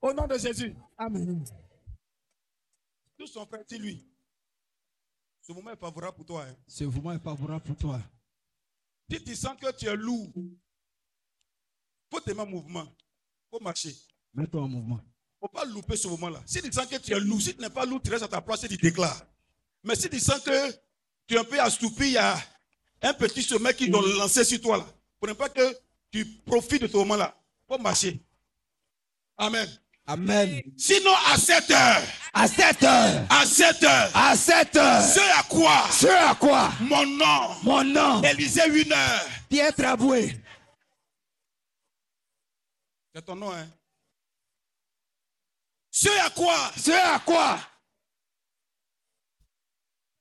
Au nom de Jésus. Amen. Tous sont prêts, lui. Ce moment est favorable pour toi. Hein. Ce moment est favorable pour toi. Si tu sens que tu es lourd, faut te mettre en mouvement. faut marcher. Mets-toi en mouvement. faut pas louper ce moment-là. Si tu sens que tu es lourd, si tu n'es pas lourd, tu restes à ta place et tu déclares. Mais si tu sens que tu es un peu assoupi, il y a un petit sommet qui doit lancer sur toi là. Pour ne pas que tu profites de ce moment-là. Pour marcher. Amen. Amen. Sinon, à 7 heures. À 7 heures. À 7 heures. À 7 heures. Ce à quoi? Ce à quoi? Mon nom. Mon nom. Élisée 1 heure. Pierre Traboué. C'est ton nom, hein. Ce à quoi? Ce à quoi?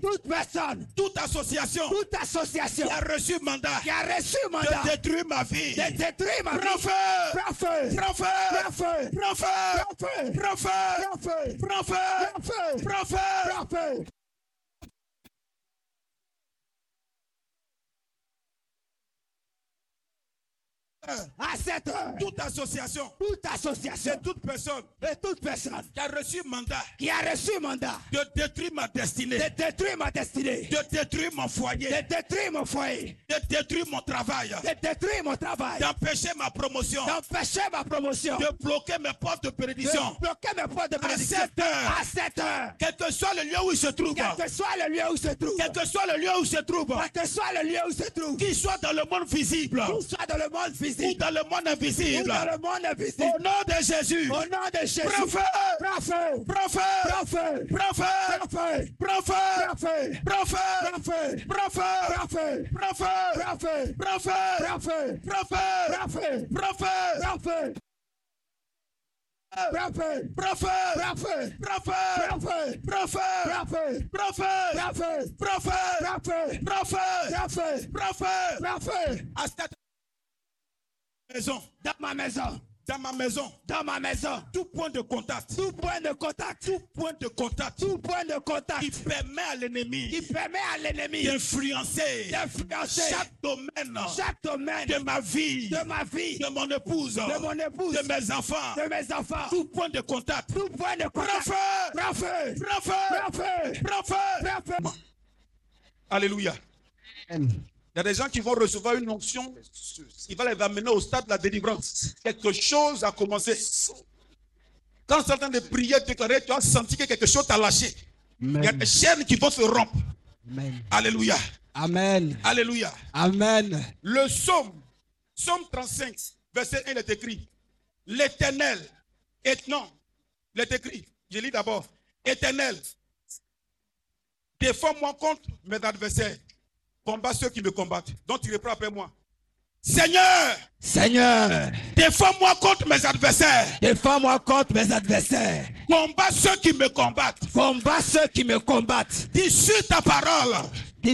Toute personne. Toute association. Toute association. Qui a reçu mandat. Qui a reçu mandat. De détruire ma vie. De détruire ma vie. Prends feu. Prends feu. Prends feu. Prends feu. Prends feu. Prends feu. Prends feu. Prends feu. Prends feu. Prends feu. Prends feu. À 7 heures. Toute association. Toute association. Et toute personne. Et toute personne. Qui a reçu mandat. Qui a reçu mandat. De détruire ma destinée. De détruire ma destinée. De détruire mon foyer. De détruire mon foyer. De détruire mon travail. De détruire mon travail. D'empêcher ma promotion. D'empêcher ma promotion. De bloquer mes portes de bénédiction. De bloquer mes portes de bénédiction. À 7 heures. À 7 heures. Quel que soit le lieu où il se trouve. Quel que soit le lieu où il se trouve. Quel que soit le lieu où il se trouve. Quel que soit le lieu où il se trouve. Qu'il soit dans le monde visible. Qu'il soit dans le monde visible. Ou dans le monde invisible. Ou dans le monde invisible. Au nom de Jésus. Au nom de Jésus. Prends feu. Prends feu. Prends feu. Prends feu. Prends feu. Prends feu. Prends feu. Prends feu. Prends feu. Prends feu. Prends feu. Prends feu. Prends feu. Prends feu. Prends feu. Prends feu. Prends feu. Prends feu. Maison, dans ma maison, dans ma maison, dans ma maison, tout point de contact, tout point de contact, tout point de contact tout point de contact qui permet à l'ennemi qui permet à l'ennemi d'influencer d'influencer chaque domaine chaque domaine de ma vie, de ma vie, de mon épouse, de mon épouse, de mes enfants, de mes enfants, tout point de contact. tout point de Prends contact. feu! Prends feu! Prends feu! Prends feu! Prends feu! Prends feu! Alléluia. Il y a des gens qui vont recevoir une onction qui va les amener au stade de la délivrance. Quelque chose a commencé. Quand train de prier, déclarer, tu as senti que quelque chose t'a lâché. Il y a des chaînes qui vont se rompre. Amen. Alléluia. Amen. Alléluia. Amen. Le psaume, psaume 35, verset 1, il est écrit L'éternel est non, il est écrit, je lis d'abord Éternel, défends-moi contre mes adversaires, combat ceux qui me combattent. Donc tu reprends après moi Seigneur, Seigneur, défends-moi contre mes adversaires, défends-moi contre mes adversaires. combat ceux qui me combattent. Combat ceux qui me combattent. Dis sur ta parole,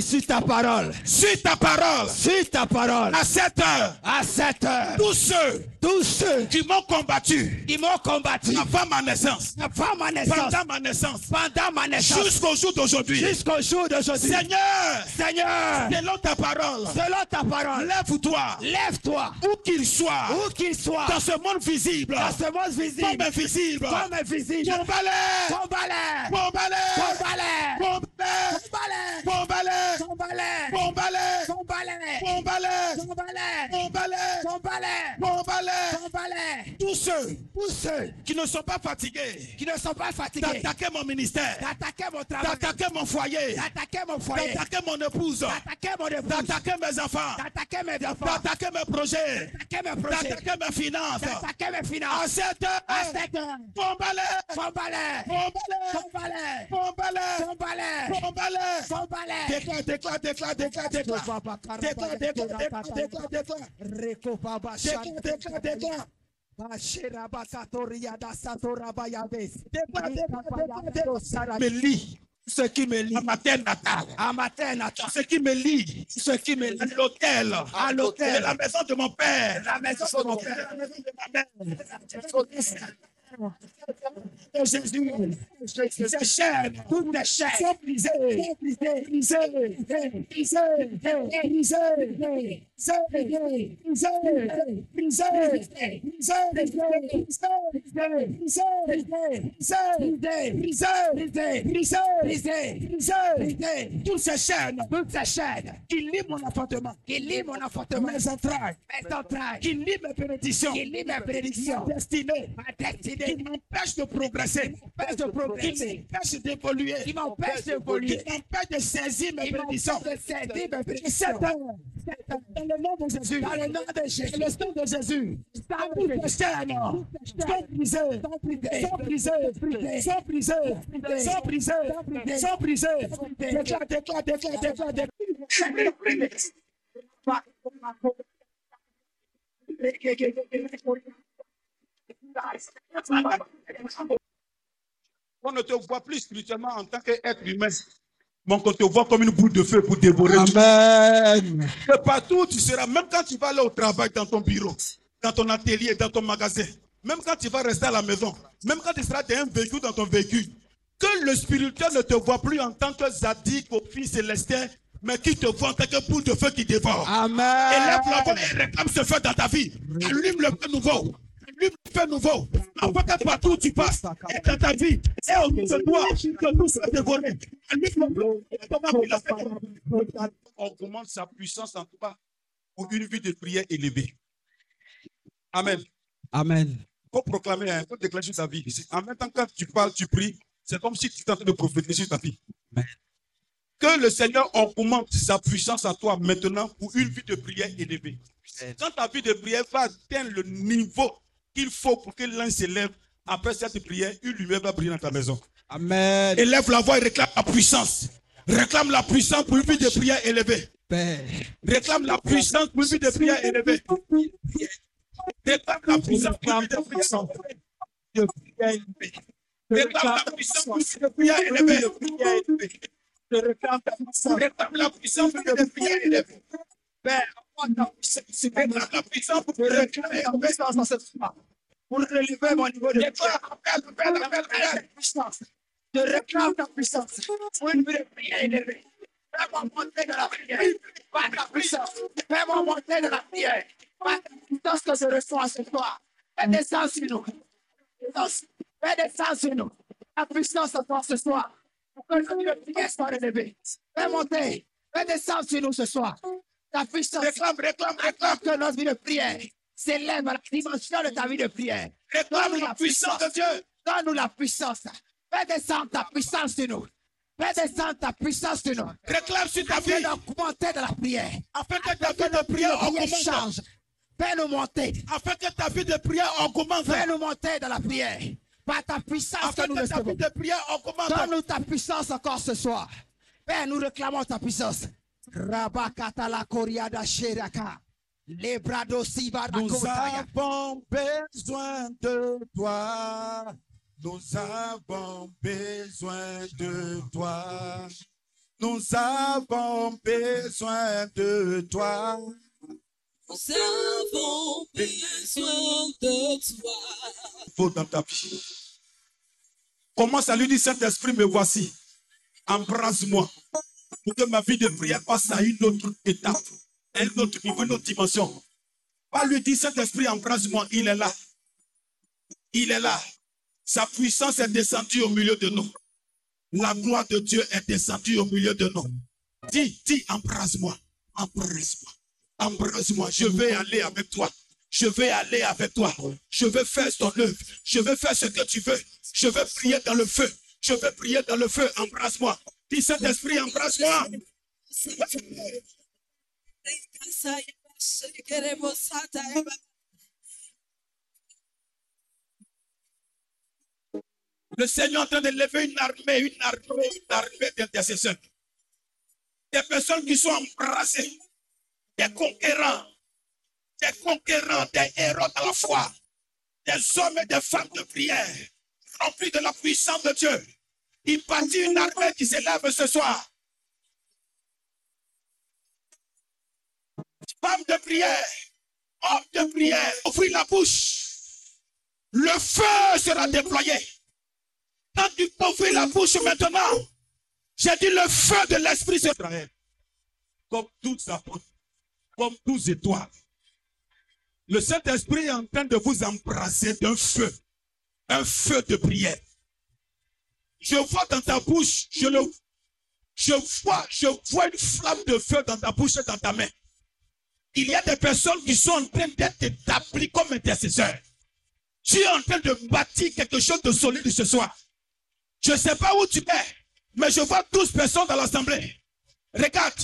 Sur ta parole. sur ta parole, Sur ta parole. à cette heure, À cette heure, tous ceux tous ceux qui m'ont combattu. qui m'ont combattu. Avant ma naissance, avant ma naissance, pendant ma naissance, pendant ma naissance, jusqu'au jour d'aujourd'hui. jusqu'au jour d'aujourd'hui. Seigneur, Seigneur, selon ta parole, selon ta parole, lève-toi, lève-toi, où qu'il soit, où qu'il soit, dans ce monde visible, dans ce monde visible, comme invisible, comme invisible, combat-les, combat-les, combat-les, combat-les, combat-les, combat-les, combat-les, combat-les, combat-les, combat-les, combat-les, combat-les, combat-les. combat-les. Tous ceux Tous ceux qui ne sont pas fatigués qui ne sont pas fatigués d'attaquer mon ministère, d'attaquer mon travail, d'attaquer mon foyer, d'attaquer mon foyer, d'attaquer mon épouse, d'attaquer mon épouse, d'attaquer mes enfants, d'attaquer mes enfants, d'attaquer mes projets, d'attaquer mes projets, d'attaquer mes finances. d'attaquer mes À finances. cette heure, À cette heure, combat-les, combat-les, combat-les, combat-les, combat-les, combat-les, combat-les. combat-les. Déclare, déclare, déclare, déclare, déclare. Déclare, déclare, déclare, déclare, déclare. Déclare, déclare, déclare. Me lie. Ce qui me lie à ma terre natale. À ma terre natale, Ce qui me lie. Ce qui me lie à l'hôtel. À l'hôtel. La maison de mon père. la maison de mon père. La maison de ma mère. Jésus, disait cher, toute la chair, disait, disait, disait, disait, disait, Tout s'enchaîne, tout s'enchaîne. Qu'il lit mon enfantement, qu'il lit mon enfantement, mes entrailles, mes entrailles, qu'il lit mes bénédictions, qu'il lit mes bénédictions, ma destinée, ma destinée, qui m'empêche de progresser, m'empêche de progresser, qui m'empêche d'évoluer, qui m'empêche d'évoluer, qui m'empêche de saisir mes bénédictions, de saisir mes bénédictions le nom de Jésus, Dans le nom de Jésus. dans le sang de Jésus, sont brisées, sont brisées, sont brisées, sont brisées, sont brisées, sont brisées. Déclare, déclare, déclare, déclare, déclare. On ne te voit plus spirituellement en tant qu'être humain. Mais on te voit comme une boule de feu pour dévorer. Amen. Que partout où tu seras, même quand tu vas aller au travail, dans ton bureau, dans ton atelier, dans ton magasin, même quand tu vas rester à la maison, même quand tu seras dans un véhicule, dans ton véhicule, que le spirituel ne te voit plus en tant que zadik au fils célestin, mais qui te voit en tant que boule de feu qui dévore. Amen. Élève la voix et réclame ce feu dans ta vie. Allume le feu nouveau. Allume le feu nouveau. Que partout où tu passes, et dans ta vie, et autour de toi, que tout le feu. On commande sa puissance en toi pour une vie de prière élevée. Amen. Amen. Il faut proclamer, il faut déclencher sa vie. En même temps, quand tu parles, tu pries, c'est comme si tu étais en train de prophétiser sur ta vie. Que le Seigneur augmente sa puissance en toi maintenant pour une vie de prière élevée. Quand ta vie de prière va atteindre le niveau qu'il faut pour que l'un s'élève, après cette prière, une lumière va briller dans ta maison. Amen. Élève la voix et réclame la puissance. Réclame la puissance pour une vie de prière élevée. Père. Réclame la puissance pour une vie de prière élevée. Réclame la puissance pour une vie de prière élevée. Réclame la puissance pour une vie de prière élevée. Réclame la puissance pour une vie de prière élevée. Père, Déclare la puissance pour en puissance dans cette foi. Pour relever mon niveau de puissance. Appelle, appelle, appelle, appelle. puissance. Je réclame ta puissance. Pour une vie de prière élevée. Fais-moi monter de la prière. Par ta puissance. Fais-moi monter de la prière. Par ta puissance que je reçois ce soir. Fais descendre sur nous. Fais descendre sur nous. La puissance de toi ce soir. Pour que de prière soit. Fais monter. Fais descendre sur nous ce soir. Ta puissance. Réclame, réclame, réclame que notre vie de prière s'élève à la dimension de ta vie de prière. Réclame la puissance de Dieu. Donne-nous la puissance. Fais descendre ta puissance sur nous. Fais descendre ta puissance sur nous. Réclame sur ta vie. d'augmenter de la prière. Afin que ta vie de prière augmente. change. Fais-nous monter. Afin que ta vie de prière augmente. Fais-nous monter dans la prière. Par ta puissance Afin que nous que ta vie de prière augmente. Donne-nous ta puissance encore ce soir. Père, nous réclamons ta puissance. Rabakata la coriada sheraka. Les bras d'aussi Nous avons besoin de toi. Nous avons besoin de toi. Nous avons besoin de toi. Nous avons besoin de toi. Faut dans ta vie. Commence à lui dire Saint-Esprit, me voici. Embrasse-moi. Pour que ma vie de prière passe à une autre étape, un autre niveau, une autre dimension. Pas lui dire Saint-Esprit, embrasse-moi. Il est là. Il est là. Sa puissance est descendue au milieu de nous. La gloire de Dieu est descendue au milieu de nous. Dis, dis, embrasse-moi. Embrasse-moi. Embrasse-moi. Je vais aller avec toi. Je vais aller avec toi. Je vais faire ton œuvre. Je vais faire ce que tu veux. Je vais prier dans le feu. Je vais prier dans le feu. Embrasse-moi. Dis Saint-Esprit, embrasse-moi. Le Seigneur est en train de lever une armée, une armée, une armée d'intercesseurs. Des personnes qui sont embrassées, des conquérants, des conquérants, des héros à la foi, des hommes et des femmes de prière, remplis de la puissance de Dieu. Il bâtit une armée qui s'élève ce soir. Femme de prière, homme de prière, offrir la bouche. Le feu sera déployé. Quand tu ouvrir la bouche maintenant, j'ai dit le feu de l'Esprit sera comme toutes apôtres, comme tous étoiles. Le Saint-Esprit est en train de vous embrasser d'un feu, un feu de prière. Je vois dans ta bouche, je le, je vois, je vois une flamme de feu dans ta bouche et dans ta main. Il y a des personnes qui sont en train d'être établies comme intercesseurs. Tu es en train de bâtir quelque chose de solide ce soir. Je ne sais pas où tu es, mais je vois 12 personnes dans l'assemblée. Regarde,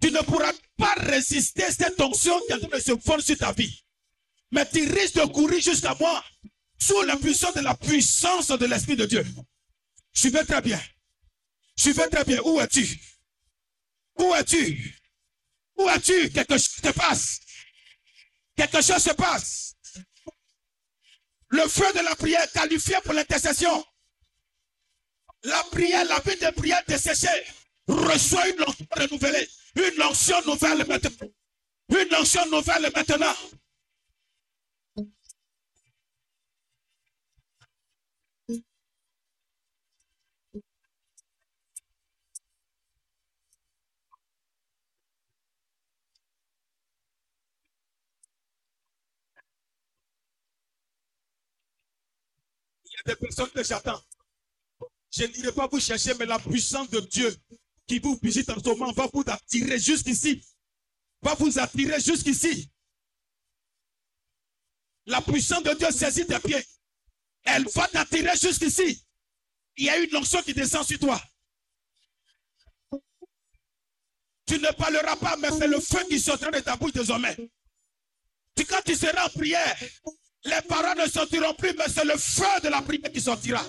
tu ne pourras pas résister à cette onction qui est en train de se fondre sur ta vie. Mais tu risques de courir jusqu'à moi sous l'impulsion de la puissance de l'Esprit de Dieu. Vais très bien. Vais très bien. Où es-tu? Où es-tu? Où es-tu? Quelque chose se passe. Quelque chose se passe. Le feu de la prière qualifié pour l'intercession. La prière, la vie de prière desséchée reçoit une onction renouvelée. Une onction nouvelle maintenant. Une onction nouvelle maintenant. Des personnes que j'attends. Je n'irai pas vous chercher, mais la puissance de Dieu qui vous visite en ce moment va vous attirer jusqu'ici. Va vous attirer jusqu'ici. La puissance de Dieu saisit tes pieds. Elle va t'attirer jusqu'ici. Il y a une onction qui descend sur toi. Tu ne parleras pas, mais c'est le feu qui sortira de ta bouche désormais. Quand tu seras en prière, les paroles ne sortiront plus, mais c'est le feu de la prière qui sortira.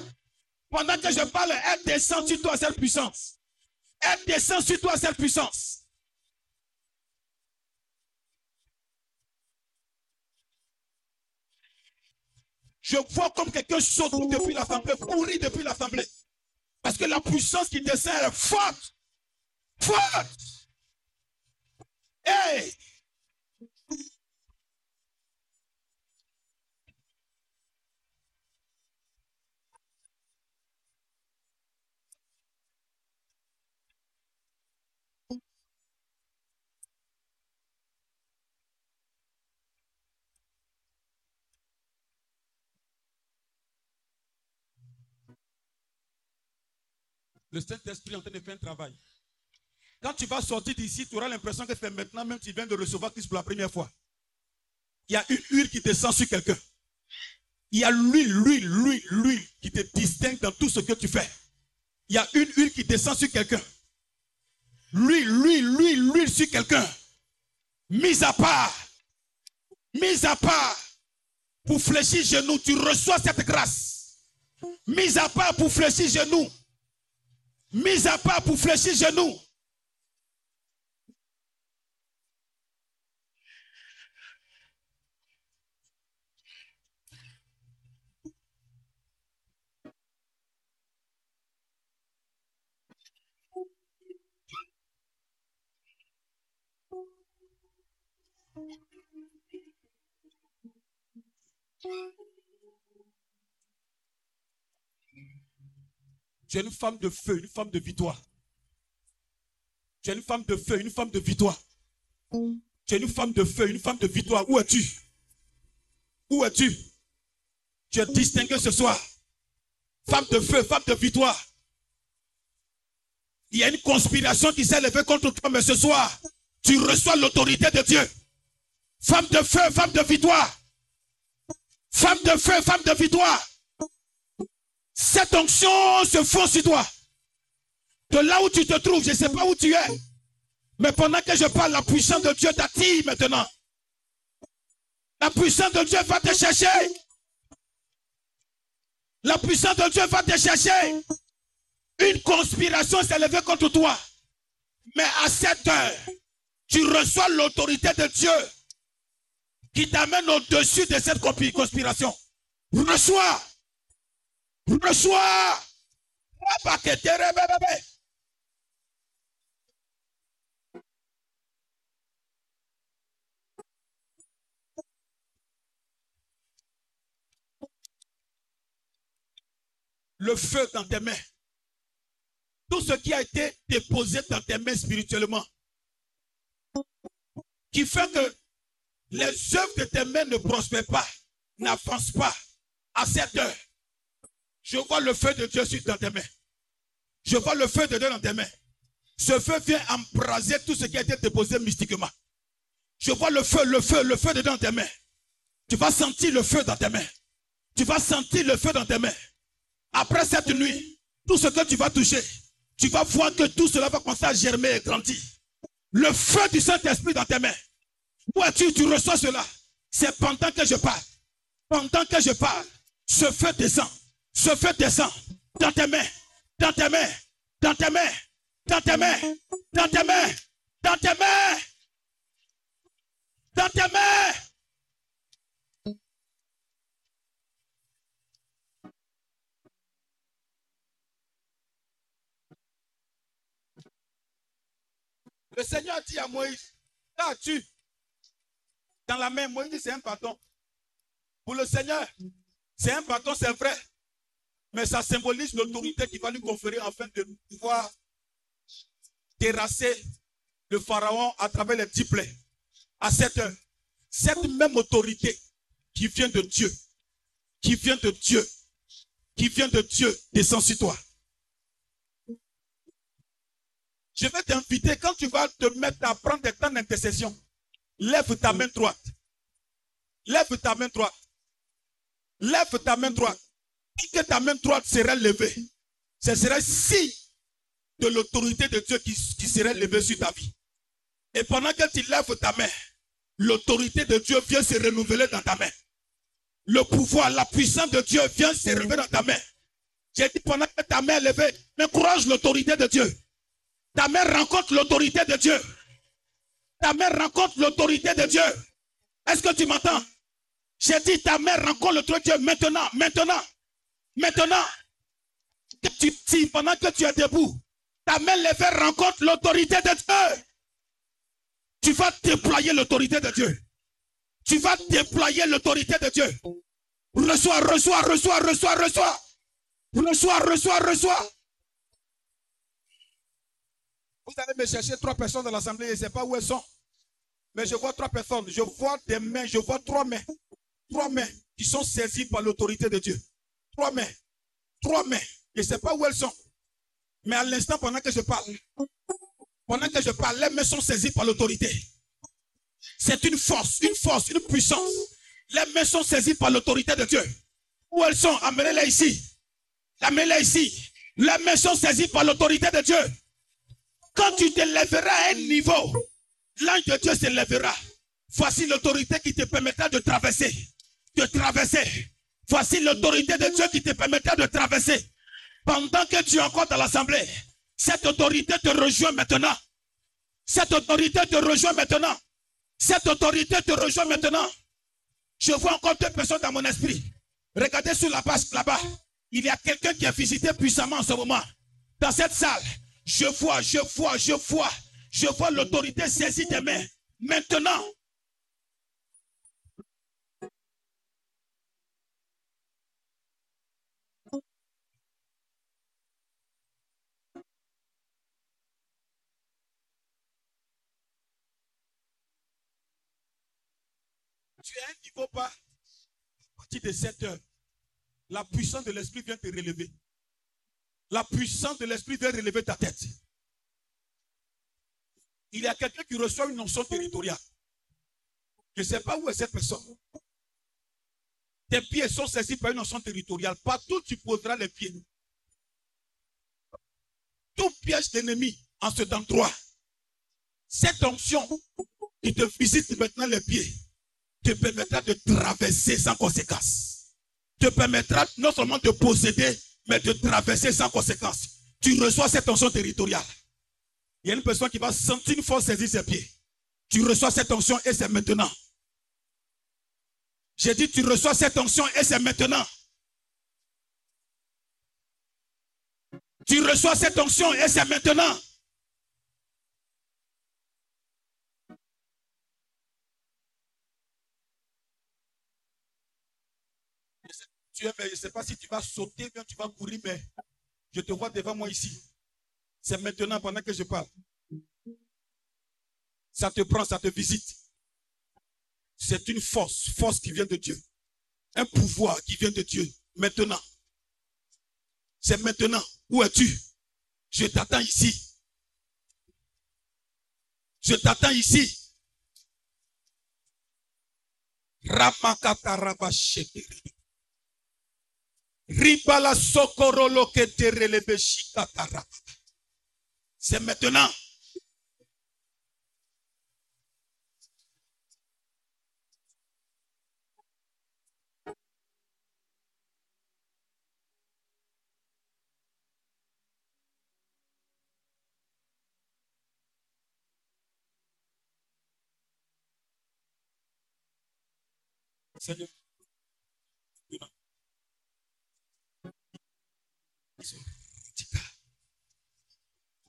Pendant que je parle, elle descend sur toi cette puissance. Elle descend sur toi cette puissance. Je vois comme quelqu'un saute depuis l'assemblée, courir depuis l'assemblée. Parce que la puissance qui descend est forte. Forte. Hey! Le Saint-Esprit est en train de faire un travail. Quand tu vas sortir d'ici, tu auras l'impression que c'est maintenant même tu viens de recevoir Christ pour la première fois. Il y a une huile qui descend sur quelqu'un. Il y a l'huile, l'huile, l'huile, l'huile qui te distingue dans tout ce que tu fais. Il y a une huile qui descend sur quelqu'un. L'huile, l'huile, l'huile, l'huile sur quelqu'un. Mise à part. Mise à part. Pour fléchir genou, tu reçois cette grâce. Mise à part pour fléchir genou. Mise à part pour fléchir genou. Tu es une femme de feu, une femme de victoire. Tu es une femme de feu, une femme de victoire. Tu es une femme de feu, une femme de victoire. Où es-tu? Où es-tu? Tu es distinguée ce soir. Femme de feu, femme de victoire. Il y a une conspiration qui s'est levée contre toi, mais ce soir, tu reçois l'autorité de Dieu. Femme de feu, femme de victoire. Femme de feu, femme de victoire. Cette onction se fond sur toi. De là où tu te trouves, je ne sais pas où tu es. Mais pendant que je parle, la puissance de Dieu t'attire maintenant. La puissance de Dieu va te chercher. La puissance de Dieu va te chercher. Une conspiration s'est levée contre toi. Mais à cette heure, tu reçois l'autorité de Dieu qui t'amène au-dessus de cette conspiration. Reçois. Reçois. Le feu dans tes mains. Tout ce qui a été déposé dans tes mains spirituellement. Qui fait que les œuvres de tes mains ne prospèrent pas, n'avancent pas à cette heure. Je vois le feu de Dieu dans tes mains. Je vois le feu de Dieu dans tes mains. Ce feu vient embraser tout ce qui a été déposé mystiquement. Je vois le feu, le feu, le feu de Dieu dans tes mains. Tu vas sentir le feu dans tes mains. Tu vas sentir le feu dans tes mains. Après cette nuit, tout ce que tu vas toucher, tu vas voir que tout cela va commencer à germer et grandir. Le feu du Saint-Esprit dans tes mains. Où es-tu Tu reçois cela. C'est pendant que je parle. Pendant que je parle, ce feu descend. Ce feu descend dans tes mains, dans tes mains, dans tes mains, dans tes mains, dans tes mains, dans tes mains, dans tes mains. Le Seigneur dit à Moïse, as-tu dans la main, Moïse c'est un bâton. Pour le Seigneur, c'est un bâton, c'est vrai. Mais ça symbolise l'autorité qui va lui conférer afin de pouvoir terrasser le pharaon à travers les dix plaies. À cette heure, cette même autorité qui vient de Dieu, qui vient de Dieu, qui vient de Dieu, descend sur toi. Je vais t'inviter, quand tu vas te mettre à prendre des temps d'intercession, lève ta main droite. Lève ta main droite. Lève ta main droite. Que ta main droite serait levée. Ce serait signe de l'autorité de Dieu qui, qui serait levée sur ta vie. Et pendant que tu lèves ta main, l'autorité de Dieu vient se renouveler dans ta main. Le pouvoir, la puissance de Dieu vient se révéler dans ta main. J'ai dit pendant que ta main est levée, encourage l'autorité de Dieu. Ta main rencontre l'autorité de Dieu. Ta mère rencontre l'autorité de Dieu. Est-ce que tu m'entends? J'ai dit ta mère rencontre l'autorité de Dieu maintenant, maintenant, maintenant. Que tu dis pendant que tu es debout, ta main levée rencontre l'autorité de Dieu. Tu vas déployer l'autorité de Dieu. Tu vas déployer l'autorité de Dieu. Reçois, reçois, reçois, reçois, reçois. Reçois, reçois, reçois. Vous allez me chercher trois personnes dans l'assemblée, je ne sais pas où elles sont. Mais je vois trois personnes. Je vois des mains, je vois trois mains. Trois mains qui sont saisies par l'autorité de Dieu. Trois mains. Trois mains. Je ne sais pas où elles sont. Mais à l'instant, pendant que je parle, pendant que je parle, les mains sont saisies par l'autorité. C'est une force, une force, une puissance. Les mains sont saisies par l'autorité de Dieu. Où elles sont? Amenez-les ici. Amenez-les ici. Les mains sont saisies par l'autorité de Dieu. Quand tu te lèveras à un niveau, l'ange de Dieu se lèvera. Voici l'autorité qui te permettra de traverser. De traverser. Voici l'autorité de Dieu qui te permettra de traverser. Pendant que tu es encore dans l'assemblée, cette autorité te rejoint maintenant. Cette autorité te rejoint maintenant. Cette autorité te rejoint maintenant. Je vois encore deux personnes dans mon esprit. Regardez sur la page là-bas. Il y a quelqu'un qui a visité puissamment en ce moment. Dans cette salle, je vois, je vois, je vois, je vois l'autorité saisie des mains. Maintenant, niveau pas. À partir de 7 heures, la puissance de l'esprit vient te relever. La puissance de l'esprit vient relever ta tête. Il y a quelqu'un qui reçoit une notion territoriale. Je ne sais pas où est cette personne. Tes pieds sont saisis par une notion territoriale. Partout tu poseras les pieds. Tout piège d'ennemi en cet endroit. Cette onction qui te visite maintenant les pieds te permettra de traverser sans conséquence. Te permettra non seulement de posséder, mais de traverser sans conséquence. Tu reçois cette tension territoriale. Il y a une personne qui va sentir une force saisir ses pieds. Tu reçois cette tension et c'est maintenant. J'ai dit, tu reçois cette tension et c'est maintenant. Tu reçois cette tension et c'est maintenant. Mais je ne sais pas si tu vas sauter, bien tu vas courir, mais je te vois devant moi ici. C'est maintenant pendant que je parle. Ça te prend, ça te visite. C'est une force, force qui vient de Dieu. Un pouvoir qui vient de Dieu. Maintenant. C'est maintenant. Où es-tu? Je t'attends ici. Je t'attends ici. Ramakatarabashekere. Ribala sokorolo keterelebeshikataraba. C'est maintenant.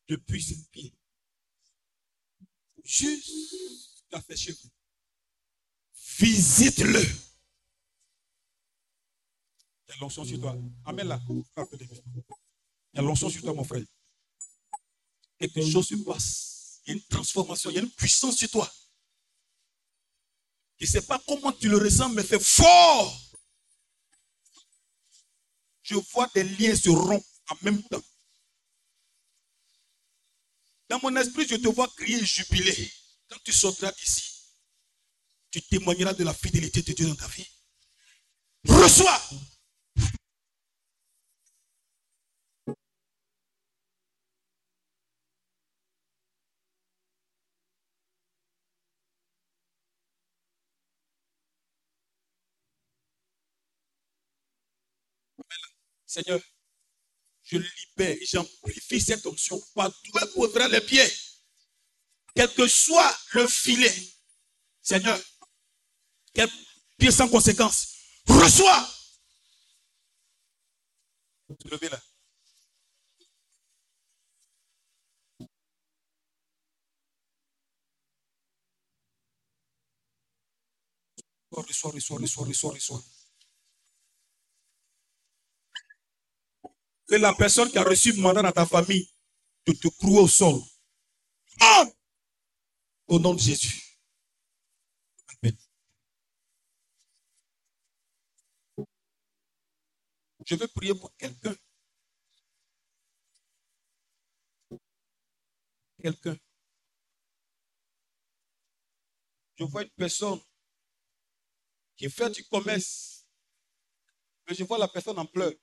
Depuis ce pied. Jusqu'à fait chez vous. Visite-le. Il y a l'onction sur toi. Amen là. Il y a l'onction sur toi, mon frère. Quelque chose se passe. Il y a une transformation. Il y a une puissance sur toi. Je ne sais pas comment tu le ressens, mais c'est fort. Je vois des liens se rompre en même temps. Dans mon esprit, je te vois crier et jubiler. Quand tu sortiras d'ici, tu témoigneras de la fidélité de Dieu dans ta vie. Reçois. Seigneur, je libère et j'amplifie cette onction. Partout elle posera les pieds. Quel que soit le filet. Seigneur, quel pied sans conséquence. Reçois. Te lever là. Reçois, reçois, reçois, reçois, reçois. Que la personne qui a reçu le mandat dans ta famille de te clouer au sol. Ah! Au nom de Jésus. Amen. Je veux prier pour quelqu'un quelqu'un. Je vois une personne qui fait du commerce. Mais je vois la personne en pleurs.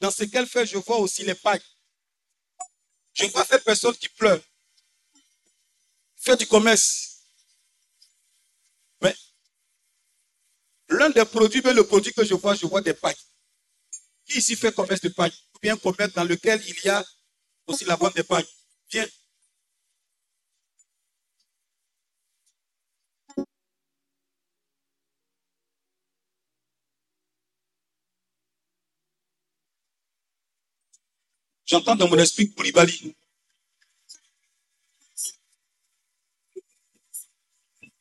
Dans ce qu'elle fait, je vois aussi les pailles. Je vois cette personne qui pleure. Fait du commerce. Mais l'un des produits, le produit que je vois, je vois des pailles. Qui ici fait commerce de pailles? Ou bien commerce dans lequel il y a aussi la vente des pailles? Viens. J'entends dans mon esprit Koulibaly.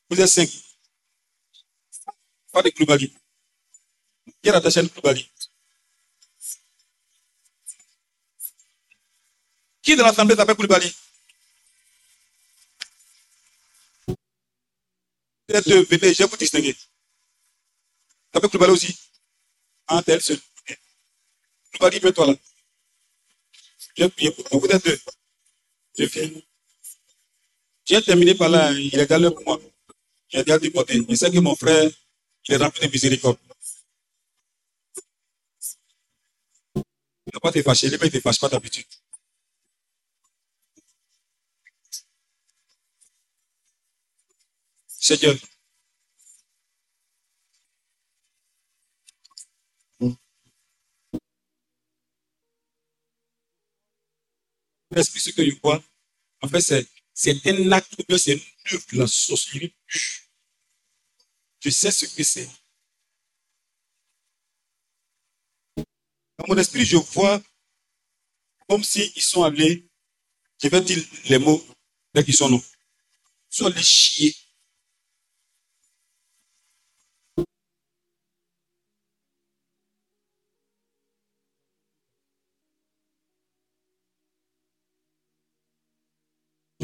Vous êtes cinq. Pas de Koulibaly. Qui est rattaché à Koulibaly Qui dans l'assemblée s'appelle Koulibaly? Deux, venez, je vais vous distinguer. T'appelles Koulibaly aussi? T'es elle seule. Koulibaly, mets-toi là. Je vais prier pour toi. Vous êtes deux. Je viens. J'ai terminé par là. Il est galère pour moi. Il est galère du côté. Je sais que mon frère, il est rempli de miséricorde. Il ne va pas te fâcher. Les mecs ne te fâchent pas d'habitude. Seigneur. L'esprit, ce que je vois, en fait, c'est, c'est un acte, c'est une œuvre la sorcellerie. Je sais ce que c'est. Dans mon esprit, je vois comme s'ils sont allés, je vais dire les mots dès qu'ils sont non. Ils sont allés chier.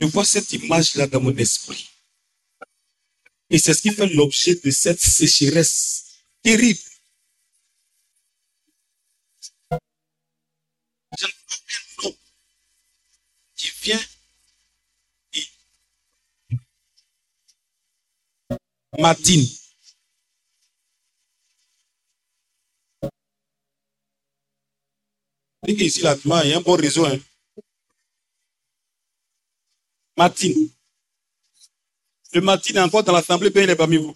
Je vois cette image-là dans mon esprit. Et c'est ce qui fait l'objet de cette sécheresse terrible. J'entends un nom qui vient et Martine. Dès qu'ici, là, il y a un bon réseau. Hein. Martine. Le Martine est encore dans l'assemblée, mais il est parmi vous.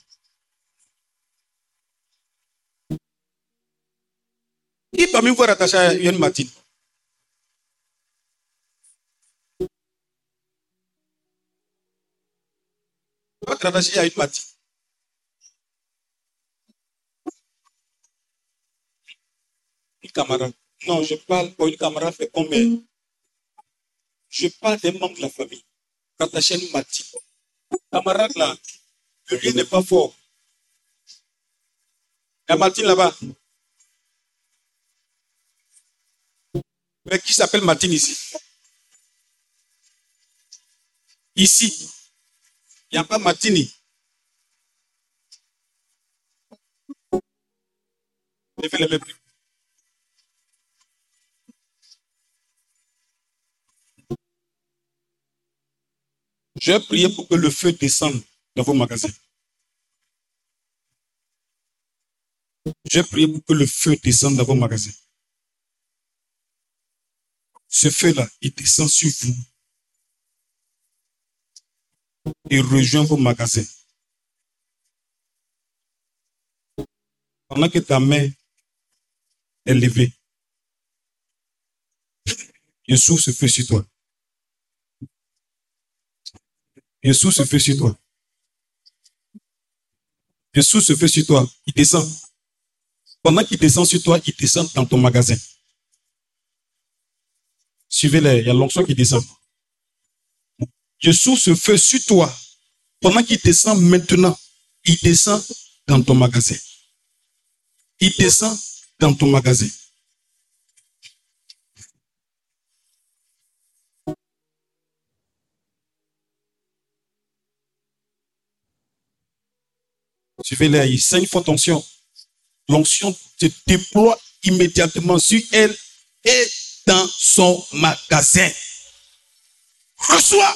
Qui parmi vous est rattaché à une Martine Vous êtes rattaché à une Martine. Une camarade. Non, je parle pour une camarade fait combien Je parle des membres de la famille une Martine. Camarade là, le lien n'est pas fort. Il y a Martine là-bas. Mais qui s'appelle Martine ici? Ici, il n'y a pas Martini. Je vais pour que le feu descende dans vos magasins. Je vais pour que le feu descende dans vos magasins. Ce feu-là, il descend sur vous. Et rejoint vos magasins. Pendant que ta main est levée, je souffle ce feu sur toi. Souffle ce feu sur toi. Souffle ce feu sur toi. Il descend. Pendant qu'il descend sur toi, il descend dans ton magasin. Suivez-les, il y a l'onction qui descend. Souffle ce feu sur toi. Pendant qu'il descend maintenant, il descend dans ton magasin. Il descend dans ton magasin. Suivez-les, il saigne fort tension. L'onction se déploie immédiatement sur elle et dans son magasin. Reçois.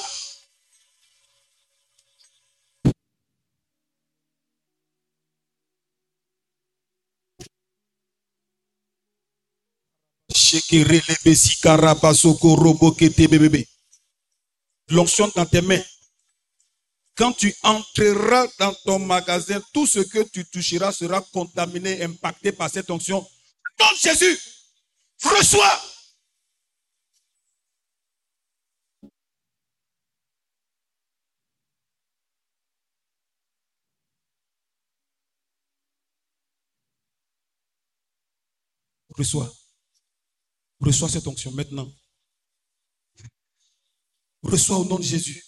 L'onction dans tes mains. Quand tu entreras dans ton magasin, tout ce que tu toucheras sera contaminé, impacté par cette onction. Dans Jésus, reçois. Reçois. Reçois cette onction maintenant. Reçois au nom de Jésus.